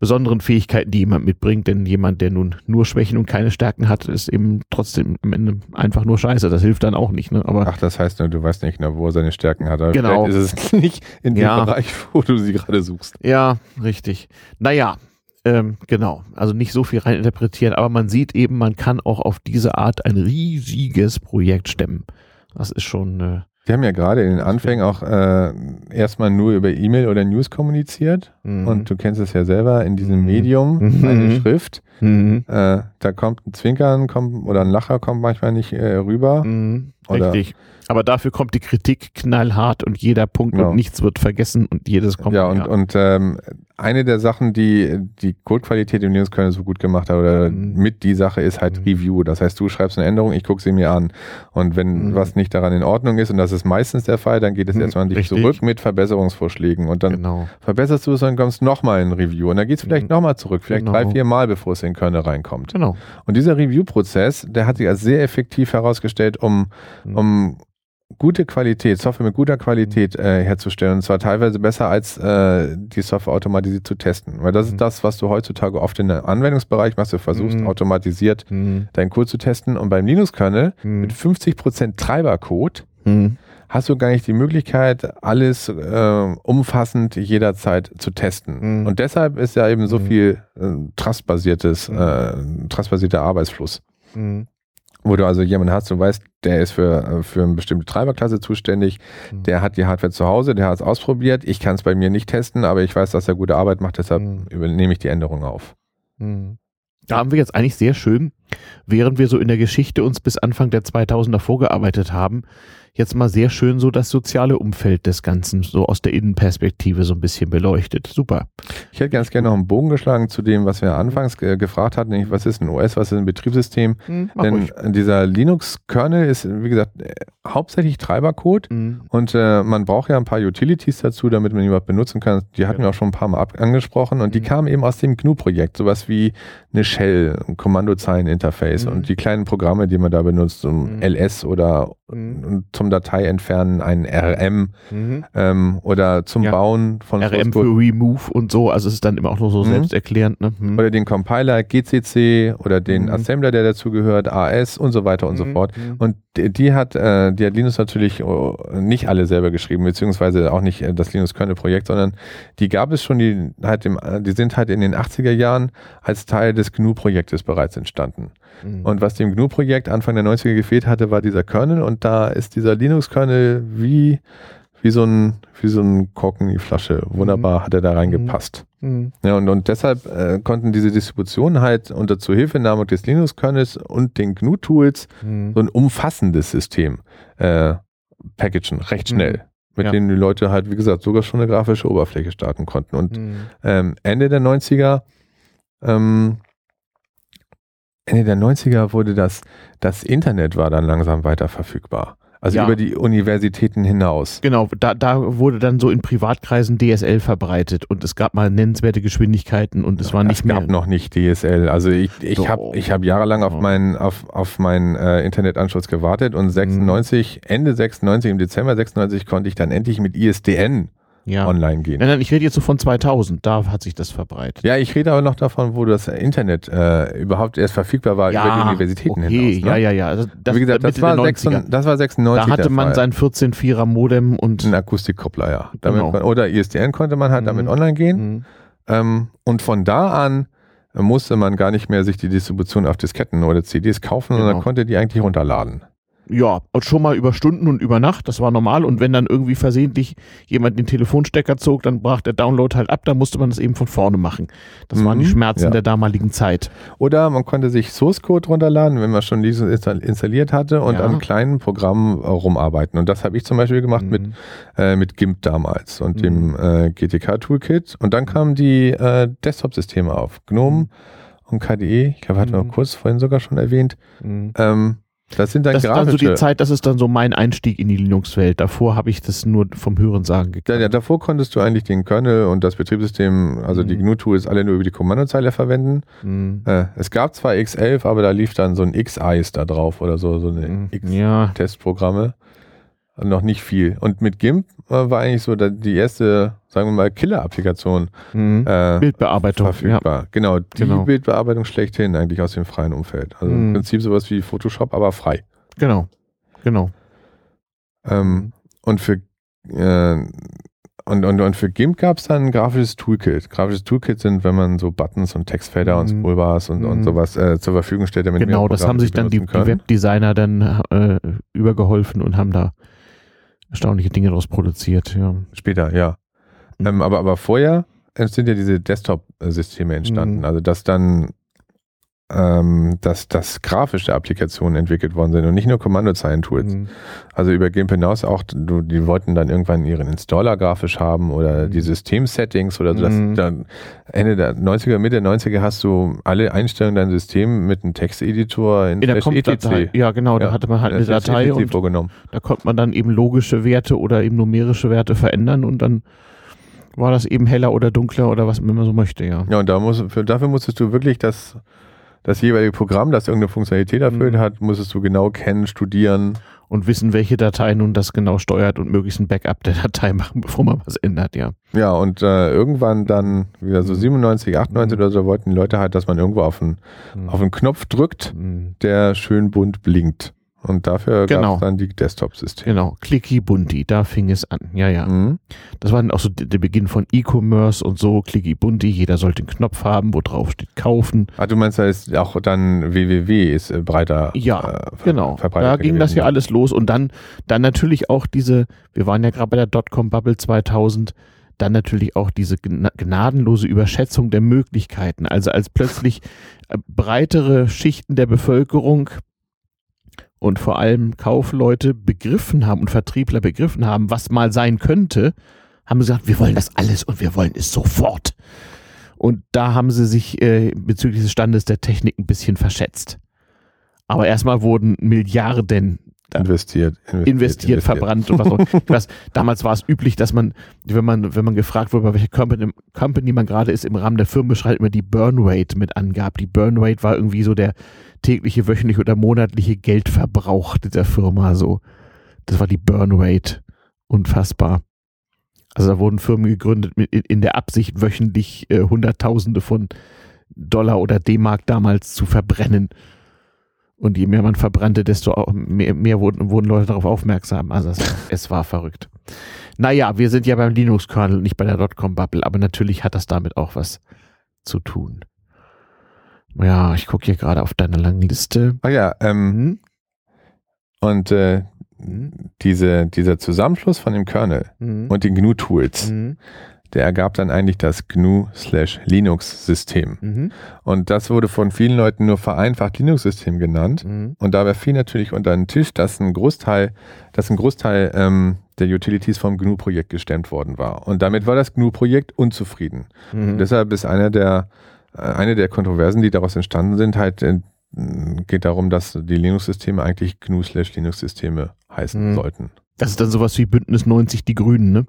besonderen Fähigkeiten, die jemand mitbringt, denn jemand, der nun nur Schwächen und keine Stärken hat, ist eben trotzdem am Ende einfach nur scheiße. Das hilft dann auch nicht. Ne? Aber Ach, das heißt, du weißt nicht genau, wo er seine Stärken hat. Aber genau. Vielleicht ist es nicht in dem ja. Bereich, wo du sie gerade suchst. Ja, richtig. Naja, ähm, genau. Also nicht so viel reininterpretieren, aber man sieht eben, man kann auch auf diese Art ein riesiges Projekt stemmen. Das ist schon äh, wir haben ja gerade in den Anfängen auch äh, erstmal nur über E-Mail oder News kommuniziert. Mhm. Und du kennst es ja selber in diesem mhm. Medium, mhm. eine Schrift. Mhm. Äh, da kommt ein Zwinkern kommt, oder ein Lacher kommt manchmal nicht äh, rüber. Mhm. Richtig. Aber dafür kommt die Kritik knallhart und jeder Punkt genau. und nichts wird vergessen und jedes kommt. Ja, und, ja. und ähm, eine der Sachen, die die Codequalität im Linux Kernel so gut gemacht hat, oder mhm. mit die Sache ist halt mhm. Review. Das heißt, du schreibst eine Änderung, ich gucke sie mir an. Und wenn mhm. was nicht daran in Ordnung ist, und das ist meistens der Fall, dann geht es mhm. erstmal an dich Richtig. zurück mit Verbesserungsvorschlägen. Und dann genau. verbesserst du es und kommst nochmal in Review. Und dann geht es vielleicht mhm. nochmal zurück, vielleicht genau. drei, vier Mal, bevor es in Kernel reinkommt. Genau. Und dieser Review-Prozess, der hat sich als sehr effektiv herausgestellt, um, mhm. um gute Qualität, Software mit guter Qualität äh, herzustellen. Und zwar teilweise besser als äh, die Software automatisiert zu testen. Weil das mhm. ist das, was du heutzutage oft in der Anwendungsbereich machst. Du versuchst mhm. automatisiert mhm. deinen Code zu testen. Und beim Linux-Kernel mhm. mit 50% Treibercode mhm. Hast du gar nicht die Möglichkeit, alles äh, umfassend jederzeit zu testen. Mhm. Und deshalb ist ja eben so viel äh, trustbasiertes, äh, trustbasierter Arbeitsfluss wo du also jemanden hast, du weißt, der ist für, äh, für eine bestimmte Treiberklasse zuständig, mhm. der hat die Hardware zu Hause, der hat es ausprobiert, ich kann es bei mir nicht testen, aber ich weiß, dass er gute Arbeit macht, deshalb mhm. übernehme ich die Änderung auf. Mhm. Da haben wir jetzt eigentlich sehr schön, während wir so in der Geschichte uns bis Anfang der 2000er vorgearbeitet haben, jetzt mal sehr schön so das soziale Umfeld des Ganzen so aus der Innenperspektive so ein bisschen beleuchtet. Super. Ich hätte ganz gerne noch einen Bogen geschlagen zu dem, was wir anfangs ge gefragt hatten, nämlich was ist ein OS, was ist ein Betriebssystem? Mhm, Denn ruhig. dieser Linux-Kernel ist, wie gesagt, hauptsächlich Treibercode mhm. und äh, man braucht ja ein paar Utilities dazu, damit man ihn überhaupt benutzen kann. Die hatten ja. wir auch schon ein paar Mal angesprochen und mhm. die kamen eben aus dem GNU-Projekt, sowas wie eine Shell, ein Kommandozeilen-Interface mhm. und die kleinen Programme, die man da benutzt, um mhm. LS oder mhm. zum Datei entfernen ein RM ähm, oder zum ja. Bauen von RM für Remove und so, also es ist dann immer auch nur so mhm. selbsterklärend. Ne? Mhm. Oder den Compiler GCC oder den mhm. Assembler, der dazu gehört, AS und so weiter und so mhm. fort. Mhm. Und die, hat, äh, die hat Linus natürlich oh, nicht alle selber geschrieben, beziehungsweise auch nicht äh, das Linus Kernel Projekt, sondern die gab es schon, die, halt im, die sind halt in den 80er Jahren als Teil des GNU-Projektes bereits entstanden. Mhm. Und was dem GNU-Projekt Anfang der 90er gefehlt hatte, war dieser Kernel und da ist dieser Linux-Kernel wie, wie so ein, wie so ein Korken in die Flasche. Wunderbar hat er da reingepasst. Mhm. Ja, und, und deshalb äh, konnten diese Distributionen halt unter Zuhilfenahme des Linux-Kernels und den GNU-Tools mhm. so ein umfassendes System äh, packagen, recht schnell mhm. mit ja. denen die Leute halt, wie gesagt, sogar schon eine grafische Oberfläche starten konnten. Und mhm. ähm, Ende der 90er ähm, Ende der 90er wurde das, das Internet war dann langsam weiter verfügbar. Also ja. über die Universitäten hinaus. Genau, da, da wurde dann so in Privatkreisen DSL verbreitet und es gab mal nennenswerte Geschwindigkeiten und es war nicht es mehr. Es gab noch nicht DSL. Also ich, ich habe ich hab jahrelang auf meinen auf, auf meinen äh, Internetanschluss gewartet und 96, mhm. Ende 96, im Dezember 96 konnte ich dann endlich mit ISDN ja. online gehen. Nein, nein, ich rede jetzt so von 2000, da hat sich das verbreitet. Ja, ich rede aber noch davon, wo das Internet äh, überhaupt erst verfügbar war ja, über die Universitäten okay, hinaus. Ne? Ja, ja, ja. Also das, Wie gesagt, das war, 96, das war 96. Da hatte man sein 14.4er Modem und. Ein Akustikkoppler, ja. Genau. man, oder ISDN konnte man halt mhm. damit online gehen. Mhm. Ähm, und von da an musste man gar nicht mehr sich die Distribution auf Disketten oder CDs kaufen, genau. sondern konnte die eigentlich runterladen ja, schon mal über Stunden und über Nacht, das war normal. Und wenn dann irgendwie versehentlich jemand den Telefonstecker zog, dann brach der Download halt ab, da musste man das eben von vorne machen. Das mhm, waren die mhm, Schmerzen ja. der damaligen Zeit. Oder man konnte sich Source Code runterladen, wenn man schon diesen installiert hatte und ja. an kleinen Programmen äh, rumarbeiten. Und das habe ich zum Beispiel gemacht mhm. mit, äh, mit GIMP damals und mhm. dem äh, GTK Toolkit. Und dann kamen die äh, Desktop-Systeme auf, GNOME mhm. und KDE. Ich glaube, hatten wir mhm. kurz vorhin sogar schon erwähnt. Ähm, Das sind dann das grafische. ist dann so die Zeit, das ist dann so mein Einstieg in die Linux-Welt. Davor habe ich das nur vom Hörensagen Ja, gekannt. ja, davor konntest du eigentlich den Kernel und das Betriebssystem, also die Mhm. GNU-Tools, alle nur über die Kommandozeile verwenden. Mhm. Äh, es gab zwar X11, aber da lief dann so ein X-Eyes da drauf oder so, so eine Mhm. X Ja. Noch nicht viel. Und mit GIMP äh, war eigentlich so die erste, sagen wir mal, Killer-Applikation mhm. äh, Bildbearbeitung. Ja. verfügbar. Genau, die Genau. Bildbearbeitung schlechthin eigentlich aus dem freien Umfeld. Also im Mhm. Prinzip sowas wie Photoshop, aber frei. Genau. Genau. Ähm, und für äh, und, und, und für GIMP gab es dann ein grafisches Toolkit. Grafisches Toolkit sind, wenn man so Buttons und Textfelder und Mhm. Scrollbars und, und Mhm. sowas äh, zur Verfügung stellt, damit Genau, das haben sich dann die, die. Webdesigner dann äh, übergeholfen und haben da erstaunliche Dinge daraus produziert. Ja. Später, ja. Mhm. Ähm, aber, aber vorher sind ja diese Desktop-Systeme entstanden. Mhm. Also dass dann ähm, dass, dass grafische Applikationen entwickelt worden sind und nicht nur Kommandozeilen-Tools. Mhm. Also über GIMP hinaus auch, die wollten dann irgendwann ihren Installer grafisch haben oder Mhm. die System-Settings oder so. Das, Mhm. dann Ende der 90er, Mitte der 90er hast du alle Einstellungen dein System mit einem Texteditor in, In der E Com-Datei. Ja, genau, da Ja, hatte man halt in eine Datei ETC und vorgenommen. da konnte man dann eben logische Werte oder eben numerische Werte verändern und dann war das eben heller oder dunkler oder was man so möchte, ja. Ja, und da muss, für, dafür musstest du wirklich das, das jeweilige Programm, das irgendeine Funktionalität erfüllt Mhm. hat, musstest du genau kennen, studieren. Und wissen, welche Datei nun das genau steuert und möglichst ein Backup der Datei machen, bevor man was ändert, ja. Ja, und äh, irgendwann dann, wieder so 97, 98 Mhm. oder so, wollten die Leute halt, dass man irgendwo auf einen, Mhm. auf einen Knopf drückt, Mhm. der schön bunt blinkt. Und dafür gab Genau. es dann die Desktop-Systeme. Genau, Clicky Bunti, da fing es an. Ja, ja. Mhm. Das war dann auch so der Beginn von E-Commerce und so, Clicky Bunti, jeder sollte einen Knopf haben, wo drauf steht kaufen. Ah, du meinst, da ist auch dann www ist äh, breiter Ja, äh, Genau, da ging das gewesen. ja alles los und dann, dann natürlich auch diese, wir waren ja gerade bei der Dotcom-Bubble 2000, dann natürlich auch diese gna- gnadenlose Überschätzung der Möglichkeiten. Also als plötzlich äh, breitere Schichten der Bevölkerung und vor allem Kaufleute begriffen haben und Vertriebler begriffen haben, was mal sein könnte, haben sie gesagt, wir wollen das alles und wir wollen es sofort. Und da haben sie sich äh, bezüglich des Standes der Technik ein bisschen verschätzt. Aber erstmal wurden Milliarden investiert, investiert, investiert, verbrannt und was auch was, Damals war es üblich, dass man, wenn man, wenn man gefragt wurde, bei welcher Company, Company man gerade ist, im Rahmen der Firmenbeschreibung immer die Burn Rate mit angab. Die Burn Rate war irgendwie so der tägliche, wöchentliche oder monatliche Geldverbrauch dieser Firma. So, das war die Burn Rate. Unfassbar. Also da wurden Firmen gegründet mit, in, in der Absicht, wöchentlich äh, Hunderttausende von Dollar oder D-Mark damals zu verbrennen. Und je mehr man verbrannte, desto mehr, mehr wurden, wurden Leute darauf aufmerksam. Also es, es war verrückt. Naja, wir sind ja beim Linux-Kernel, nicht bei der Dotcom-Bubble, aber natürlich hat das damit auch was zu tun. Ja, ich gucke hier gerade auf deine lange Liste. Ah ja, ähm, Hm? und äh, Hm? diese, dieser Zusammenschluss von dem Kernel Hm? und den GNU-Tools, Hm? Der ergab dann eigentlich das GNU-Linux-System. Mhm. Und das wurde von vielen Leuten nur vereinfacht Linux-System genannt. Mhm. Und dabei fiel natürlich unter den Tisch, dass ein Großteil, dass ein Großteil ähm, der Utilities vom GNU-Projekt gestemmt worden war. Und damit war das GNU-Projekt unzufrieden. Mhm. Und deshalb ist einer der, äh, eine der Kontroversen, die daraus entstanden sind, halt äh, geht darum, dass die Linux-Systeme eigentlich GNU-Linux-Systeme heißen Mhm. sollten. Das ist dann sowas wie Bündnis 90 die Grünen, ne?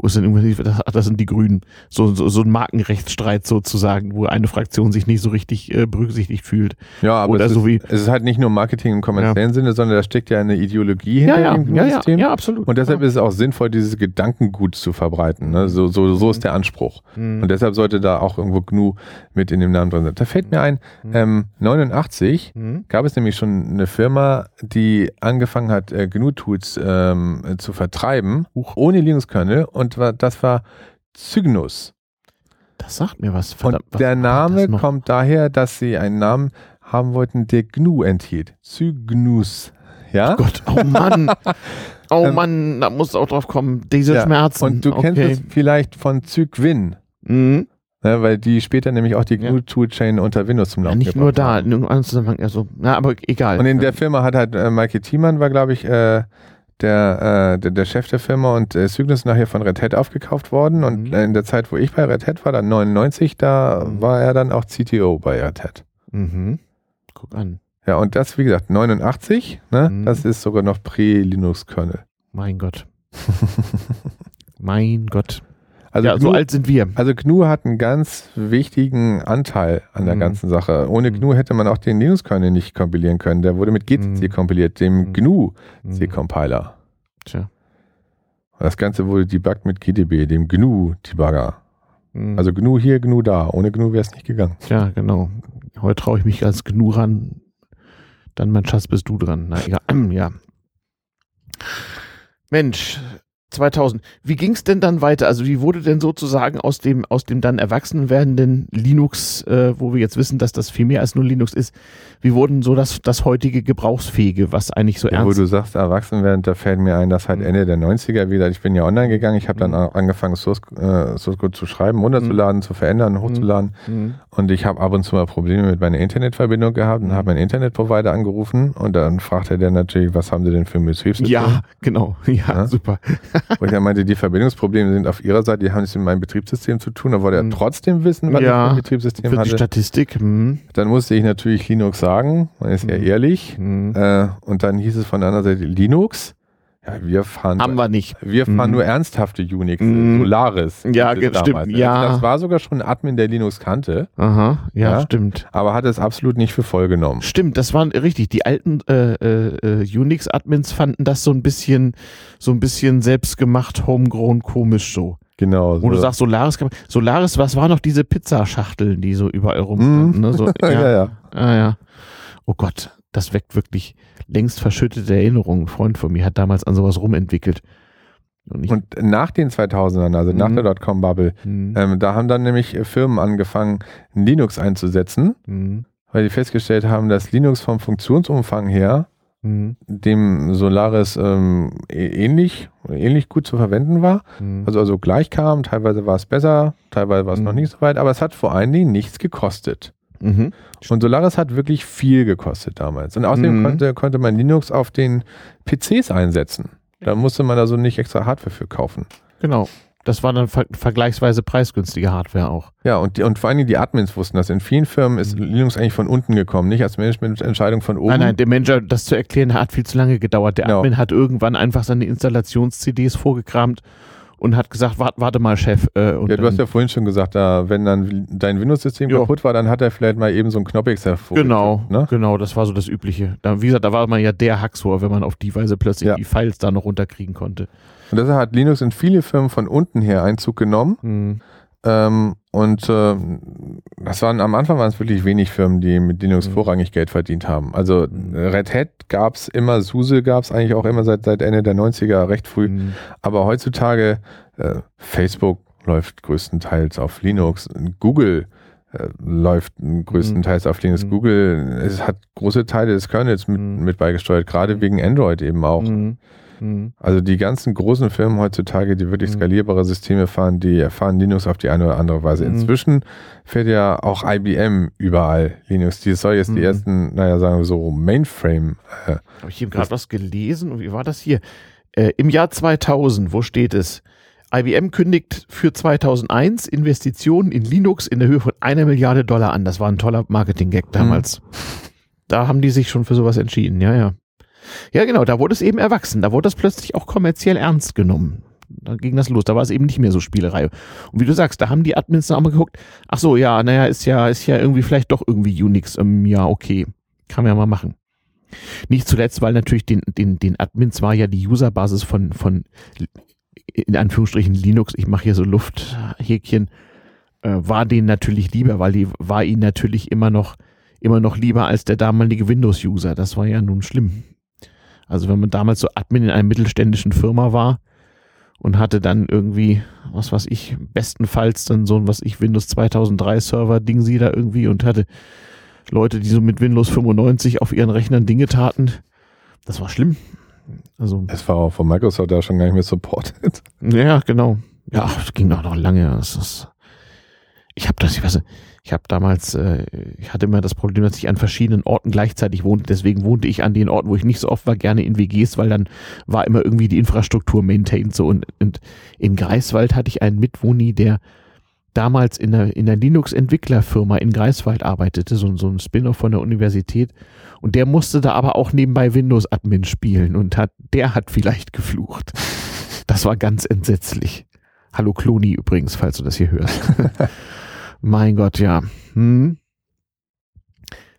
Wo es dann irgendwie, das, das sind die Grünen. So, so, so ein Markenrechtsstreit sozusagen, wo eine Fraktion sich nicht so richtig äh, berücksichtigt fühlt. Ja, aber Oder es, so ist, es ist halt nicht nur Marketing im kommerziellen Sinne, sondern da steckt ja eine Ideologie hinter Ja, ja, dem ja, ja, GNU-System. ja, absolut. Und deshalb ist es auch sinnvoll, dieses Gedankengut zu verbreiten. Ne? So, so, so ist der Anspruch. Mhm. Und deshalb sollte da auch irgendwo GNU mit in dem Namen drin sein. Da fällt mir ein, ähm, 89 Mhm. gab es nämlich schon eine Firma, die angefangen hat, äh, GNU-Tools ähm, äh, zu vertreiben, Huch. ohne Linux-Kernel. Und war, das war Cygnus. Das sagt mir was. Und Verdammt, was der Name kommt daher, dass sie einen Namen haben wollten, der GNU enthielt. Cygnus. Ja? Gott, oh Mann. Oh Ähm, Mann, da muss auch drauf kommen. Diese Ja, Schmerzen. Und du kennst okay. es vielleicht von Cygwin. Mhm. Ne, weil die später nämlich auch die Ja. GNU-Toolchain unter Windows zum Ja, Laufen nicht nur da, in irgendeinem Zusammenhang. Also, na, aber egal. Und in der Firma hat halt äh, Michael Thiemann war, glaube ich, äh, der, äh, der, der Chef der Firma und äh, Cygnus ist nachher von Red Hat aufgekauft worden. Und Mhm. in der Zeit, wo ich bei Red Hat war, dann 99, da Mhm. war er dann auch CTO bei Red Hat. mhm. Guck an. Ja, und das, wie gesagt, 89, ne? Mhm. Das ist sogar noch Prä-Linux-Kernel. Mein Gott. mein Gott. Also ja, GNU, so alt sind wir. Also GNU hat einen ganz wichtigen Anteil an der mhm. ganzen Sache. Ohne GNU hätte man auch den Linux-Kernel nicht kompilieren können. Der wurde mit GCC mhm. kompiliert, dem mhm. GNU-C-Compiler. Tja. Und das Ganze wurde debuggt mit GDB, dem GNU-Debugger. Mhm. Also GNU hier, GNU da. Ohne GNU wäre es nicht gegangen. Ja, genau. Heute traue ich mich als GNU ran. Dann, mein Schatz, bist du dran. Na egal. ja. Mensch, 2000. Wie ging es denn dann weiter? Also wie wurde denn sozusagen aus dem, aus dem dann erwachsen werdenden Linux, äh, wo wir jetzt wissen, dass das viel mehr als nur Linux ist, wie wurden so das, das heutige Gebrauchsfähige, was eigentlich so ja, ernst Wo du sagst, erwachsen werden, da fällt mir ein, dass halt mhm. Ende der 90er wieder, ich bin ja online gegangen, ich habe dann mhm. angefangen, Source, äh, Source Code zu schreiben, runterzuladen, mhm. zu verändern, hochzuladen. Mhm. Und ich habe ab und zu mal Probleme mit meiner Internetverbindung gehabt und habe meinen Internetprovider angerufen und dann fragte der natürlich, was haben sie denn für ein Betriebssystem? Ja, genau. Ja, ja? super. Wo ich dann meinte, die Verbindungsprobleme sind auf ihrer Seite, die haben nichts mit meinem Betriebssystem zu tun. Da wollte er mhm. trotzdem wissen, was ja, ich für ein Betriebssystem für hatte. Die Statistik. Mhm. Dann musste ich natürlich Linux sagen, man ist ja mhm. ehrlich. Mhm. Äh, und dann hieß es von der anderen Seite Linux. Ja, wir fahren. Haben wir nicht. Wir fahren mhm. nur ernsthafte Unix. Mhm. Solaris. Ja, stimmt. Ja. Das war sogar schon ein Admin, der Linux kannte. Aha, ja, ja, stimmt. Aber hat es absolut nicht für voll genommen. Stimmt, das waren richtig. Die alten äh, äh, äh Unix-Admins fanden das so ein bisschen, so ein bisschen selbstgemacht, homegrown, komisch so. Genau. Wo so. du sagst, Solaris, Solaris, was waren noch diese Pizzaschachteln, die so überall rumstanden? Mm. Ne? So, ja. ja, ja. Ah, ja. Oh Gott, das weckt wirklich längst verschüttete Erinnerungen. Ein Freund von mir hat damals an sowas rumentwickelt. Und, und nach den 2000ern, also nach mhm. der Dotcom-Bubble, mhm. ähm, da haben dann nämlich äh, Firmen angefangen, Linux einzusetzen, mhm. weil die festgestellt haben, dass Linux vom Funktionsumfang her mhm. dem Solaris ähm, ähnlich, ähnlich gut zu verwenden war. Mhm. Also, also gleich kam, teilweise war es besser, teilweise war es noch mhm. nicht so weit, aber es hat vor allen Dingen nichts gekostet. Mhm. Und Solaris hat wirklich viel gekostet damals. Und außerdem mhm. konnte, konnte man Linux auf den PCs einsetzen. Da musste man also nicht extra Hardware für kaufen. Genau. Das war dann ver vergleichsweise preisgünstige Hardware auch. Ja, und, die, und vor allem die Admins wussten das. In vielen Firmen ist mhm. Linux eigentlich von unten gekommen, nicht als Managemententscheidung von oben. Nein, nein, der Manager, das zu erklären, hat viel zu lange gedauert. Der genau. Admin hat irgendwann einfach seine Installations-CDs vorgekramt und hat gesagt, warte, warte mal, Chef. Äh, ja, du hast ja vorhin schon gesagt, da, wenn dann dein Windows-System kaputt war, dann hat er vielleicht mal eben so einen Knoppix hervor. Genau, ne? genau, das war so das Übliche. Da, wie gesagt, da war man ja der Hacksor, wenn man auf die Weise plötzlich ja. die Files da noch runterkriegen konnte. Und deshalb hat Linux in viele Firmen von unten her Einzug genommen. Mhm. Ähm, und äh, das waren am Anfang waren es wirklich wenig Firmen, die mit Linux mhm. vorrangig Geld verdient haben. Also mhm. Red Hat gab es immer, SUSE gab es eigentlich auch immer seit, seit Ende der 90er recht früh. Mhm. Aber heutzutage äh, Facebook läuft größtenteils auf Linux, Google äh, läuft größtenteils auf Linux. Mhm. Google es hat große Teile des Kernels mit, mhm. mit beigesteuert, gerade wegen Android eben auch. Mhm. Also die ganzen großen Firmen heutzutage, die wirklich mhm. skalierbare Systeme fahren, die erfahren Linux auf die eine oder andere Weise. Mhm. Inzwischen fährt ja auch IBM überall Linux. Die soll jetzt die ersten, naja, sagen wir so, Mainframe. Äh, Habe ich eben gerade was gelesen? Wie war das hier? Äh, Im Jahr 2000, wo steht es? IBM kündigt für 2001 Investitionen in Linux in der Höhe von einer Milliarde Dollar an. Das war ein toller Marketing-Gag damals. Da haben die sich schon für sowas entschieden, ja, ja. Ja, genau, da wurde es eben erwachsen. Da wurde es plötzlich auch kommerziell ernst genommen. Da ging das los. Da war es eben nicht mehr so Spielerei. Und wie du sagst, da haben die Admins dann auch mal geguckt, ach so, ja, naja, ist ja, ist ja irgendwie vielleicht doch irgendwie Unix. Ähm, ja, okay. Kann man ja mal machen. Nicht zuletzt, weil natürlich den, den, den Admins war ja die Userbasis von, von in Anführungsstrichen Linux, ich mache hier so Lufthäkchen, äh, war denen natürlich lieber, weil die war ihnen natürlich immer noch, immer noch lieber als der damalige Windows-User. Das war ja nun schlimm. Also wenn man damals so Admin in einer mittelständischen Firma war und hatte dann irgendwie, was weiß ich, bestenfalls dann so ein, was ich, Windows 2003 Server Ding sie da irgendwie und hatte Leute, die so mit Windows 95 auf ihren Rechnern Dinge taten. Das war schlimm. Also. Es war auch von Microsoft da schon gar nicht mehr supported. Ja, genau. Ja, das ging auch noch lange. Das ist, ich habe das, ich weiß nicht, ich habe damals, äh, ich hatte immer das Problem, dass ich an verschiedenen Orten gleichzeitig wohnte. Deswegen wohnte ich an den Orten, wo ich nicht so oft war, gerne in WGs, weil dann war immer irgendwie die Infrastruktur maintained so. Und, und in Greifswald hatte ich einen Mitwohni, der damals in der, in der Linux-Entwicklerfirma in Greifswald arbeitete, so, so ein Spin-off von der Universität. Und der musste da aber auch nebenbei Windows-Admin spielen und hat, der hat vielleicht geflucht. Das war ganz entsetzlich. Hallo Kloni übrigens, falls du das hier hörst. mein Gott, ja. Hm.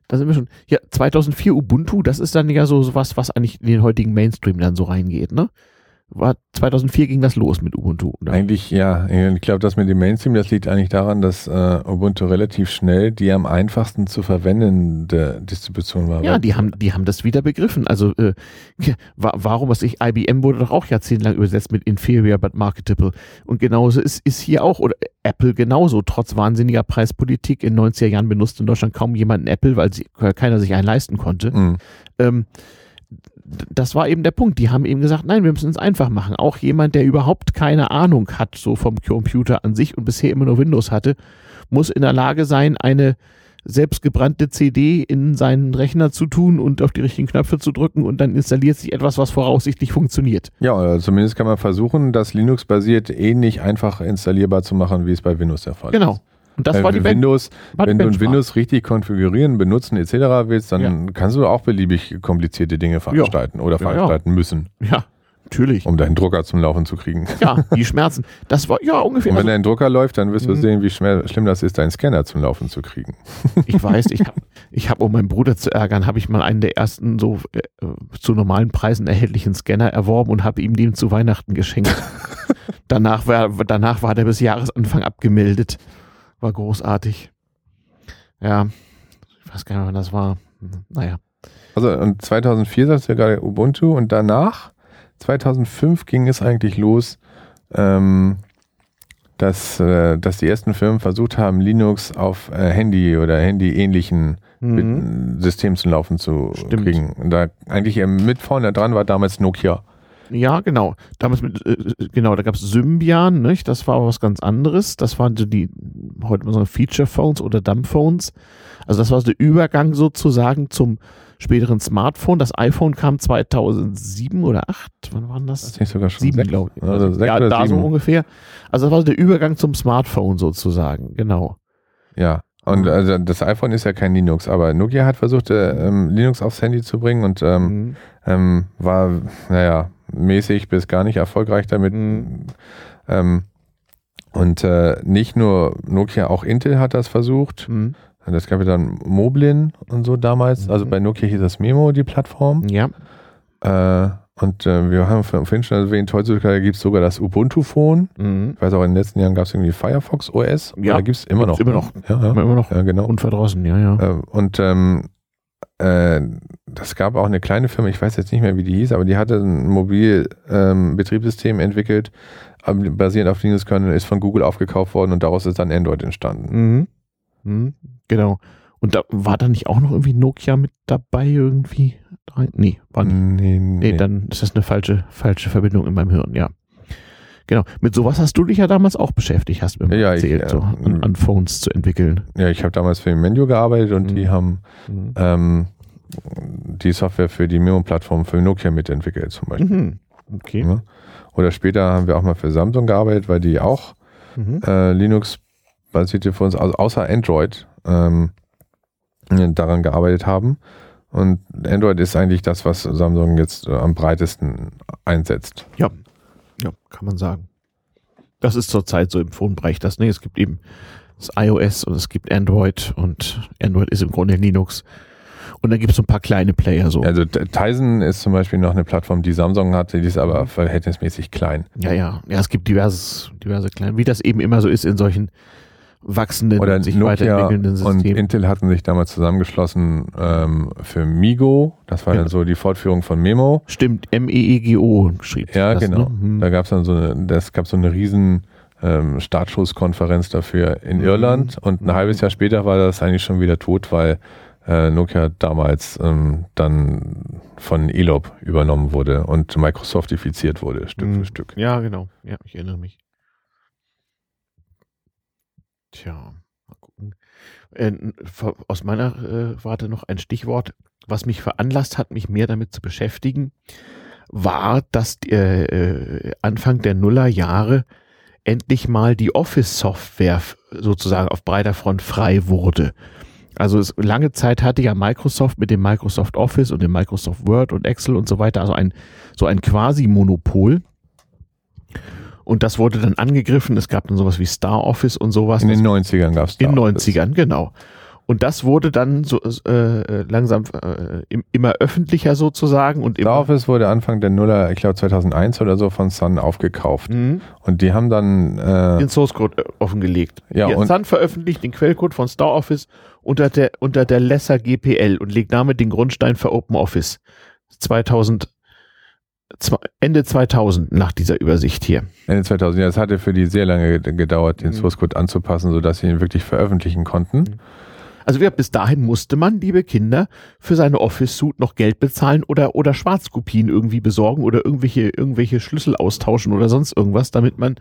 Da sind wir schon. Ja, 2004 Ubuntu, das ist dann ja so was, was eigentlich in den heutigen Mainstream dann so reingeht, ne? War 2004 ging das los mit Ubuntu. Oder? Eigentlich ja. Ich glaube, das mit dem Mainstream, das liegt eigentlich daran, dass äh, Ubuntu relativ schnell die am einfachsten zu verwendende Distribution war. Ja, die haben, die haben das wieder begriffen. Also äh, warum, was ich, IBM wurde doch auch jahrzehntelang übersetzt mit inferior but marketable. Und genauso ist, ist hier auch, oder Apple genauso, trotz wahnsinniger Preispolitik in 90er Jahren benutzt in Deutschland kaum jemand ein Apple, weil sie, keiner sich einen leisten konnte. Mhm. Ähm, das war eben der Punkt. Die haben eben gesagt, nein, wir müssen es einfach machen. Auch jemand, der überhaupt keine Ahnung hat, so vom Computer an sich und bisher immer nur Windows hatte, muss in der Lage sein, eine selbstgebrannte CD in seinen Rechner zu tun und auf die richtigen Knöpfe zu drücken und dann installiert sich etwas, was voraussichtlich funktioniert. Ja, zumindest kann man versuchen, das Linux-basiert ähnlich einfach installierbar zu machen, wie es bei Windows der Fall genau. ist. Genau. Und das äh, war die Windows, war wenn du Windows richtig konfigurieren, benutzen etc. willst, dann ja. kannst du auch beliebig komplizierte Dinge veranstalten ja. oder veranstalten ja. müssen. Ja. Natürlich. Um deinen Drucker zum Laufen zu kriegen. Ja, die Schmerzen. Das war ja ungefähr. Und wenn also, dein Drucker läuft, dann wirst du mhm. sehen, wie schlimm das ist, deinen Scanner zum Laufen zu kriegen. Ich weiß, ich habe, ich hab, um meinen Bruder zu ärgern, habe ich mal einen der ersten so äh, zu normalen Preisen erhältlichen Scanner erworben und habe ihm den zu Weihnachten geschenkt. danach, war, danach war der bis Jahresanfang abgemeldet. War großartig. Ja, ich weiß gar nicht, wann das war. Naja. Also und 2004 sagst du ja gerade Ubuntu und danach, 2005 ging es eigentlich los, ähm, dass, äh, dass die ersten Firmen versucht haben, Linux auf äh, Handy oder Handy-ähnlichen mhm. Systemen zum Laufen zu Stimmt. kriegen. Und da eigentlich mit vorne dran war damals Nokia. Ja, genau. Damals mit, äh, genau, da gab es Symbian, nicht? Das war was ganz anderes. Das waren so die, heute mal so Feature Phones oder Dumb Phones. Also das war so der Übergang sozusagen zum späteren Smartphone. Das iPhone kam 2007 oder 2008. Wann waren das? das nicht sogar schon sieben, glaube ich. Also sechs ja, da so ungefähr. Also das war so der Übergang zum Smartphone sozusagen. Genau. Ja. Und also das iPhone ist ja kein Linux, aber Nokia hat versucht, äh, ähm, Linux aufs Handy zu bringen und ähm, mhm. ähm, war, naja, mäßig bis gar nicht erfolgreich damit. Mhm. Ähm, und äh, nicht nur Nokia, auch Intel hat das versucht. Mhm. Das gab ja dann Moblin und so damals. Mhm. Also bei Nokia hieß das Memo, die Plattform. Ja. Äh, und äh, wir haben vorhin schon erwähnt, heutzutage gibt es sogar das Ubuntu-Phone. Mhm. Ich weiß auch, in den letzten Jahren gab es irgendwie Firefox OS. Ja, da gibt es immer noch. Immer noch. Ja, ja. Immer noch. Ja, genau. Unverdrossen, ja, ja. Äh, und ähm, äh, das gab auch eine kleine Firma, ich weiß jetzt nicht mehr, wie die hieß, aber die hatte ein Mobilbetriebssystem ähm, entwickelt, basierend auf Linux-Kernel, ist von Google aufgekauft worden und daraus ist dann Android entstanden. Mhm. Mhm. Genau. Und da war da nicht auch noch irgendwie Nokia mit dabei irgendwie? Nee, war nicht. Nee, nee. nee, dann ist das eine falsche, falsche Verbindung in meinem Hirn, ja. Genau. Mit sowas hast du dich ja damals auch beschäftigt, hast du mir ja, erzählt, ich, so an, an, Phones zu entwickeln. Ja, ich habe damals für Menu gearbeitet und mhm. die haben mhm. ähm, die Software für die Memo-Plattform für Nokia mitentwickelt zum Beispiel. Mhm. Okay. Ja. Oder später haben wir auch mal für Samsung gearbeitet, weil die auch mhm. äh, Linux-basierte für uns, also außer Android, ähm, daran gearbeitet haben. Und Android ist eigentlich das, was Samsung jetzt äh, am breitesten einsetzt. Ja, ja, kann man sagen. Das ist zurzeit so im Phone-Bereich das. Nee, es gibt eben das iOS und es gibt Android und Android ist im Grunde Linux. Und dann gibt es so ein paar kleine Player so. Also Tizen ist zum Beispiel noch eine Plattform, die Samsung hatte, die ist aber verhältnismäßig klein. Ja, ja. Ja, es gibt diverses, diverse kleine, wie das eben immer so ist in solchen wachsenden, Oder sich Nokia weiterentwickelnden Systemen. Und Intel hatten sich damals zusammengeschlossen ähm, für Migo. Das war ja. dann so die Fortführung von Memo. Stimmt, M-E-E-G-O schrieb Ja, das, genau. Ne? Hm. Da gab es dann so eine, das gab so eine riesen ähm, Startschusskonferenz dafür in mhm. Irland und ein mhm. halbes Jahr später war das eigentlich schon wieder tot, weil äh, Nokia damals ähm, dann von Elob übernommen wurde und Microsoftifiziert wurde, Stück mhm. für Stück. Ja, genau. Ja, ich erinnere mich. Tja, mal gucken. Äh, aus meiner äh, Warte noch ein Stichwort, was mich veranlasst hat, mich mehr damit zu beschäftigen, war, dass äh, äh Anfang der Nullerjahre endlich mal die Office-Software sozusagen auf breiter Front frei wurde. Also es, lange Zeit hatte ja Microsoft mit dem Microsoft Office und dem Microsoft Word und Excel und so weiter, also ein, so ein Quasi-Monopol. Und das wurde dann angegriffen. Es gab dann sowas wie Star Office und sowas. In den 90ern gab es In den 90ern, genau. Und das wurde dann so äh, langsam äh, immer öffentlicher sozusagen. Und Star Office wurde Anfang der Nuller, ich glaube 2001 oder so, von Sun aufgekauft. Mhm. Und die haben dann äh, den Source Code äh, offengelegt. Ja, und Sun veröffentlicht den Quellcode von Star Office unter der unter der Lesser GPL und legt damit den Grundstein für Open Office. 2000 Ende 2000 nach dieser Übersicht hier. Ende 2000, ja, es hatte für die sehr lange gedauert, den mhm. Source Code anzupassen, sodass sie ihn wirklich veröffentlichen konnten. Mhm. Also bis dahin musste man, liebe Kinder, für seine Office-Suite noch Geld bezahlen oder, oder Schwarzkopien irgendwie besorgen oder irgendwelche, irgendwelche Schlüssel austauschen oder sonst irgendwas, damit man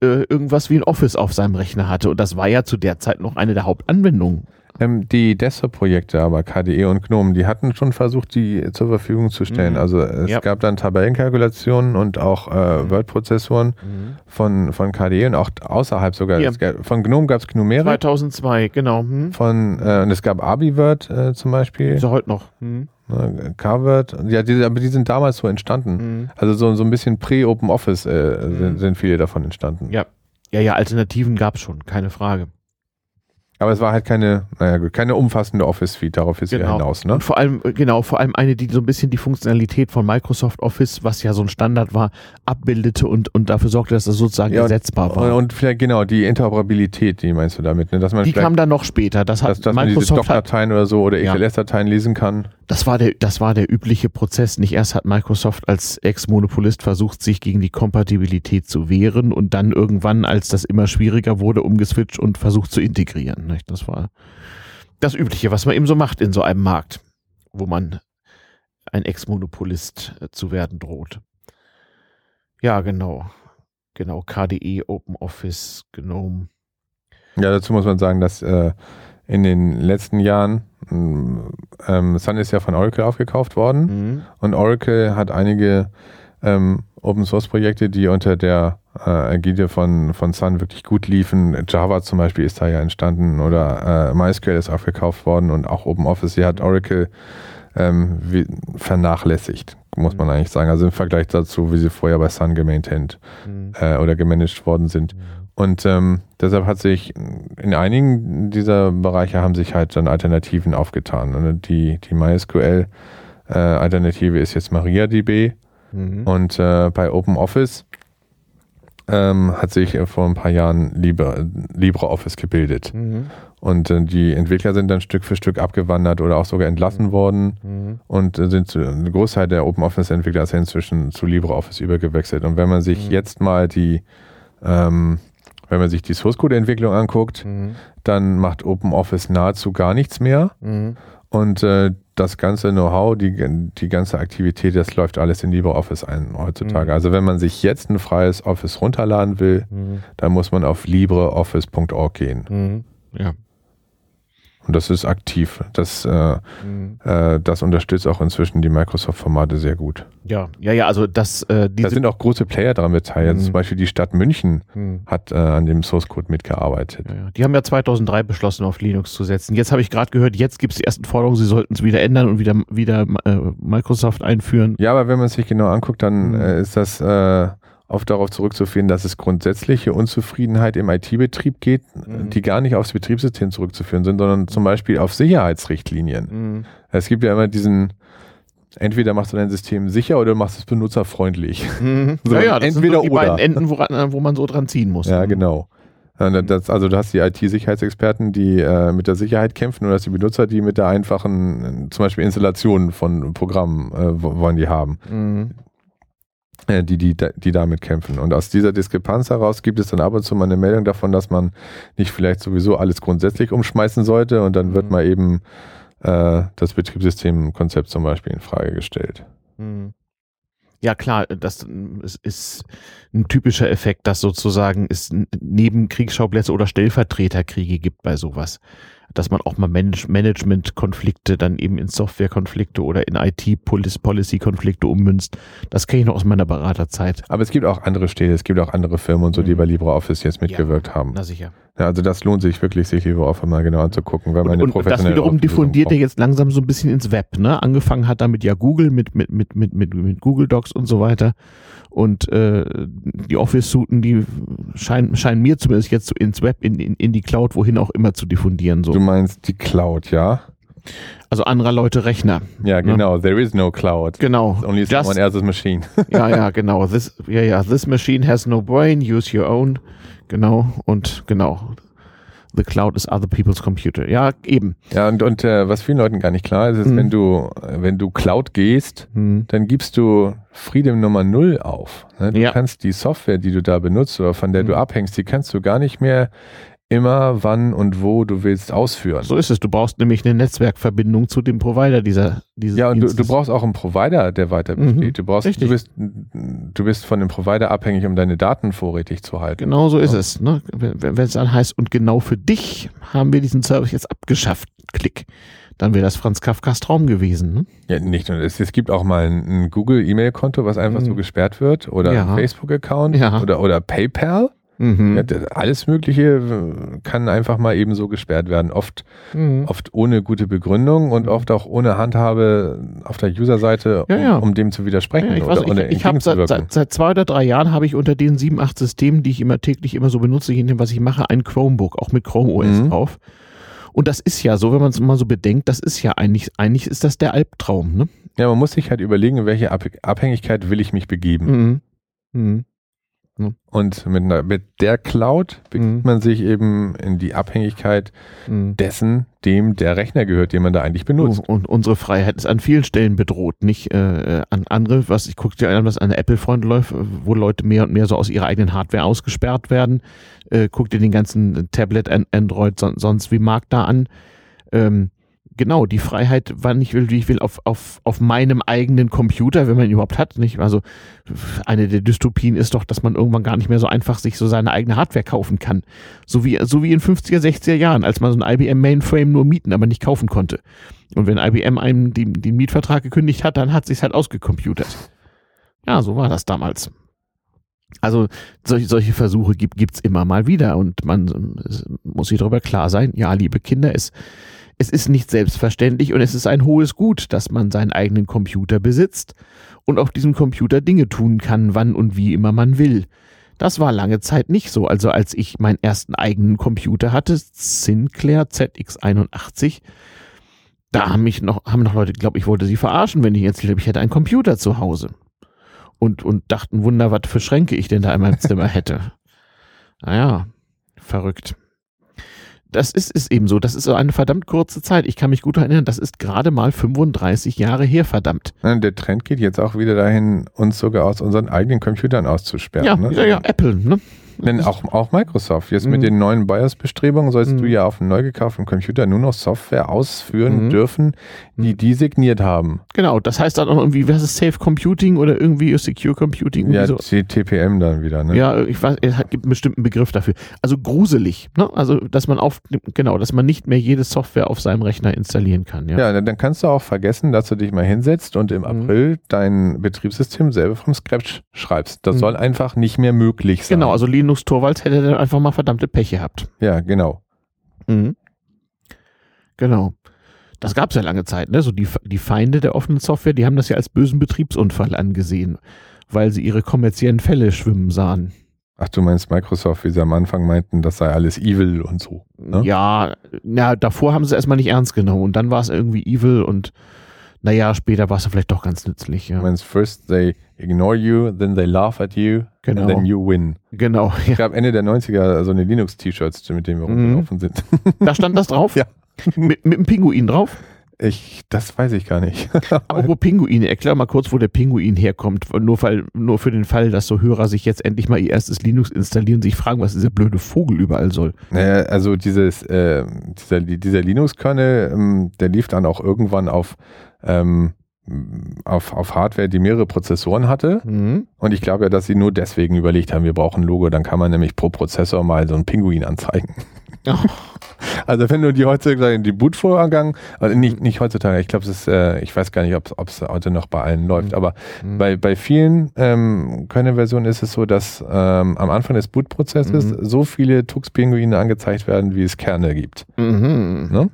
äh, irgendwas wie ein Office auf seinem Rechner hatte. Und das war ja zu der Zeit noch eine der Hauptanwendungen. Ähm, die Desktop-Projekte, aber KDE und GNOME, die hatten schon versucht, die zur Verfügung zu stellen. Mhm. Also es ja. gab dann Tabellenkalkulationen und auch äh, mhm. Word-Prozessoren mhm. von, von KDE und auch außerhalb sogar. Ja. Gab, von GNOME gab es Gnomera. 2002, genau. Mhm. Von, äh, und es gab AbiWord äh, zum Beispiel. Ist heute noch. Mhm. Ne, Covered, ja, die, aber die sind damals so entstanden. Mhm. Also so, so ein bisschen pre-Open Office äh, sind, sind viele davon entstanden. Ja, ja, ja, Alternativen gab es schon, keine Frage. Aber es war halt keine, naja, keine umfassende Office-Suite, darauf ist genau. ja hinaus, ne? Und vor allem, genau, vor allem eine, die so ein bisschen die Funktionalität von Microsoft Office, was ja so ein Standard war, abbildete und, und dafür sorgte, dass das sozusagen ja, ersetzbar war. Und vielleicht, genau, die Interoperabilität, die meinst du damit, ne? Dass man die kam dann noch später. Das hat dass, dass Microsoft man diese Doc-Dateien oder so oder XLS-Dateien lesen kann. Das war der, das war der übliche Prozess. Nicht erst hat Microsoft als Ex-Monopolist versucht, sich gegen die Kompatibilität zu wehren und dann irgendwann, als das immer schwieriger wurde, umgeswitcht und versucht zu integrieren. Nicht? Das war das Übliche, was man eben so macht in so einem Markt, wo man ein Ex-Monopolist äh, zu werden droht. Ja, genau. Genau, KDE, Open Office, GNOME. Ja, dazu muss man sagen, dass äh, in den letzten Jahren, ähm, Sun ist ja von Oracle aufgekauft worden mhm. und Oracle hat einige ähm, Open Source Projekte, die unter der äh, Ägide von, von Sun wirklich gut liefen. Java zum Beispiel ist da ja entstanden oder äh, MySQL ist aufgekauft worden und auch OpenOffice. Sie hat Oracle ähm, wie, vernachlässigt, muss man eigentlich sagen. Also im Vergleich dazu, wie sie vorher bei Sun gemaintained mhm. äh, oder gemanagt worden sind. Mhm. Und ähm, deshalb hat sich in einigen dieser Bereiche haben sich halt dann Alternativen aufgetan. Und die, die MySQL-Alternative äh, ist jetzt MariaDB. Mhm. Und äh, bei OpenOffice ähm, hat sich vor ein paar Jahren Libre, LibreOffice gebildet. Mhm. Und äh, die Entwickler sind dann Stück für Stück abgewandert oder auch sogar entlassen mhm. worden mhm. und äh, sind zu, eine Großteil der OpenOffice-Entwickler ist inzwischen zu LibreOffice übergewechselt. Und wenn man sich mhm. jetzt mal die ähm, wenn man sich die Source Code Entwicklung anguckt, mhm. dann macht OpenOffice nahezu gar nichts mehr. Und äh, das ganze Know-how, die, die ganze Aktivität, das läuft alles in LibreOffice ein heutzutage. Mhm. Also wenn man sich jetzt ein freies Office runterladen will, mhm. dann muss man auf libreoffice.org gehen. Mhm. Ja. Und das ist aktiv. Das, äh, mhm. äh, das unterstützt auch inzwischen die Microsoft-Formate sehr gut. Ja, ja, ja, also das. Äh, da sind auch große Player daran beteiligt. Mhm. Zum Beispiel die Stadt München mhm. hat äh, an dem Source Code mitgearbeitet. Ja, ja. Die haben ja 2003 beschlossen, auf Linux zu setzen. Jetzt habe ich gerade gehört, jetzt gibt es die ersten Forderungen, sie sollten es wieder ändern und wieder, wieder äh, Microsoft einführen. Ja, aber wenn man es sich genau anguckt, dann mhm. äh, ist das oft darauf zurückzuführen, dass es grundsätzliche Unzufriedenheit im IT-Betrieb geht, mhm. die gar nicht aufs Betriebssystem zurückzuführen sind, sondern zum Beispiel auf Sicherheitsrichtlinien. Mhm. Es gibt ja immer diesen, entweder machst du dein System sicher oder du machst es benutzerfreundlich. Mhm. So, ja, ja, das entweder sind die oder. beiden Enden, woran, wo man so dran ziehen muss. Ja, genau. Das, also du hast die IT-Sicherheitsexperten, die äh, mit der Sicherheit kämpfen und hast die Benutzer, die mit der einfachen, zum Beispiel Installation von Programmen äh, wollen die haben. Mhm. Äh, die, die, die damit kämpfen. Und aus dieser Diskrepanz heraus gibt es dann ab und zu mal eine Meldung davon, dass man nicht vielleicht sowieso alles grundsätzlich umschmeißen sollte und dann mhm. wird mal eben äh, das Betriebssystemkonzept zum Beispiel in Frage gestellt. Mhm. Ja klar, das ist ein typischer Effekt, dass sozusagen es neben Kriegsschauplätze oder Stellvertreterkriege gibt bei sowas dass man auch mal Manage Management-Konflikte dann eben in Software-Konflikte oder in IT-Policy-Konflikte ummünzt. Das kenne ich noch aus meiner Beraterzeit. Aber es gibt auch andere Städte, es gibt auch andere Firmen und so, die mhm. bei LibreOffice jetzt mitgewirkt ja, haben. Na sicher. Ja, also das lohnt sich wirklich, sich LibreOffice mal genau anzugucken, wenn man und, und das wiederum diffundiert ja jetzt langsam so ein bisschen ins Web. Ne? Angefangen hat damit ja Google mit, mit, mit, mit, mit, mit Google Docs und so weiter. Und äh, die Office-Suiten, die scheinen, scheinen mir zumindest jetzt ins Web, in, in, in die Cloud, wohin auch immer zu diffundieren. So. Du meinst die Cloud, ja? Also anderer Leute Rechner. Ja, ne? genau. Ne? There is no cloud. Genau. It's only Just, someone else's machine. ja, ja, genau. This, ja, ja. This machine has no brain. Use your own. Genau. Und genau. The cloud is other people's computer. Ja, eben. Ja, und, und äh, was vielen Leuten gar nicht klar ist, ist, hm. wenn du, wenn du Cloud gehst, hm. dann gibst du Freedom Nummer Null auf. Ne? Du ja. kannst die Software, die du da benutzt oder von der hm. du abhängst, die kannst du gar nicht mehr immer, wann und wo du willst ausführen. So ist es. Du brauchst nämlich eine Netzwerkverbindung zu dem Provider dieser dieses Ja, und du, du, brauchst auch einen Provider, der weiter besteht. Mhm, du brauchst, richtig. du bist, du bist von dem Provider abhängig, um deine Daten vorrätig zu halten. Genau so ist ja. es. Ne? Wenn, es dann heißt, und genau für dich haben wir diesen Service jetzt abgeschafft, klick dann wäre das Franz Kafkas Traum gewesen. Ne? Ja, nicht nur. Es, es gibt auch mal ein, ein Google-E-Mail-Konto, was einfach mhm. so gesperrt wird, oder ja. ein Facebook-Account ja. oder, oder PayPal. Mhm. Ja, alles Mögliche äh, kann einfach mal eben so gesperrt werden. Oft, mhm. oft ohne gute Begründung und oft auch ohne Handhabe auf der User-Seite, um, ja, um, dem zu widersprechen. ich weiß, oder ich, ich habe seit, seit, seit, zwei oder drei Jahren habe ich unter den sieben, acht Systemen, die ich immer täglich immer so benutze, in dem, was ich mache, ein Chromebook, auch mit Chrome OS mhm. drauf. Und das ist ja so, wenn man es mal so bedenkt, das ist ja eigentlich, eigentlich ist das der Albtraum. Ne? Ja, man muss sich halt überlegen, in welche Abhängigkeit will ich mich begeben. Mhm. Mhm. Und mit, einer, mit der Cloud begibt mhm. man sich eben in die Abhängigkeit mhm. dessen, dem der Rechner gehört, den man da eigentlich benutzt. Oh, und unsere Freiheit ist an vielen Stellen bedroht, nicht äh, an andere. Was ich gucke dir an, was an Apple-Front läuft, wo Leute mehr und mehr so aus ihrer eigenen Hardware ausgesperrt werden. Äh, guck dir den ganzen Tablet, Android, sonst wie Markt da an. Ähm, genau, die Freiheit, wann ich will, wie ich will, auf, auf, auf meinem eigenen Computer, wenn man ihn überhaupt hat, nicht? Also eine der Dystopien ist doch, dass man irgendwann gar nicht mehr so einfach sich so seine eigene Hardware kaufen kann. So wie, so wie in 50er, 60er Jahren, als man so ein IBM Mainframe nur mieten, aber nicht kaufen konnte. Und wenn IBM einem den, den Mietvertrag gekündigt hat, dann hat sich's halt ausgecomputert. Ja, so war das damals. Also solche, solche Versuche gibt es immer mal wieder und man muss sich darüber klar sein, ja, liebe Kinder, es es ist nicht selbstverständlich und es ist ein hohes Gut, dass man seinen eigenen Computer besitzt und auf diesem Computer Dinge tun kann, wann und wie immer man will. Das war lange Zeit nicht so. Also als ich meinen ersten eigenen Computer hatte, Sinclair ZX81, da haben mich noch, haben noch Leute geglaubt, ich wollte sie verarschen, wenn ich jetzt glaube, ich hätte einen Computer zu Hause. Und, und dachten, Wunder, was für Schränke ich denn da in meinem Zimmer hätte. Naja, verrückt das ist, ist eben so. Das ist so eine verdammt kurze Zeit. Ich kann mich gut erinnern, das ist gerade mal 35 Jahre her, verdammt. Der Trend geht jetzt auch wieder dahin, uns sogar aus unseren eigenen Computern auszusperren. Ja, ne? ja, ja, Apple, ne? Denn auch, auch Microsoft. Jetzt mhm. mit den neuen BIOS-Bestrebungen sollst mhm. du ja auf einem neu gekauften Computer nur noch Software ausführen mhm. dürfen, die mhm. die signiert haben. Genau, das heißt dann auch irgendwie, was ist Safe Computing oder irgendwie Secure Computing? Ja, so. TPM dann wieder, ne? Ja, ich weiß, es gibt einen bestimmten Begriff dafür. Also gruselig, ne? Also, dass man auf, genau, dass man nicht mehr jede Software auf seinem Rechner installieren kann, ja. Ja, dann kannst du auch vergessen, dass du dich mal hinsetzt und im mhm. April dein Betriebssystem selber vom Scratch schreibst. Das mhm. soll einfach nicht mehr möglich sein. Genau, also Linux Torvalds hätte dann einfach mal verdammte Pech gehabt. Ja, genau. Mhm. Genau. Das gab es ja lange Zeit, ne? So die, die Feinde der offenen Software, die haben das ja als bösen Betriebsunfall angesehen, weil sie ihre kommerziellen Fälle schwimmen sahen. Ach, du meinst Microsoft, wie sie am Anfang meinten, das sei alles evil und so. Ne? Ja, na, davor haben sie erstmal nicht ernst genommen und dann war es irgendwie evil und naja, später war es vielleicht doch ganz nützlich. Ja. Meinst, first they ignore you, then they laugh at you, genau. and then you win. Genau. Ja. Ich habe Ende der 90er so eine Linux-T-Shirts, mit denen wir mhm. rumgelaufen sind. Da stand das drauf? Ja. mit, mit einem Pinguin drauf? Ich, das weiß ich gar nicht. Apropos Pinguine, erklär mal kurz, wo der Pinguin herkommt. Nur, weil, nur für den Fall, dass so Hörer sich jetzt endlich mal ihr erstes Linux installieren, sich fragen, was dieser blöde Vogel überall soll. Naja, also dieses, äh, dieser, dieser Linux-Kernel, ähm, der lief dann auch irgendwann auf ähm, auf, auf Hardware, die mehrere Prozessoren hatte. Mhm. Und ich glaube ja, dass sie nur deswegen überlegt haben, wir brauchen ein Logo, dann kann man nämlich pro Prozessor mal so einen Pinguin anzeigen. Also wenn du die heutzutage die Bootvorgang, also nicht, nicht heutzutage, ich glaube, es ist, äh, ich weiß gar nicht, ob es heute noch bei allen läuft, aber mhm. bei, bei vielen ähm, Kernel-Versionen ist es so, dass ähm, am Anfang des Bootprozesses mhm. so viele Tux-Pinguine angezeigt werden, wie es Kerne gibt. Mhm. Ne?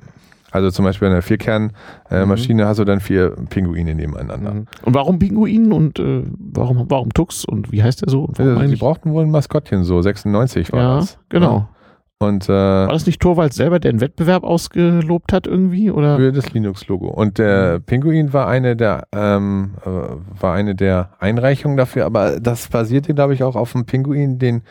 Also zum Beispiel in einer Vierkernmaschine mhm. hast du dann vier Pinguine nebeneinander. Mhm. Und warum Pinguinen und äh, warum, warum Tux und wie heißt der so? Also, die brauchten wohl ein Maskottchen, so 96 war ja, das. Genau. Ja. Und, äh, war das nicht Torvalds selber, der einen Wettbewerb ausgelobt hat irgendwie? Oder? Für das Linux-Logo. Und der mhm. Pinguin war eine der ähm, äh, war eine der Einreichungen dafür, aber das basierte, glaube ich, auch auf dem Pinguin, den,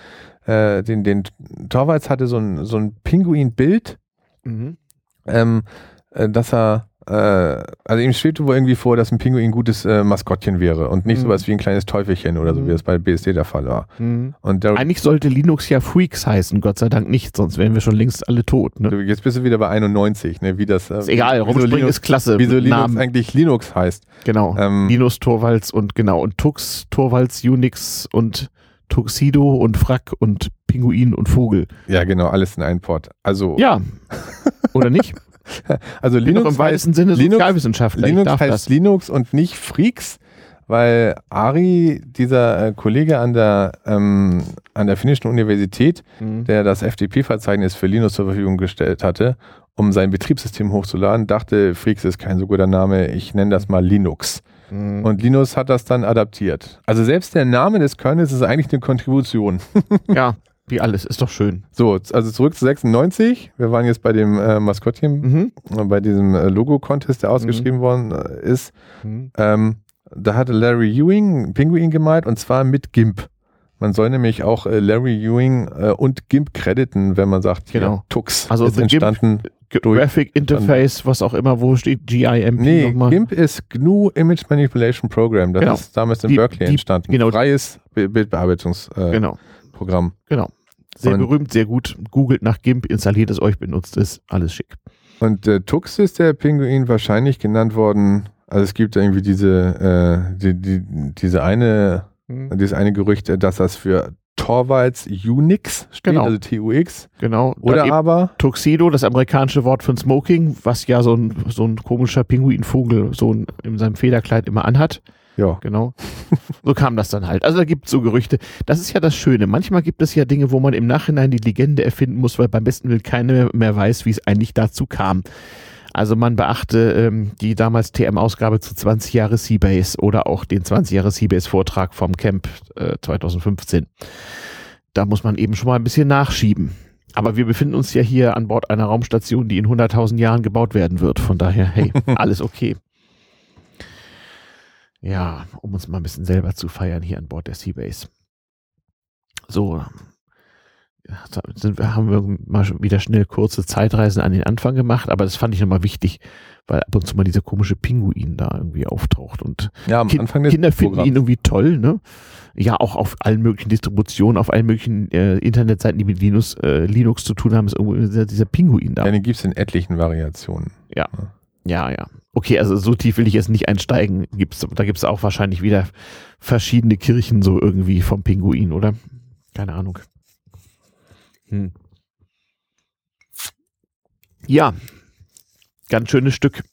äh, den, den Torvalds hatte so ein, so ein Pinguin-Bild. Mhm ähm, äh, dass er, äh, also ihm schwebte wohl irgendwie vor, dass ein Pinguin ein gutes äh, Maskottchen wäre und nicht mhm. sowas wie ein kleines Teufelchen oder so, mhm. wie es bei BSD der Fall war. Mhm. Und Eigentlich sollte Linux ja Freaks heißen, Gott sei Dank nicht, sonst wären wir schon längst alle tot. Ne? Jetzt bist du wieder bei 91, ne? wie das. Äh, ist egal, rumspringen ist klasse. Wieso Linux Namen. eigentlich Linux heißt. Genau, ähm, Linus Torvalds und genau, und Tux, Torvalds, Unix und Tuxedo und Frack und Pinguin und Vogel. Ja, genau, alles in einen Port. Also. Ja. Oder nicht? Also Linux im weitesten Sinne Sozialwissenschaftler. Linux heißt das. Linux und nicht Freaks, weil Ari, dieser äh, Kollege an der, ähm, an der finnischen Universität, mhm. der das FTP-Verzeichnis für Linux zur Verfügung gestellt hatte, um sein Betriebssystem hochzuladen, dachte, Freaks ist kein so guter Name, ich nenne das mal Linux. Mhm. Und Linus hat das dann adaptiert. Also selbst der Name des Kernels ist eigentlich eine Kontribution. ja, wie alles, ist doch schön. So, also zurück zu 96. Wir waren jetzt bei dem äh, Maskottchen, mhm. Äh, bei diesem äh, Logo-Contest, der ausgeschrieben mhm. worden äh, ist. Mhm. Ähm, da hatte Larry Ewing Pinguin gemalt und zwar mit GIMP. Man soll nämlich auch äh, Larry Ewing äh, und GIMP crediten, wenn man sagt, genau. Ja, Tux also ist entstanden. GIMP, Graphic Interface, was auch immer, wo steht GIMP Nee, nochmal. GIMP ist GNU Image Manipulation Program. Das genau. ist damals in die, Berkeley die, entstanden. Genau. Freies Bildbearbeitungsprogramm. Äh, genau. Genau. Sehr und berühmt, sehr gut. Googelt nach GIMP, installiert es euch, benutzt es, alles schick. Und äh, Tux ist der Pinguin wahrscheinlich genannt worden. Also es gibt irgendwie diese, äh, die, die, diese eine, hm. dieses eine Gerücht, dass das für Torvalds Unix steht, genau. also TUX. Genau. Oder aber Tuxedo, das amerikanische Wort für Smoking, was ja so ein, so ein komischer Pinguinvogel so in seinem Federkleid immer anhat. Ja. Genau. So kam das dann halt. Also da gibt es so Gerüchte. Das ist ja das Schöne. Manchmal gibt es ja Dinge, wo man im Nachhinein die Legende erfinden muss, weil beim besten Willen keiner mehr weiß, wie es eigentlich dazu kam. Also man beachte ähm, die damals TM-Ausgabe zu 20 Jahre Seabase oder auch den 20 Jahre Seabase-Vortrag vom Camp äh, 2015. Da muss man eben schon mal ein bisschen nachschieben. Aber wir befinden uns ja hier an Bord einer Raumstation, die in 100.000 Jahren gebaut werden wird. Von daher, hey, alles okay. Ja, um uns mal ein bisschen selber zu feiern hier an Bord der Seabase. So, sind wir, haben wir mal wieder schnell kurze Zeitreisen an den Anfang gemacht, aber das fand ich nochmal wichtig, weil ab und zu mal dieser komische Pinguin da irgendwie auftaucht und ja, am kind, Kinder finden ihn irgendwie toll, ne? Ja, auch auf allen möglichen Distributionen, auf allen möglichen äh, Internetseiten, die mit Linux, äh, Linux zu tun haben, ist irgendwo dieser, dieser Pinguin da. Ja, den gibt es in etlichen Variationen. Ja. ja. Ja, ja. Okay, also so tief will ich jetzt nicht einsteigen. Gibt's, da gibt es auch wahrscheinlich wieder verschiedene Kirchen so irgendwie vom Pinguin, oder? Keine Ahnung. Hm. Ja, ganz schönes Stück.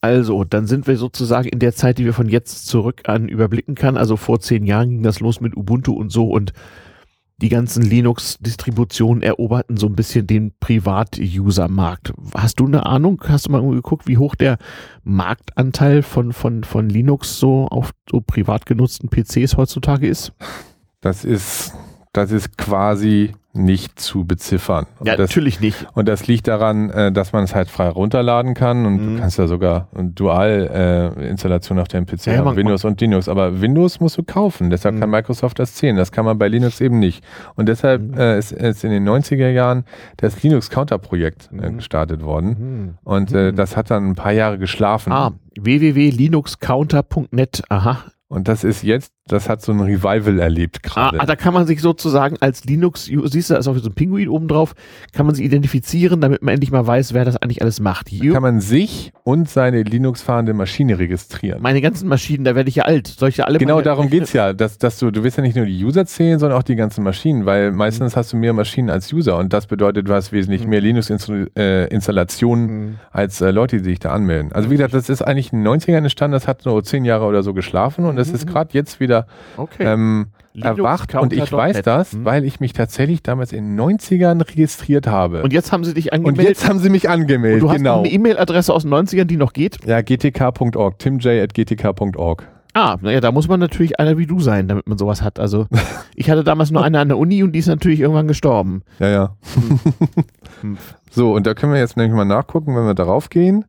Also, dann sind wir sozusagen in der Zeit, die wir von jetzt zurück an überblicken kann. Also vor zehn Jahren ging das los mit Ubuntu und so und die ganzen Linux-Distributionen eroberten so ein bisschen den Privat-User-Markt. Hast du eine Ahnung? Hast du mal geguckt, wie hoch der Marktanteil von, von, von Linux so auf so privat genutzten PCs heutzutage ist? Das ist, das ist quasi nicht zu beziffern. Ja, das, natürlich nicht. Und das liegt daran, äh, dass man es halt frei runterladen kann und mhm. du kannst ja sogar Dual-Installation äh, auf deinem PC ja, haben, Windows und Linux. Aber Windows musst du kaufen, deshalb mhm. kann Microsoft das zählen. Das kann man bei Linux eben nicht. Und deshalb mhm. äh, ist, ist, in den 90er Jahren das Linux-Counter-Projekt äh, mhm. gestartet worden. Mhm. Und äh, mhm. das hat dann ein paar Jahre geschlafen. Ah, www.linuxcounter.net, aha. Und das ist jetzt das hat so ein Revival erlebt gerade. Ah, ah, da kann man sich sozusagen als Linux, siehst du, da ist auch so ein Pinguin oben drauf, kann man sich identifizieren, damit man endlich mal weiß, wer das eigentlich alles macht. Da kann man sich und seine Linux-fahrende Maschine registrieren. Meine ganzen Maschinen, da werde ich ja alt. Soll ich ja alle genau darum geht es ja, dass, dass du, du willst ja nicht nur die User zählen, sondern auch die ganzen Maschinen, weil meistens mhm. hast du mehr Maschinen als User und das bedeutet, du hast wesentlich mhm. mehr Linux-Installationen äh, mhm. als äh, Leute, die sich da anmelden. Also wie gesagt, das ist eigentlich ein 90er entstanden, das hat nur zehn Jahre oder so geschlafen und es ist mhm. gerade jetzt wieder okay. ähm, erwacht und ich weiß das, hm. weil ich mich tatsächlich damals in den 90ern registriert habe. Und jetzt haben sie dich angemeldet? Und jetzt haben sie mich angemeldet, und du hast genau. eine E-Mail-Adresse aus den 90ern, die noch geht? Ja, gtk.org, timj.gtk.org. Ah, naja, da muss man natürlich einer wie du sein, damit man sowas hat. Also ich hatte damals nur eine an der Uni und die ist natürlich irgendwann gestorben. Ja, ja. Hm. so, und da können wir jetzt nämlich mal nachgucken, wenn wir darauf gehen.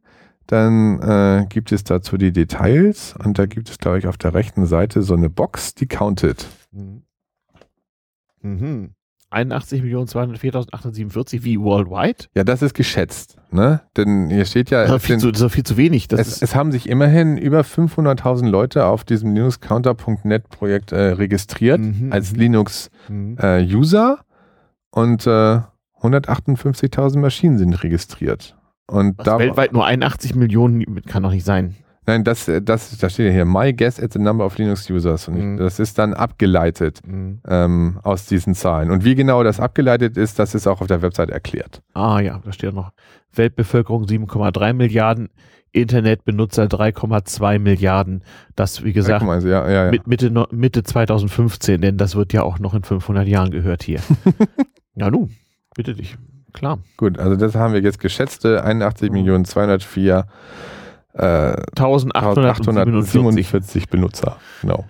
Dann äh, gibt es dazu die Details und da gibt es, glaube ich, auf der rechten Seite so eine Box, die countet. Mhm. Mhm. 81.204.847 wie worldwide? Ja, das ist geschätzt. Ne? Denn hier steht ja. Das ist viel, zu, das ist viel zu wenig. Es, es, haben sich immerhin über 500.000 Leute auf diesem LinuxCounter.net Projekt äh, registriert mhm, als mhm. Linux-User mhm. äh, und äh, 158.000 Maschinen sind registriert. Und Was, da, weltweit nur 81 Millionen kann doch nicht sein. Nein, das, das, da steht ja hier, my guess at the number of Linux users. Und mhm. das ist dann abgeleitet mhm. ähm, aus diesen Zahlen. Und wie genau das abgeleitet ist, das ist auch auf der Website erklärt. Ah ja, da steht noch Weltbevölkerung 7,3 Milliarden, Internetbenutzer 3,2 Milliarden. Das, wie gesagt, ja, ja, ja. Mit Mitte, Mitte 2015, denn das wird ja auch noch in 500 Jahren gehört hier. ja, nun, bitte dich klar. Gut, also das haben wir jetzt geschätzte 81 Millionen 204 äh, 1847 Benutzer. Genau.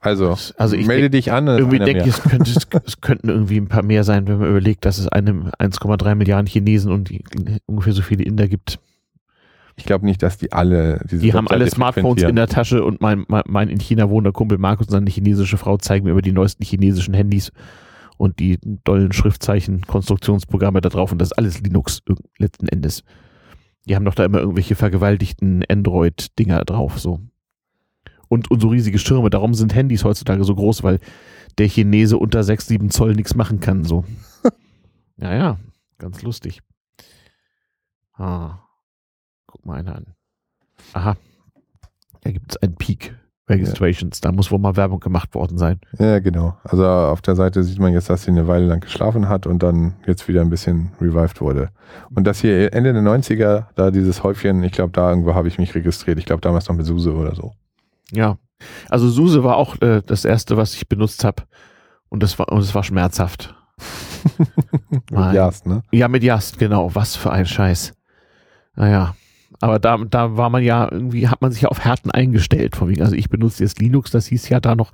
Also, also ich melde dich an. Irgendwie denke ich, es, könnte, es könnten irgendwie ein paar mehr sein, wenn man überlegt, dass es einem 1,3 Milliarden Chinesen und die, ungefähr so viele Inder gibt. Ich glaube nicht, dass die alle diese Die haben alle Smartphones in der Tasche und mein, mein, mein in China wohnender Kumpel Markus und seine chinesische Frau zeigen mir über die neuesten chinesischen Handys und die dollen Schriftzeichen, Konstruktionsprogramme da drauf und das ist alles Linux letzten Endes. Die haben doch da immer irgendwelche vergewaltigten Android-Dinger drauf, so. Und, und so riesige Schirme. Darum sind Handys heutzutage so groß, weil der Chinese unter 6, 7 Zoll nichts machen kann, so. ja, ja, ganz lustig. Ah. Guck mal einer an. Aha. Da gibt es einen Peak. Registrations. Da muss wohl mal Werbung gemacht worden sein. Ja, genau. Also auf der Seite sieht man jetzt, dass sie eine Weile lang geschlafen hat und dann jetzt wieder ein bisschen revived wurde. Und das hier Ende der 90er, da dieses Häufchen, ich glaube, da irgendwo habe ich mich registriert. Ich glaube, damals noch mit Suse oder so. Ja. Also Suse war auch äh, das erste, was ich benutzt habe. Und das war, und es war schmerzhaft. mit Jast, ne? Ja, mit Jast, genau. Was für ein Scheiß. Naja. Aber da, da war man ja irgendwie, hat man sich ja auf Härten eingestellt. Von wegen, also ich benutze jetzt Linux, das hieß ja da noch,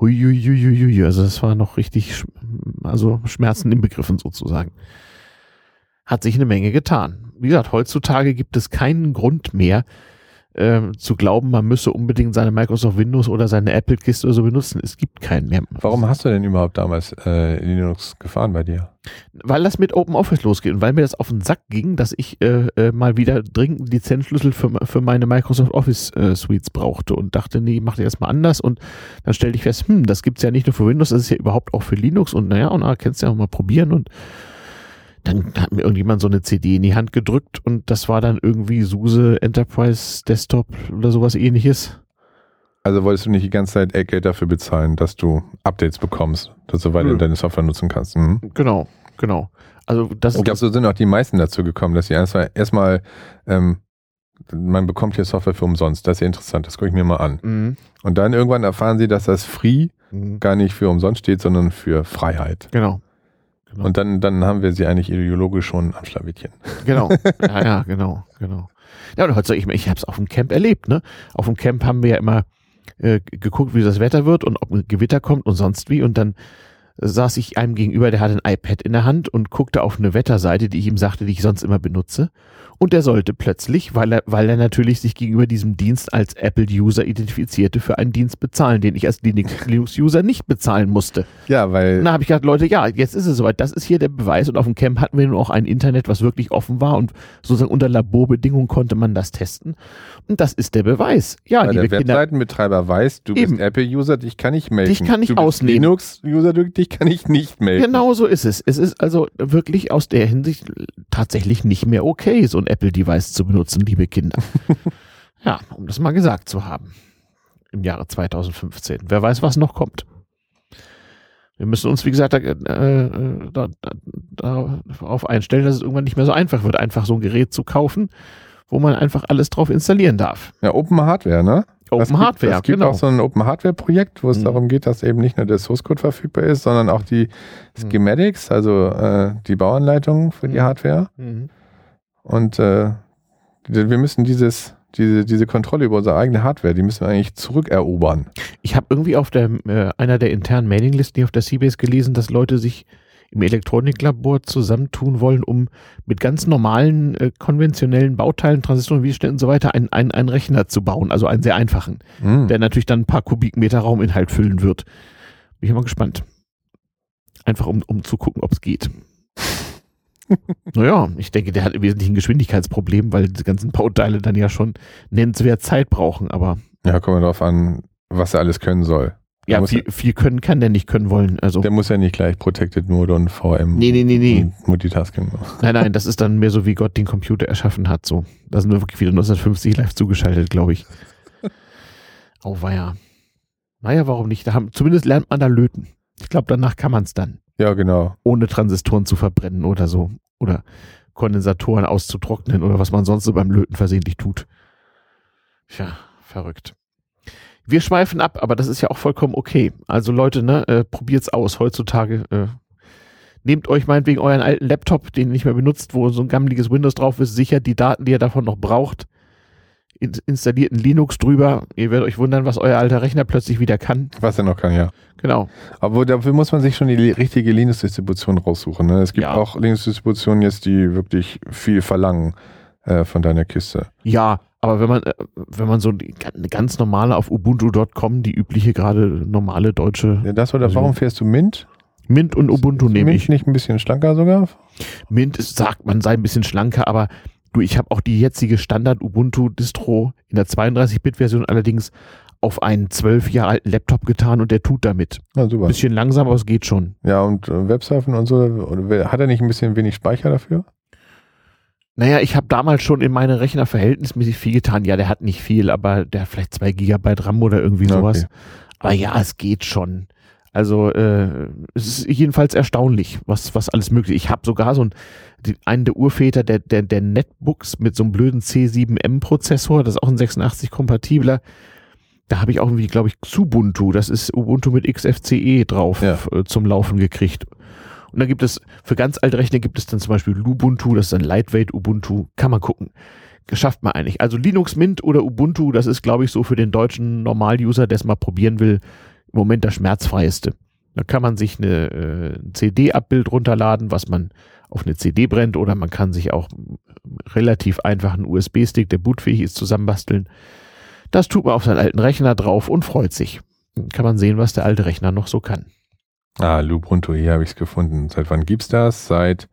huiuiuiui, also das war noch richtig, also Schmerzen inbegriffen sozusagen. Hat sich eine Menge getan. Wie gesagt, heutzutage gibt es keinen Grund mehr, äh, zu glauben, man müsse unbedingt seine Microsoft Windows oder seine Apple-Kiste oder so benutzen. Es gibt keinen mehr. Warum hast du denn überhaupt damals äh, Linux gefahren bei dir? Weil das mit OpenOffice losgeht und weil mir das auf den Sack ging, dass ich äh, äh, mal wieder dringend Lizenzschlüssel für, für meine Microsoft Office äh, Suites brauchte und dachte, nee, mach dir das mal anders und dann stellte ich fest, hm, das gibt's ja nicht nur für Windows, das ist ja überhaupt auch für Linux und naja, und na, kannst du ja auch mal probieren und dann hat mir irgendjemand so eine CD in die Hand gedrückt und das war dann irgendwie SUSE Enterprise Desktop oder sowas ähnliches. Also wolltest du nicht die ganze Zeit Geld dafür bezahlen, dass du Updates bekommst, dass du weiter deine Software nutzen kannst. Mhm. Genau, genau. Also das ich glaube, so sind auch die meisten dazu gekommen, dass sie erstmal, erstmal ähm, man bekommt hier Software für umsonst. Das ist ja interessant, das gucke ich mir mal an. Mhm. Und dann irgendwann erfahren sie, dass das Free mhm. gar nicht für umsonst steht, sondern für Freiheit. Genau. Genau. Und dann, dann haben wir sie eigentlich ideologisch schon am Schlawittchen. Genau. Ja, ja, genau, genau. Ja, und heute ich, ich habe es auf dem Camp erlebt, ne? Auf dem Camp haben wir ja immer äh, geguckt, wie das Wetter wird und ob ein Gewitter kommt und sonst wie. Und dann saß ich einem gegenüber, der hatte ein iPad in der Hand und guckte auf eine Wetterseite, die ich ihm sagte, die ich sonst immer benutze. Und er sollte plötzlich, weil er, weil er natürlich sich gegenüber diesem Dienst als Apple-User identifizierte, für einen Dienst bezahlen, den ich als Linux-User nicht bezahlen musste. Ja, weil. Da habe ich gedacht, Leute, ja, jetzt ist es soweit. Das ist hier der Beweis. Und auf dem Camp hatten wir nun auch ein Internet, was wirklich offen war und sozusagen unter Laborbedingungen konnte man das testen. Und das ist der Beweis. Ja, weil der Webseitenbetreiber weiß, du eben. bist Apple-User, dich kann ich melden. Dich kann ich du ausnehmen. Linux-User, dich kann ich nicht melden. Genau so ist es. Es ist also wirklich aus der Hinsicht tatsächlich nicht mehr okay, so ein Apple-Device zu benutzen, liebe Kinder. ja, um das mal gesagt zu haben. Im Jahre 2015. Wer weiß, was noch kommt. Wir müssen uns, wie gesagt, da, äh, da, da, darauf einstellen, dass es irgendwann nicht mehr so einfach wird, einfach so ein Gerät zu kaufen, wo man einfach alles drauf installieren darf. Ja, Open Hardware, ne? Open das Hardware, gibt, Es gibt genau. auch so ein Open Hardware Projekt, wo es mhm. darum geht, dass eben nicht nur der Source Code verfügbar ist, sondern auch die mhm. Schematics, also äh, die Bauanleitungen für die mhm. Hardware. Mhm. Und äh, wir müssen dieses, diese, diese Kontrolle über unsere eigene Hardware, die müssen wir eigentlich zurückerobern. Ich habe irgendwie auf der, äh, einer der internen Mailinglisten hier auf der Seabase gelesen, dass Leute sich im Elektroniklabor zusammentun wollen, um mit ganz normalen, äh, konventionellen Bauteilen, Transistoren, Widerständen und so weiter einen, einen, einen Rechner zu bauen, also einen sehr einfachen, mhm. der natürlich dann ein paar Kubikmeter Rauminhalt füllen wird. Bin ich mal gespannt. Einfach um, um zu gucken, ob es geht. Naja, ich denke, der hat im Wesentlichen ein Geschwindigkeitsproblem, weil diese ganzen Bauteile dann ja schon nennenswert Zeit brauchen, aber. Ja, kommt darauf an, was er alles können soll. Ja, viel, viel, können kann der nicht können wollen. Also. Der muss ja nicht gleich Protected Mode und VM. Nee, nee, nee, nee. Multitasking. Nein, nein, das ist dann mehr so, wie Gott den Computer erschaffen hat. So. Da sind wir wirklich wieder 1950 live zugeschaltet, glaube ich. Oh, weia. Naja, warum nicht? Da haben, zumindest lernt man da löten. Ich glaube, danach kann man es dann. Ja, genau. Ohne Transistoren zu verbrennen oder so. Oder Kondensatoren auszutrocknen oder was man sonst so beim Löten versehentlich tut. Tja, verrückt. Wir schweifen ab, aber das ist ja auch vollkommen okay. Also Leute, ne, äh, probiert's aus. Heutzutage äh, nehmt euch meinetwegen euren alten Laptop, den ihr nicht mehr benutzt, wo so ein gammeliges Windows drauf ist, sicher die Daten, die ihr davon noch braucht, installierten Linux drüber. Ihr werdet euch wundern, was euer alter Rechner plötzlich wieder kann. Was er noch kann, ja. Genau. Aber dafür muss man sich schon die richtige Linux-Distribution raussuchen. Ne? Es gibt ja. auch Linux-Distributionen jetzt, die wirklich viel verlangen äh, von deiner Kiste. Ja, aber wenn man, äh, wenn man so eine ganz normale auf ubuntu.com, die übliche gerade normale deutsche. Ja, das oder warum fährst du Mint? Mint und Ubuntu nehme ich. Mint nicht ein bisschen schlanker sogar? Mint ist, sagt, man sei ein bisschen schlanker, aber Du, ich habe auch die jetzige Standard-Ubuntu-Distro in der 32-Bit-Version allerdings auf einen zwölf Jahre alten Laptop getan und der tut damit. Ja, super. Bisschen langsam, aber es geht schon. Ja, und äh, Websurfen und so, hat er nicht ein bisschen wenig Speicher dafür? Naja, ich habe damals schon in meine Rechner verhältnismäßig viel getan. Ja, der hat nicht viel, aber der hat vielleicht zwei Gigabyte RAM oder irgendwie sowas. Okay. Aber ja, es geht schon. Also äh, es ist jedenfalls erstaunlich, was, was alles möglich ist. Ich habe sogar so ein, die, einen der Urväter der, der, der Netbooks mit so einem blöden C7M-Prozessor, das ist auch ein 86-kompatibler. Da habe ich auch irgendwie, glaube ich, Xubuntu, das ist Ubuntu mit XFCE drauf ja. äh, zum Laufen gekriegt. Und dann gibt es, für ganz alte Rechner gibt es dann zum Beispiel Lubuntu, das ist ein Lightweight Ubuntu, kann man gucken. Geschafft man eigentlich. Also Linux Mint oder Ubuntu, das ist, glaube ich, so für den deutschen Normal-User, der es mal probieren will, im Moment das schmerzfreieste. Da kann man sich eine, äh, CD-Abbild runterladen, was man auf eine CD brennt, oder man kann sich auch relativ einfach einen USB-Stick, der bootfähig ist, zusammenbasteln. Das tut man auf seinen alten Rechner drauf und freut sich. Dann kann man sehen, was der alte Rechner noch so kann. Ah, Lubuntu, hier habe ich es gefunden. Seit wann gibt's das? Seit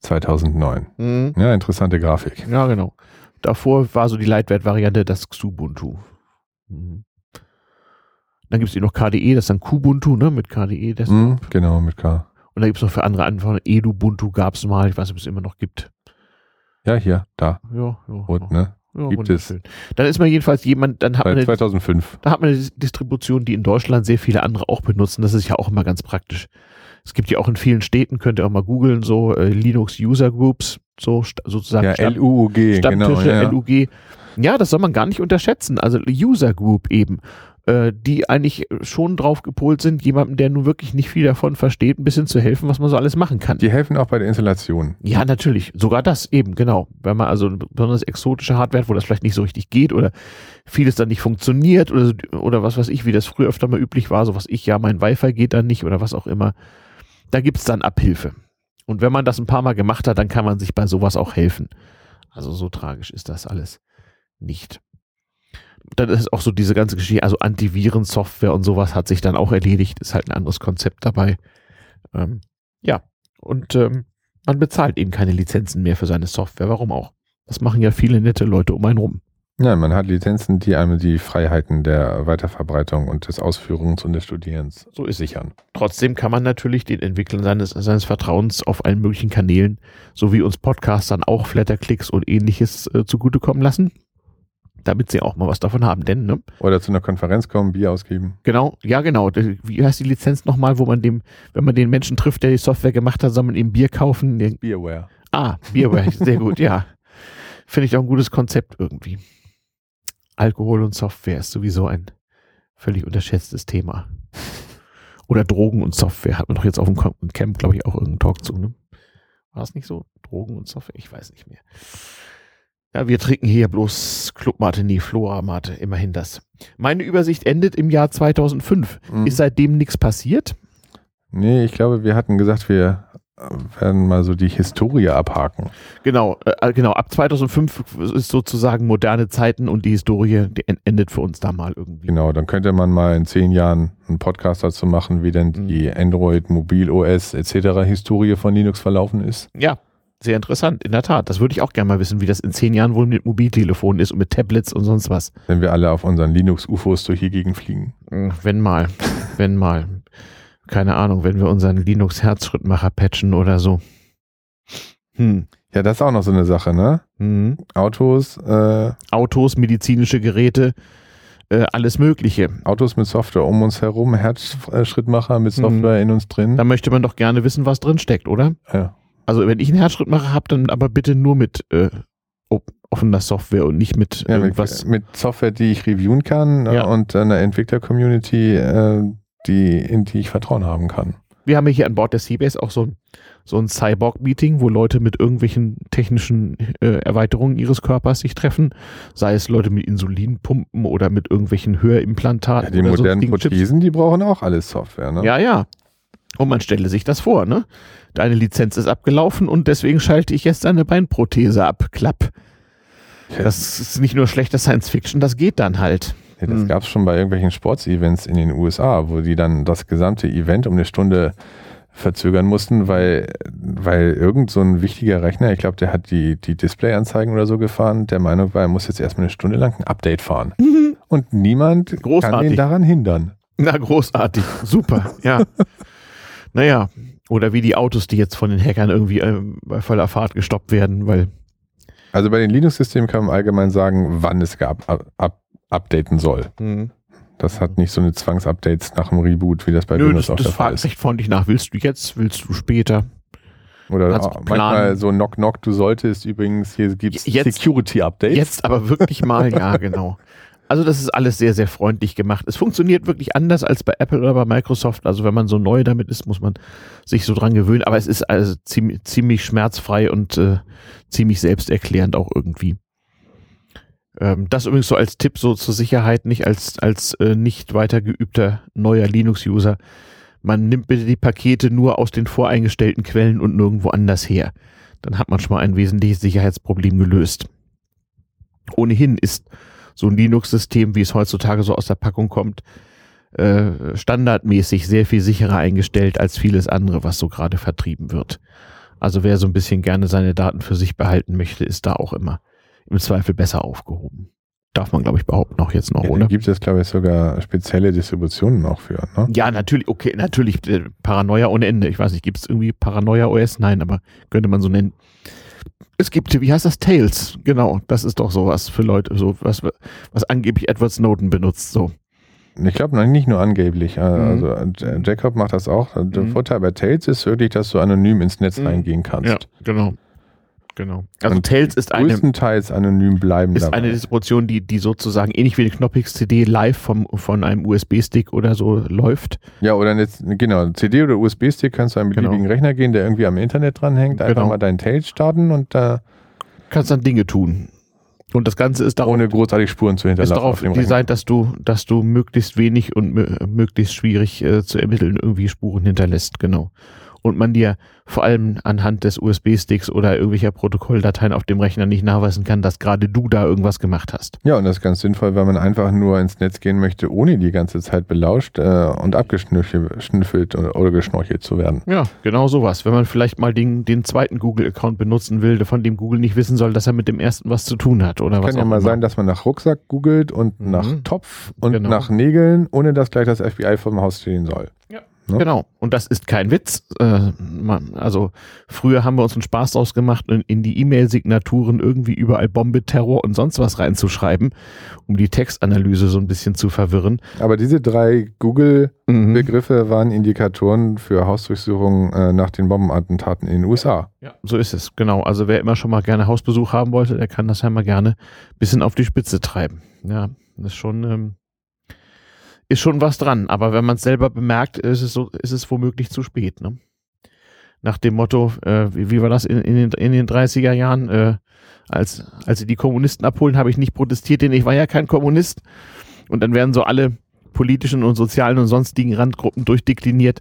2009. Mhm. Ja, interessante Grafik. Ja, genau. Davor war so die Leitwert-Variante das Xubuntu. Mhm. Dann gibt es noch KDE, das ist dann Kubuntu, ne, mit KDE. Desktop. Mm, genau, mit K. Und da gibt es noch für andere Anwendungen, Edubuntu gab es mal, ich weiß nicht, ob es immer noch gibt. Ja, hier, da. Ja, ja. Und, ne? Ja, gibt es. Dann ist man jedenfalls jemand, dann hat Seit man. 2005. Da hat man eine Distribution, die in Deutschland sehr viele andere auch benutzen. Das ist ja auch immer ganz praktisch. Es gibt ja auch in vielen Städten, könnt ihr auch mal googeln, so äh, Linux User Groups, so sozusagen. Ja, LUUG, genau. Ja. LUG. Ja, das soll man gar nicht unterschätzen. Also User Group eben. Äh, die eigentlich schon drauf gepolt sind, jemandem, der nun wirklich nicht viel davon versteht, ein bisschen zu helfen, was man so alles machen kann. Die helfen auch bei der Installation. Ja, natürlich. Sogar das eben, genau. Wenn man also besonders exotische Hardware hat, wo das vielleicht nicht so richtig geht oder vieles dann nicht funktioniert oder, oder was weiß ich, wie das früher öfter mal üblich war, so was ich, ja, mein Wi-Fi geht dann nicht oder was auch immer. Da gibt es dann Abhilfe. Und wenn man das ein paar Mal gemacht hat, dann kann man sich bei sowas auch helfen. Also so tragisch ist das alles nicht. Dann ist auch so diese ganze Geschichte, also Antivirensoftware und sowas hat sich dann auch erledigt, ist halt ein anderes Konzept dabei. Ähm, ja, und ähm, man bezahlt eben keine Lizenzen mehr für seine Software. Warum auch? Das machen ja viele nette Leute um einen rum. Ja, man hat Lizenzen, die einem die Freiheiten der Weiterverbreitung und des Ausführungs und des Studierens so ist sichern. Trotzdem kann man natürlich den Entwicklern seines, seines Vertrauens auf allen möglichen Kanälen, so wie uns Podcastern auch Flatterklicks und ähnliches äh, zugutekommen lassen damit sie auch mal was davon haben, denn, ne? Oder zu einer Konferenz kommen, Bier ausgeben. Genau, ja, genau. Wie heißt die Lizenz nochmal, wo man dem, wenn man den Menschen trifft, der die Software gemacht hat, soll man ihm Bier kaufen? Beerware. Ah, Beerware, sehr gut, ja. Finde ich auch ein gutes Konzept irgendwie. Alkohol und Software ist sowieso ein völlig unterschätztes Thema. Oder Drogen und Software hat man doch jetzt auf dem Camp, glaube ich, auch irgendeinen Talk zu, ne? War es nicht so? Drogen und Software? Ich weiß nicht mehr. Ja, wir trinken hier bloß Clubmate, nee, Floramate, immerhin das. Meine Übersicht endet im Jahr 2005. Mhm. Ist seitdem nichts passiert? Nee, ich glaube, wir hatten gesagt, wir werden mal so die Historie abhaken. Genau, äh, genau. Ab 2005 ist sozusagen moderne Zeiten und die Historie die endet für uns da mal irgendwie. Genau, dann könnte man mal in zehn Jahren einen Podcast dazu machen, wie denn die mhm. Android, Mobil OS etc. Historie von Linux verlaufen ist. Ja, sehr interessant, in der Tat. Das würde ich auch gerne mal wissen, wie das in zehn Jahren wohl mit Mobiltelefonen ist und mit Tablets und sonst was. Wenn wir alle auf unseren Linux-UFOs durch die Gegend fliegen. Hm, wenn mal, wenn mal. Keine Ahnung, wenn wir unseren Linux-Herzschrittmacher patchen oder so. Hm. Ja, das ist auch noch so eine Sache, ne? Mhm. Autos. Äh, Autos, medizinische Geräte, äh, alles Mögliche. Autos mit Software um uns herum, Herzschrittmacher mit mhm. Software mhm. in uns drin. Da möchte man doch gerne wissen, was drin steckt, oder? Ja. Also wenn ich einen Herzschrittmacher habe, dann aber bitte nur mit äh, offener Software und nicht mit ja, irgendwas. Mit, mit, Software, die ich reviewen kann ja. und einer Entwickler-Community, äh, die, in die ich Vertrauen haben kann. Wir haben hier an Bord der Seabase auch so ein, so ein Cyborg-Meeting, wo Leute mit irgendwelchen technischen äh, Erweiterungen ihres Körpers sich treffen. Sei es Leute mit Insulinpumpen oder mit irgendwelchen Hörimplantaten. Ja, die modernen Prothesen, die brauchen auch alles Software, ne? Ja, ja. Und man stelle sich das vor, ne? Deine Lizenz ist abgelaufen und deswegen schalte ich jetzt deine Beinprothese ab. Klapp. Das ist nicht nur schlechte Science Fiction, das geht dann halt. Ja, das hm. gab es schon bei irgendwelchen Sportsevents in den USA, wo die dann das gesamte Event um eine Stunde verzögern mussten, weil, weil irgend so ein wichtiger Rechner, ich glaube, der hat die, die Displayanzeigen oder so gefahren, der Meinung war, er muss jetzt erstmal eine Stunde lang ein Update fahren. Mhm. Und niemand großartig. kann ihn daran hindern. Na, großartig. Super, ja. naja, oder wie die Autos, die jetzt von den Hackern irgendwie äh, bei voller Fahrt gestoppt werden, weil. Also bei den Linux-Systemen kann man allgemein sagen, wann es gab, up, up, updaten soll. Mhm. Das hat nicht so eine Zwangsupdates nach dem Reboot, wie das bei Nö, Windows das, auch das der Fall ist. recht freundlich nach. Willst du jetzt, willst du später? Oder manchmal so Knock Knock, du solltest übrigens, hier gibt es Security Updates. Jetzt aber wirklich mal, ja, genau. Also das ist alles sehr, sehr freundlich gemacht. Es funktioniert wirklich anders als bei Apple oder bei Microsoft. Also wenn man so neu damit ist, muss man sich so dran gewöhnen. Aber es ist also ziemlich, ziemlich schmerzfrei und äh, ziemlich selbsterklärend auch irgendwie. Ähm, das übrigens so als Tipp so zur Sicherheit, nicht als, als äh, nicht weiter geübter neuer Linux-User. Man nimmt bitte die Pakete nur aus den voreingestellten Quellen und nirgendwo anders her. Dann hat man schon mal ein wesentliches Sicherheitsproblem gelöst. Ohnehin ist so ein Linux-System, wie es heutzutage so aus der Packung kommt, äh, standardmäßig sehr viel sicherer eingestellt als vieles andere, was so gerade vertrieben wird. Also wer so ein bisschen gerne seine Daten für sich behalten möchte, ist da auch immer im Zweifel besser aufgehoben. Darf man, glaube ich, behaupten, auch jetzt noch, ja, oder? Gibt es, glaube ich, sogar spezielle Distributionen auch für, ne? Ja, natürlich, okay, natürlich, äh, Paranoia ohne Ende. Ich weiß nicht, gibt es irgendwie Paranoia OS? Nein, aber könnte man so nennen. Es gibt, wie heißt das? Tails. Genau, das ist doch sowas für Leute, so was, was angeblich Edward Snowden benutzt. So. Ich glaube nicht nur angeblich. Äh, mhm. Also mhm. Jacob macht das auch. Der mhm. Vorteil bei Tails ist wirklich, dass du anonym ins Netz mhm. reingehen kannst. Ja, genau. Genau. Also und Tails ist eine größtenteils anonym bleiben. Ist dabei. eine Distribution, die, die sozusagen ähnlich wie eine Knoppix CD live vom, von einem USB-Stick oder so läuft. Ja, oder jetzt, genau, CD oder USB-Stick kannst du einen genau. beliebigen genau. Rechner gehen, der irgendwie am Internet dranhängt, einfach genau. mal deinen Tails starten und da kannst dann Dinge tun. Und das Ganze ist darauf, ohne großartig Spuren zu hinterlassen. Ist darauf designt, dass du, dass du möglichst wenig und möglichst schwierig äh, zu ermitteln irgendwie Spuren hinterlässt, genau. Und man dir vor allem anhand des USB-Sticks oder irgendwelcher Protokolldateien auf dem Rechner nicht nachweisen kann, dass gerade du da irgendwas gemacht hast. Ja, und das ist ganz sinnvoll, weil man einfach nur ins Netz gehen möchte, ohne die ganze Zeit belauscht äh, und abgeschnüffelt oder, geschnorchelt zu werden. Ja, genau sowas. Wenn man vielleicht mal den, den zweiten Google-Account benutzen will, von dem Google nicht wissen soll, dass er mit dem ersten was zu tun hat oder Kann was ja auch mal immer. sein, dass man nach Rucksack googelt und Mhm. nach Topf und Genau. nach Nägeln, ohne dass gleich das FBI vom Haus stehen soll. Ne? Genau. Und das ist kein Witz. Äh, man, also früher haben wir uns einen Spaß draus gemacht, in, in die E-Mail-Signaturen irgendwie überall Bombe, Terror und sonst was reinzuschreiben, um die Textanalyse so ein bisschen zu verwirren. Aber diese drei Google-Begriffe waren Indikatoren für Hausdurchsuchungen äh, nach den Bombenattentaten in den USA. Ja, so ist es. Genau. Also wer immer schon mal gerne Hausbesuch haben wollte, der kann das ja mal gerne ein bisschen auf die Spitze treiben. Ja, das ist schon, ähm, ist schon was dran. Aber wenn man es selber bemerkt, ist es so, ist es womöglich zu spät. Ne? Nach dem Motto, äh, wie, wie war das in, in, den, in den 30er Jahren? Äh, als, als sie die Kommunisten abholen, habe ich nicht protestiert, denn ich war ja kein Kommunist. Und dann werden so alle politischen und sozialen und sonstigen Randgruppen durchdekliniert.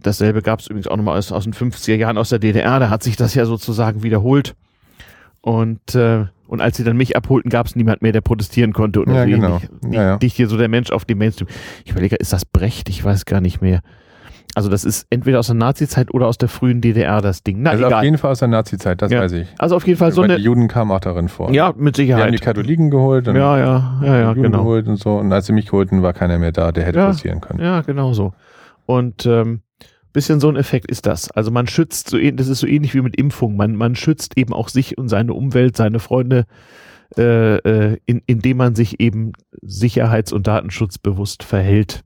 Dasselbe gab es übrigens auch nochmal aus, aus den 50er Jahren aus der DDR. Da hat sich das ja sozusagen wiederholt. Und, äh, und als sie dann mich abholten, gab es niemand mehr, der protestieren konnte. Und Ja, so genau. ähnlich. Ja, Nicht, ja. nicht hier so der Mensch auf dem Mainstream. Ich überlege, ist das Brecht? Ich weiß gar nicht mehr. Also das ist entweder aus der Nazi-Zeit oder aus der frühen DDR das Ding. Na, also auf egal. jeden Fall aus der Nazi-Zeit, das Ja. weiß ich. Also auf jeden Fall so Weil eine. die Juden kamen auch darin vor. Ja, mit Die haben die Sicherheit. Katholiken geholt und Ja, ja, ja, ja, Juden genau. geholt und so. Und als sie mich holten, war keiner mehr da, der hätte Ja. passieren können. Ja, genau so. Und ähm, bisschen so ein Effekt ist das. Also man schützt so, das ist so ähnlich wie mit Impfung. Man, man schützt eben auch sich und seine Umwelt, seine Freunde, äh, äh, in, indem man sich eben sicherheits- und datenschutzbewusst verhält.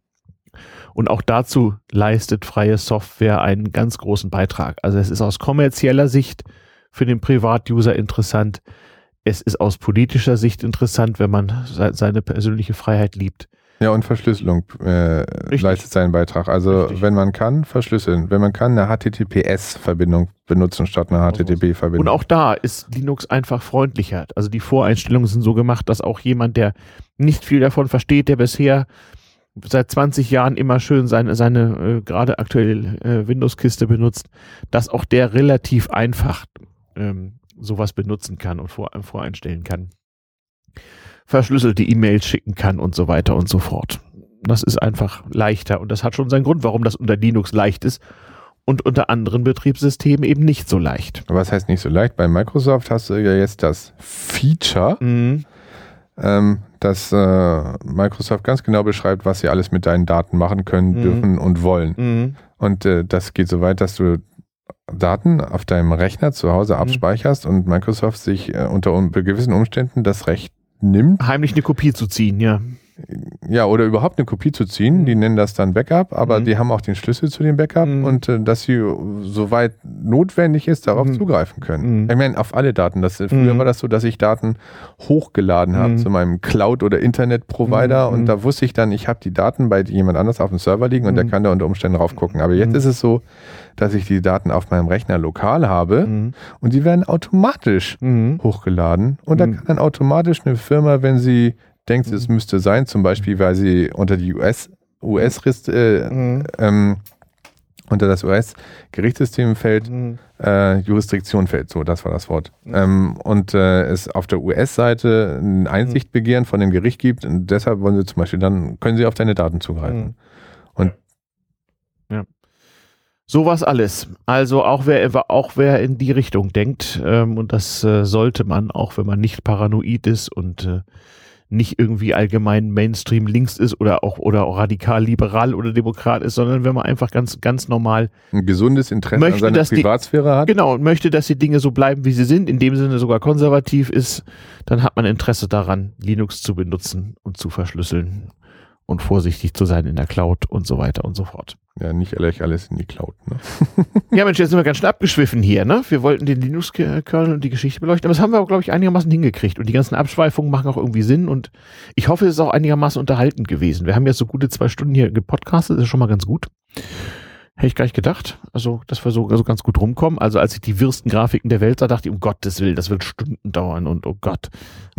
Und auch dazu leistet freie Software einen ganz großen Beitrag. Also es ist aus kommerzieller Sicht für den Privatuser interessant. Es ist aus politischer Sicht interessant, wenn man se seine persönliche Freiheit liebt. Ja, und Verschlüsselung äh, leistet seinen Beitrag. Also Richtig. wenn man kann, verschlüsseln. Wenn man kann, eine HTTPS-Verbindung benutzen statt einer. HTTP-Verbindung. Und auch da ist Linux einfach freundlicher. Also die Voreinstellungen sind so gemacht, dass auch jemand, der nicht viel davon versteht, der bisher seit 20 Jahren immer schön seine, seine äh, gerade aktuelle äh, Windows-Kiste benutzt, dass auch der relativ einfach ähm, sowas benutzen kann und vor, voreinstellen kann. Verschlüsselte E-Mails schicken kann und so weiter und so fort. Das ist einfach leichter und das hat schon seinen Grund, warum das unter Linux leicht ist und unter anderen Betriebssystemen eben nicht so leicht. Aber Was heißt nicht so leicht? Bei Microsoft hast du ja jetzt das Feature, Mhm. ähm, dass äh, Microsoft ganz genau beschreibt, was sie alles mit deinen Daten machen können, Mhm. dürfen und wollen. Mhm. Und äh, das geht so weit, dass du Daten auf deinem Rechner zu Hause abspeicherst und Microsoft sich äh, unter un gewissen Umständen das Recht nimmt, Heimlich eine Kopie zu ziehen, ja. Ja, oder überhaupt eine Kopie zu ziehen. Mhm. Die nennen das dann Backup, aber Mhm. die haben auch den Schlüssel zu dem Backup Mhm. und äh, dass sie, soweit notwendig ist, darauf Mhm. zugreifen können. Mhm. Ich meine, auf alle Daten. Das, früher Mhm. war das so, dass ich Daten hochgeladen habe zu meinem Cloud- oder Internetprovider und da wusste ich dann, ich habe die Daten bei jemand anders auf dem Server liegen und der kann da unter Umständen drauf gucken. Aber jetzt ist es so, dass ich die Daten auf meinem Rechner lokal habe und die werden automatisch hochgeladen und da kann dann automatisch eine Firma, wenn sie denkt, es müsste sein, zum Beispiel, weil sie unter die US US äh, Mhm. ähm, unter das US-Gerichtssystem fällt, Mhm. äh, Jurisdiktion fällt, so, das war das Wort. Mhm. Ähm, und äh, es auf der US-Seite ein Einsichtbegehren von dem Gericht gibt und deshalb wollen sie zum Beispiel dann, können sie auf deine Daten zugreifen. Mhm. Und- ja. Sowas alles. Also auch wer, auch wer in die Richtung denkt, ähm, und das äh, sollte man, auch wenn man nicht paranoid ist und äh, nicht irgendwie allgemein Mainstream links ist oder auch oder auch radikal liberal oder Demokrat ist, sondern wenn man einfach ganz ganz normal Ein gesundes Interesse Möchte, an seiner dass die- Privatsphäre hat. genau und möchte, dass die Dinge so bleiben, wie sie sind, in dem Sinne sogar konservativ ist, dann hat man Interesse daran, Linux zu benutzen und zu verschlüsseln und vorsichtig zu sein in der Cloud und so weiter und so fort. Ja, nicht gleich alles in die Cloud. Ne? Ja, Mensch, jetzt sind wir ganz schön abgeschwiffen hier, ne? Wir wollten den Linux-Kernel und die Geschichte beleuchten, aber das haben wir, glaube ich, einigermaßen hingekriegt. Und die ganzen Abschweifungen machen auch irgendwie Sinn und ich hoffe, es ist auch einigermaßen unterhaltend gewesen. Wir haben jetzt so gute zwei Stunden hier gepodcastet, das ist schon mal ganz gut. Hätte ich gar nicht gedacht. Also, dass wir so, so ganz gut rumkommen. Also, als ich die wirsten Grafiken der Welt sah, dachte ich, um Gottes Willen, das wird Stunden dauern und oh Gott.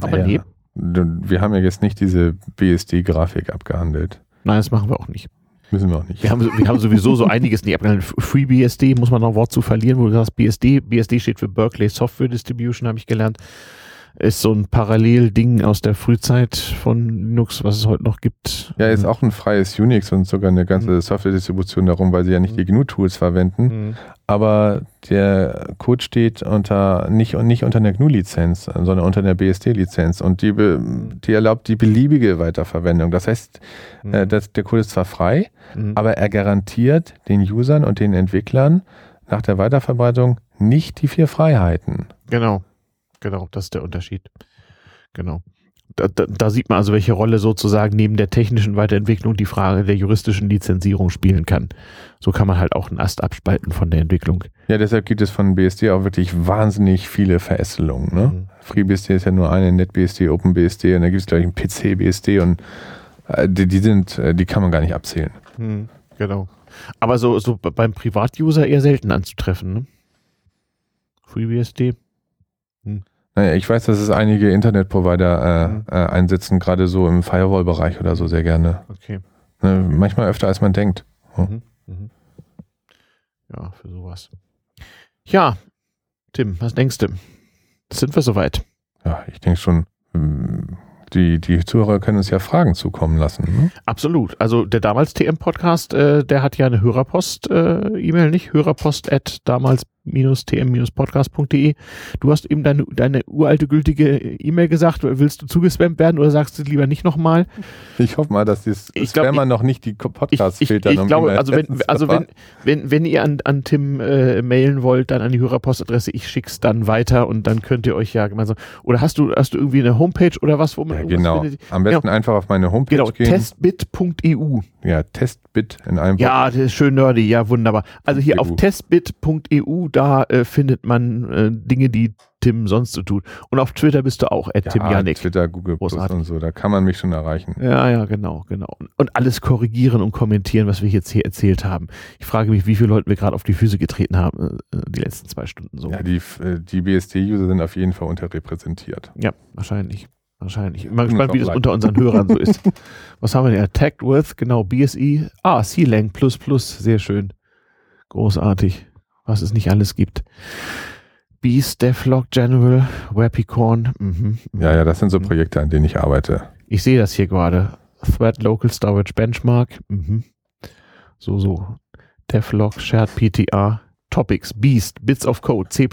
Aber Naja. nee, Wir haben ja jetzt nicht diese BSD-Grafik abgehandelt. nein, das machen wir auch nicht. Müssen wir auch nicht. Wir haben, wir haben sowieso so einiges nicht. FreeBSD muss man noch ein Wort zu verlieren, wo du sagst, BSD, BSD steht für Berkeley Software Distribution, habe ich gelernt ist so ein Parallelding aus der Frühzeit von Linux, was es heute noch gibt. Ja, ist auch ein freies Unix und sogar eine ganze mhm. Software-Distribution darum, weil sie ja nicht mhm. die GNU-Tools verwenden. Mhm. Aber der Code steht unter nicht, nicht unter einer GNU-Lizenz, sondern unter einer BSD-Lizenz und die, die erlaubt die beliebige Weiterverwendung. Das heißt, mhm. äh, das, der Code ist zwar frei, mhm. aber er garantiert den Usern und den Entwicklern nach der Weiterverbreitung nicht die vier Freiheiten. Genau. Genau, das ist der Unterschied. Genau. Da, da, da, sieht man also, welche Rolle sozusagen neben der technischen Weiterentwicklung die Frage der juristischen Lizenzierung spielen kann. So kann man halt auch einen Ast abspalten von der Entwicklung. Ja, deshalb gibt es von BSD auch wirklich wahnsinnig viele Verästelungen. Ne? Mhm. FreeBSD ist ja nur eine, NetBSD, OpenBSD und da gibt es, glaube ich, einen PC-BSD und äh, die, die, sind, äh, die kann man gar nicht abzählen. Mhm, genau. Aber so, so beim Privatuser eher selten anzutreffen. Ne? FreeBSD. Naja, ich weiß, dass es einige Internetprovider äh, mhm. äh, einsetzen, gerade so im Firewall-Bereich oder so sehr gerne. Okay. Ne, manchmal öfter als man denkt. Hm. Mhm. Mhm. Ja, für sowas. Ja, Tim, was denkst du? Sind wir soweit? Ja, ich denke schon. Hm, die, die Zuhörer können uns ja Fragen zukommen lassen. Ne? Absolut. Also der damals TM-Podcast, äh, der hat ja eine Hörerpost-E-Mail, äh, nicht? Hörerpost at damals tm-podcast.de. Du hast eben deine, deine uralte gültige E-Mail gesagt. Willst du zugespammt werden oder sagst du lieber nicht nochmal? Ich hoffe mal, dass die Spammer noch nicht die Podcasts filtern. Ich, ich, ich glaube, also, wenn, also wenn, wenn, wenn ihr an, an Tim äh, mailen wollt, dann an die Hörerpostadresse, ich schick's dann weiter und dann könnt ihr euch ja gemeinsam. Oder hast du, hast du irgendwie eine Homepage oder was, wo man. Ja, genau. Am besten genau. einfach auf meine Homepage genau, gehen. Testbit.eu. Ja, Testbit in einem Ja, das ist schön nerdy, ja, wunderbar. Also hier auf testbit.eu, da äh, findet man äh, Dinge, die Tim sonst so tut. Und auf Twitter bist du auch, Tim ja, Janik. Twitter, Google Plus und so, da kann man mich schon erreichen. Ja, ja, genau, genau. Und alles korrigieren und kommentieren, was wir jetzt hier erzählt haben. Ich frage mich, wie viele Leute wir gerade auf die Füße getreten haben, äh, die letzten zwei Stunden so. Ja, die, äh, die BSD-User sind auf jeden Fall unterrepräsentiert. Ja, wahrscheinlich. Wahrscheinlich. Ich bin mal gespannt, wie das unter unseren Hörern so ist. Was haben wir denn? Attacked with, genau, BSI. Ah, C-Lang plus plus, sehr schön. Großartig was es nicht alles gibt. Beast, Devlog General, Wepicorn. Mhm, mhm, ja, ja, das sind so Projekte, an denen ich arbeite. Ich sehe das hier gerade. Thread Local Storage Benchmark. Mhm. So, so. Devlog, Shared PTR, Topics, Beast, Bits of Code, C++,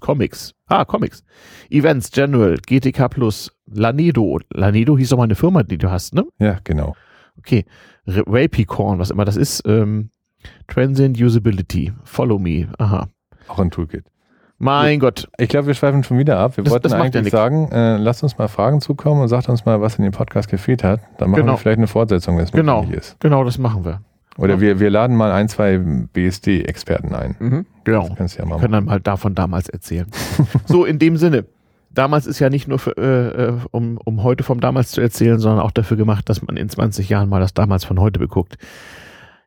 Comics. Ah, Comics. Events, General, GTK Plus, Lanedo. Lanedo hieß doch mal eine Firma, die du hast, ne? Ja, genau. Okay. Rapicorn, was immer das ist. Ähm, Transient Usability. Follow me. Aha. Auch ein Toolkit. Mein ich, Gott. Ich glaube, wir schweifen schon wieder ab. Wir das, wollten das eigentlich ja sagen, äh, lasst uns mal Fragen zukommen und sagt uns mal, was in dem Podcast gefehlt hat. Dann machen genau. wir vielleicht eine Fortsetzung, wenn es genau. ist. Genau, das machen wir. Oder ja. wir, wir laden mal ein, zwei BSD-Experten ein. Mhm. Genau. Das kannst du ja mal können dann halt davon damals erzählen. so, in dem Sinne. Damals ist ja nicht nur für, äh, um, um heute vom damals zu erzählen, sondern auch dafür gemacht, dass man in 20 Jahren mal das damals von heute beguckt.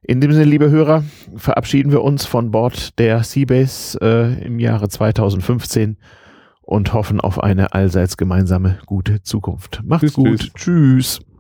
In dem Sinne, liebe Hörer, verabschieden wir uns von Bord der Seabase äh, im Jahre 2015 und hoffen auf eine allseits gemeinsame gute Zukunft. Macht's tschüss, gut. Tschüss. tschüss.